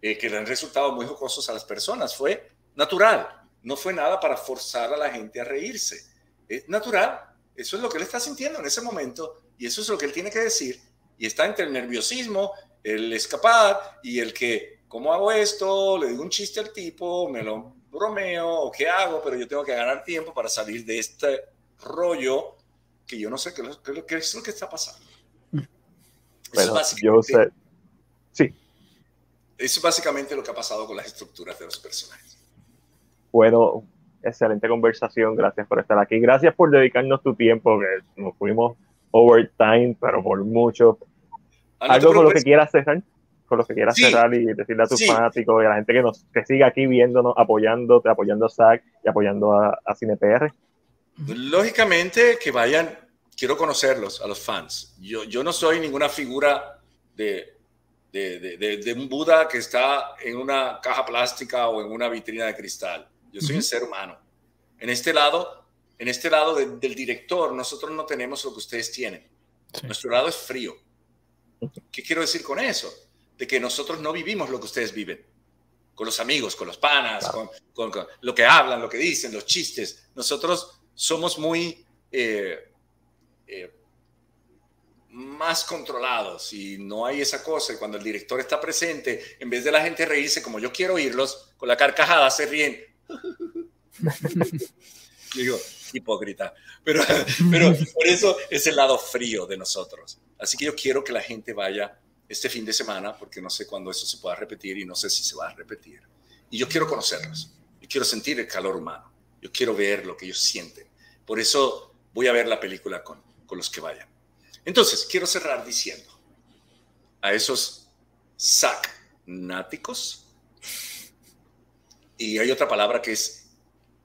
eh, que le han resultado muy jocosos a las personas, fue natural. No fue nada para forzar a la gente a reírse. Es natural. Eso es lo que él está sintiendo en ese momento y eso es lo que él tiene que decir. Y está entre el nerviosismo, el escapar y el que, ¿cómo hago esto? Le digo un chiste al tipo, me lo bromeo o qué hago, pero yo tengo que ganar tiempo para salir de este rollo que yo no sé qué, es lo que está pasando. Bueno, yo sé. Sí. Eso es básicamente lo que ha pasado con las estructuras de los personajes. Bueno, excelente conversación. Gracias por estar aquí. Gracias por dedicarnos tu tiempo, que nos fuimos overtime, pero por mucho. Ah, Algo con lo que quieras cerrar, con lo que quieras cerrar y decirle a tus fanáticos y a la gente que nos que siga aquí viéndonos, apoyándote, apoyando a SAC y apoyando a, a CinePR. Lógicamente que vayan, quiero conocerlos, a los fans. Yo, yo no soy ninguna figura de, de, de, de, un Buda que está en una caja plástica o en una vitrina de cristal. Yo soy un ser humano. En este lado, en este lado del director, nosotros no tenemos lo que ustedes tienen. Nuestro lado es frío. ¿Qué quiero decir con eso? De que nosotros no vivimos lo que ustedes viven. Con los amigos, con los panas, con, con, lo que hablan, lo que dicen, los chistes. Nosotros somos muy eh, eh, más controlados y no hay esa cosa. Y cuando el director está presente, en vez de la gente reírse como yo quiero oírlos, con la carcajada se ríen Digo, hipócrita. Pero, pero por eso es el lado frío de nosotros. Así que yo quiero que la gente vaya este fin de semana, porque no sé cuándo eso se pueda repetir y no sé si se va a repetir. Y yo quiero conocerlos. Yo quiero sentir el calor humano. Yo quiero ver lo que ellos sienten. Por eso voy a ver la película con, con los que vayan. Entonces, quiero cerrar diciendo a esos sacnáticos y hay otra palabra que es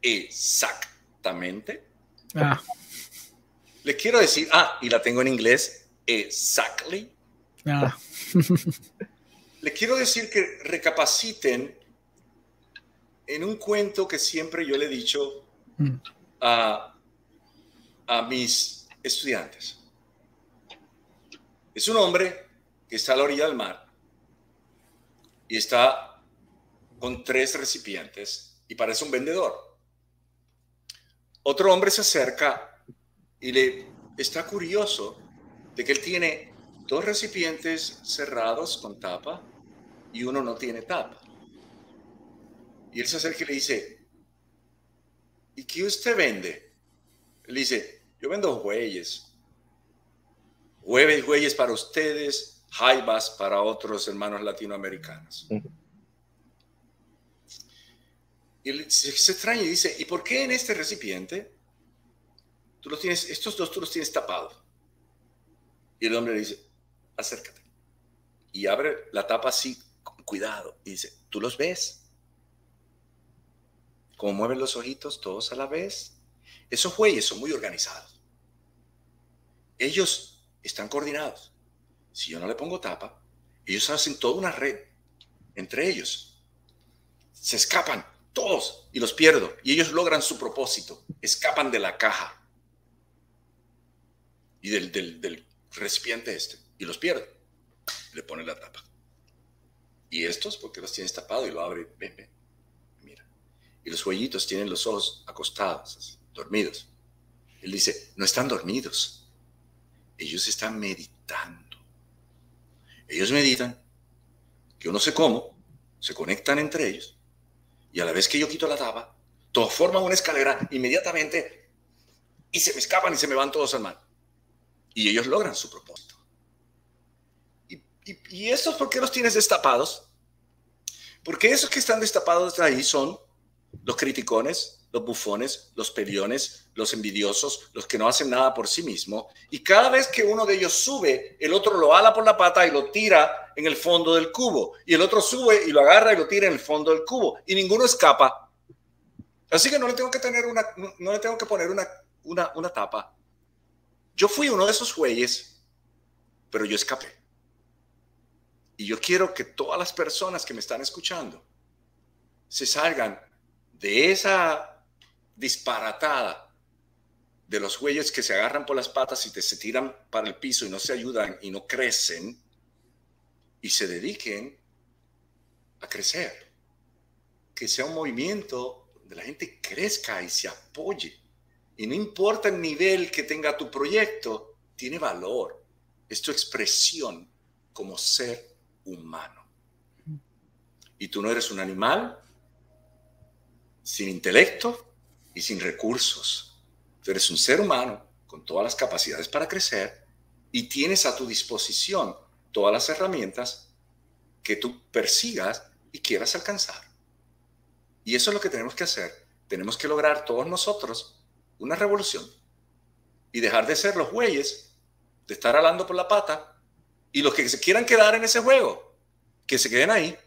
exactamente. Ah. Le quiero decir, ah, y la tengo en inglés, exactly. Ah. Le quiero decir que recapaciten en un cuento que siempre yo le he dicho mm. a, a mis estudiantes. Es un hombre que está a la orilla del mar y está con tres recipientes y parece un vendedor. Otro hombre se acerca y le está curioso de que él tiene dos recipientes cerrados con tapa y uno no tiene tapa. Y él se acerca y le dice, ¿y qué usted vende? Él dice, yo vendo jueyes. Jueves, jueyes para ustedes, jaibas para otros hermanos latinoamericanos. Y él se, extraña y dice, ¿y por qué en este recipiente tú los tienes, estos dos tú los tienes tapados? Y el hombre le dice, acércate. Y abre la tapa así, con cuidado, y dice, ¿tú los ves? ¿Cómo mueven los ojitos todos a la vez? Esos güeyes son muy organizados. Ellos están coordinados. Si yo no le pongo tapa, ellos hacen toda una red entre ellos. Se escapan todos y los pierdo. Y ellos logran su propósito. Escapan de la caja y del, recipiente este. Y los pierdo. Le pone la tapa. ¿Y estos? porque los tienes tapados? Y lo abre. Ven, Mira. Y los huellitos tienen los ojos acostados, dormidos. Él dice, no están dormidos. Ellos están meditando. Ellos meditan. Que no sé cómo. Se conectan entre ellos. Y a la vez que yo quito la tapa, todos forman una escalera inmediatamente y se me escapan y se me van todos al mar. Y ellos logran su propósito. ¿Y, estos por qué los tienes destapados? Porque esos que están destapados de ahí son los criticones, los bufones, los peliones, los envidiosos, los que no hacen nada por sí mismo. Y cada vez que uno de ellos sube, el otro lo ala por la pata y lo tira en el fondo del cubo. Y el otro sube y lo agarra y lo tira en el fondo del cubo. Y ninguno escapa. Así que no le tengo que tener una, le tengo que poner una, una, una tapa. Yo fui uno de esos güeyes, pero yo escapé. Y yo quiero que todas las personas que me están escuchando se salgan de esa disparatada de los güeyes que se agarran por las patas y te se tiran para el piso y no se ayudan y no crecen y se dediquen a crecer. Que sea un movimiento donde la gente crezca y se apoye y no importa el nivel que tenga tu proyecto, tiene valor. Es tu expresión como ser humano. Y tú no eres un animal sin intelecto y sin recursos. Tú eres un ser humano con todas las capacidades para crecer y tienes a tu disposición todas las herramientas que tú persigas y quieras alcanzar. Y eso es lo que tenemos que hacer. Tenemos que lograr todos nosotros una revolución y dejar de ser los güeyes, de estar alando por la pata, y los que se quieran quedar en ese juego, que se queden ahí,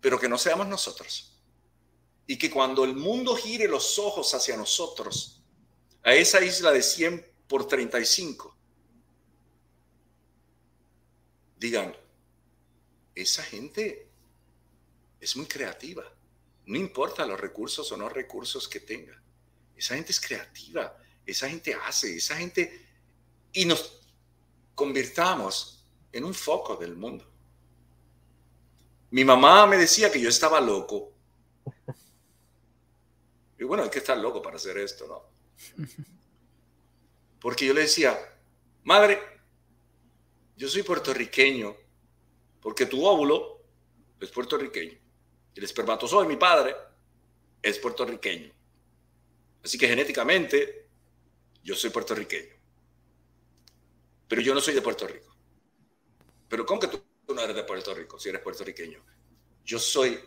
pero que no seamos nosotros. Y que cuando el mundo gire los ojos hacia nosotros, a esa isla de 100 por 35, digan, esa gente es muy creativa, no importa los recursos o no recursos que tenga esa gente es creativa, esa gente hace, esa gente... Y nos convirtamos en un foco del mundo. Mi mamá me decía que yo estaba loco. Y bueno, hay que estar loco para hacer esto, ¿no? Porque yo le decía, madre, yo soy puertorriqueño, porque tu óvulo es puertorriqueño. El espermatozoide, mi padre, es puertorriqueño. Así que genéticamente yo soy puertorriqueño. Pero yo no soy de Puerto Rico. Pero ¿cómo que tú no eres de Puerto Rico si eres puertorriqueño? Yo soy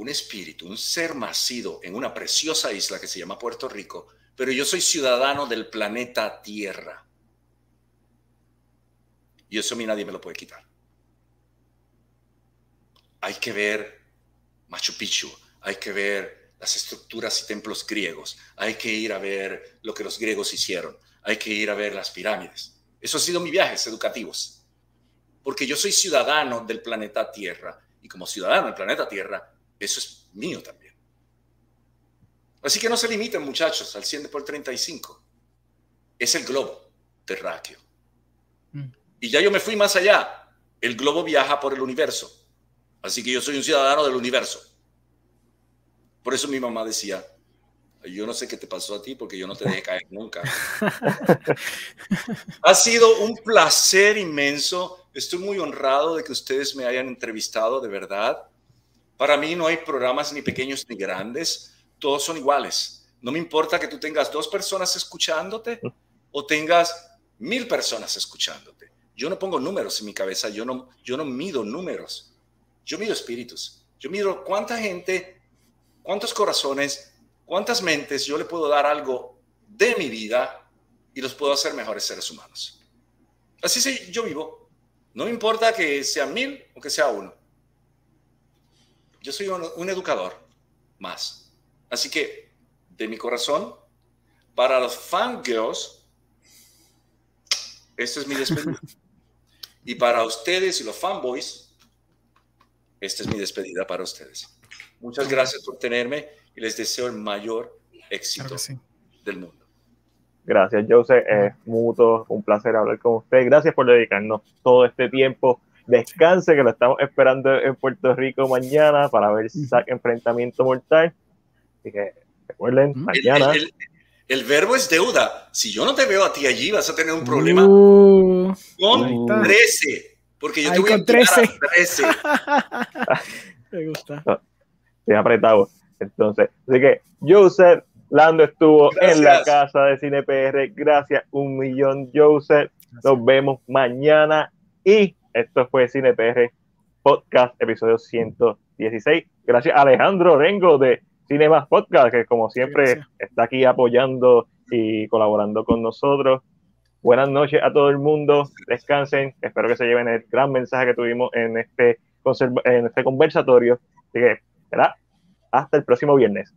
un espíritu, un ser nacido en una preciosa isla que se llama Puerto Rico, pero yo soy ciudadano del planeta Tierra. Y eso a mí nadie me lo puede quitar. Hay que ver Machu Picchu, hay que ver las estructuras y templos griegos, hay que ir a ver lo que los griegos hicieron, hay que ir a ver las pirámides. Eso ha sido mis viajes educativos, porque yo soy ciudadano del planeta Tierra y como ciudadano del planeta Tierra, eso es mío también. Así que no se limiten muchachos al 100 por 35, es el globo terráqueo. Mm. Y ya yo me fui más allá, el globo viaja por el universo, así que yo soy un ciudadano del universo. Por eso mi mamá decía, yo no sé qué te pasó a ti porque yo no te dejé caer nunca. ha sido un placer inmenso. Estoy muy honrado de que ustedes me hayan entrevistado, de verdad. Para mí no hay programas ni pequeños ni grandes, todos son iguales. No me importa que tú tengas dos personas escuchándote o tengas mil personas escuchándote. Yo no pongo números en mi cabeza, yo no, yo no mido números, yo mido espíritus. Yo mido cuánta gente cuántos corazones, cuántas mentes yo le puedo dar algo de mi vida y los puedo hacer mejores seres humanos. Así sí, yo vivo. No me importa que sea mil o que sea uno. Yo soy un, educador más. Así que, de mi corazón, para los fangirls, este es mi despedida. y para ustedes y los fanboys, esta es mi despedida para ustedes. Muchas gracias por tenerme y les deseo el mayor éxito del mundo. Gracias, Joseph. Es mutuo, un placer hablar con usted. Gracias por dedicarnos todo este tiempo. Descanse, que lo estamos esperando en Puerto Rico mañana para ver si saca enfrentamiento mortal. Así que recuerden, mañana. El, verbo es deuda. Si yo no te veo a ti allí, vas a tener un problema uh, con 13. Porque yo te voy a 13. a 13. Me gusta. Estoy apretado. Entonces, así que, Joseph, Lando estuvo en la casa de Cine PR. Gracias un millón, Joseph. Nos vemos mañana. Y esto fue Cine PR Podcast, episodio 116. Gracias Alejandro Rengo de Cinemas Podcast, que como siempre está aquí apoyando y colaborando con nosotros. Buenas noches a todo el mundo. Descansen. Espero que se lleven el gran mensaje que tuvimos en este, en este conversatorio. Así que, ¿verdad? Hasta el próximo viernes.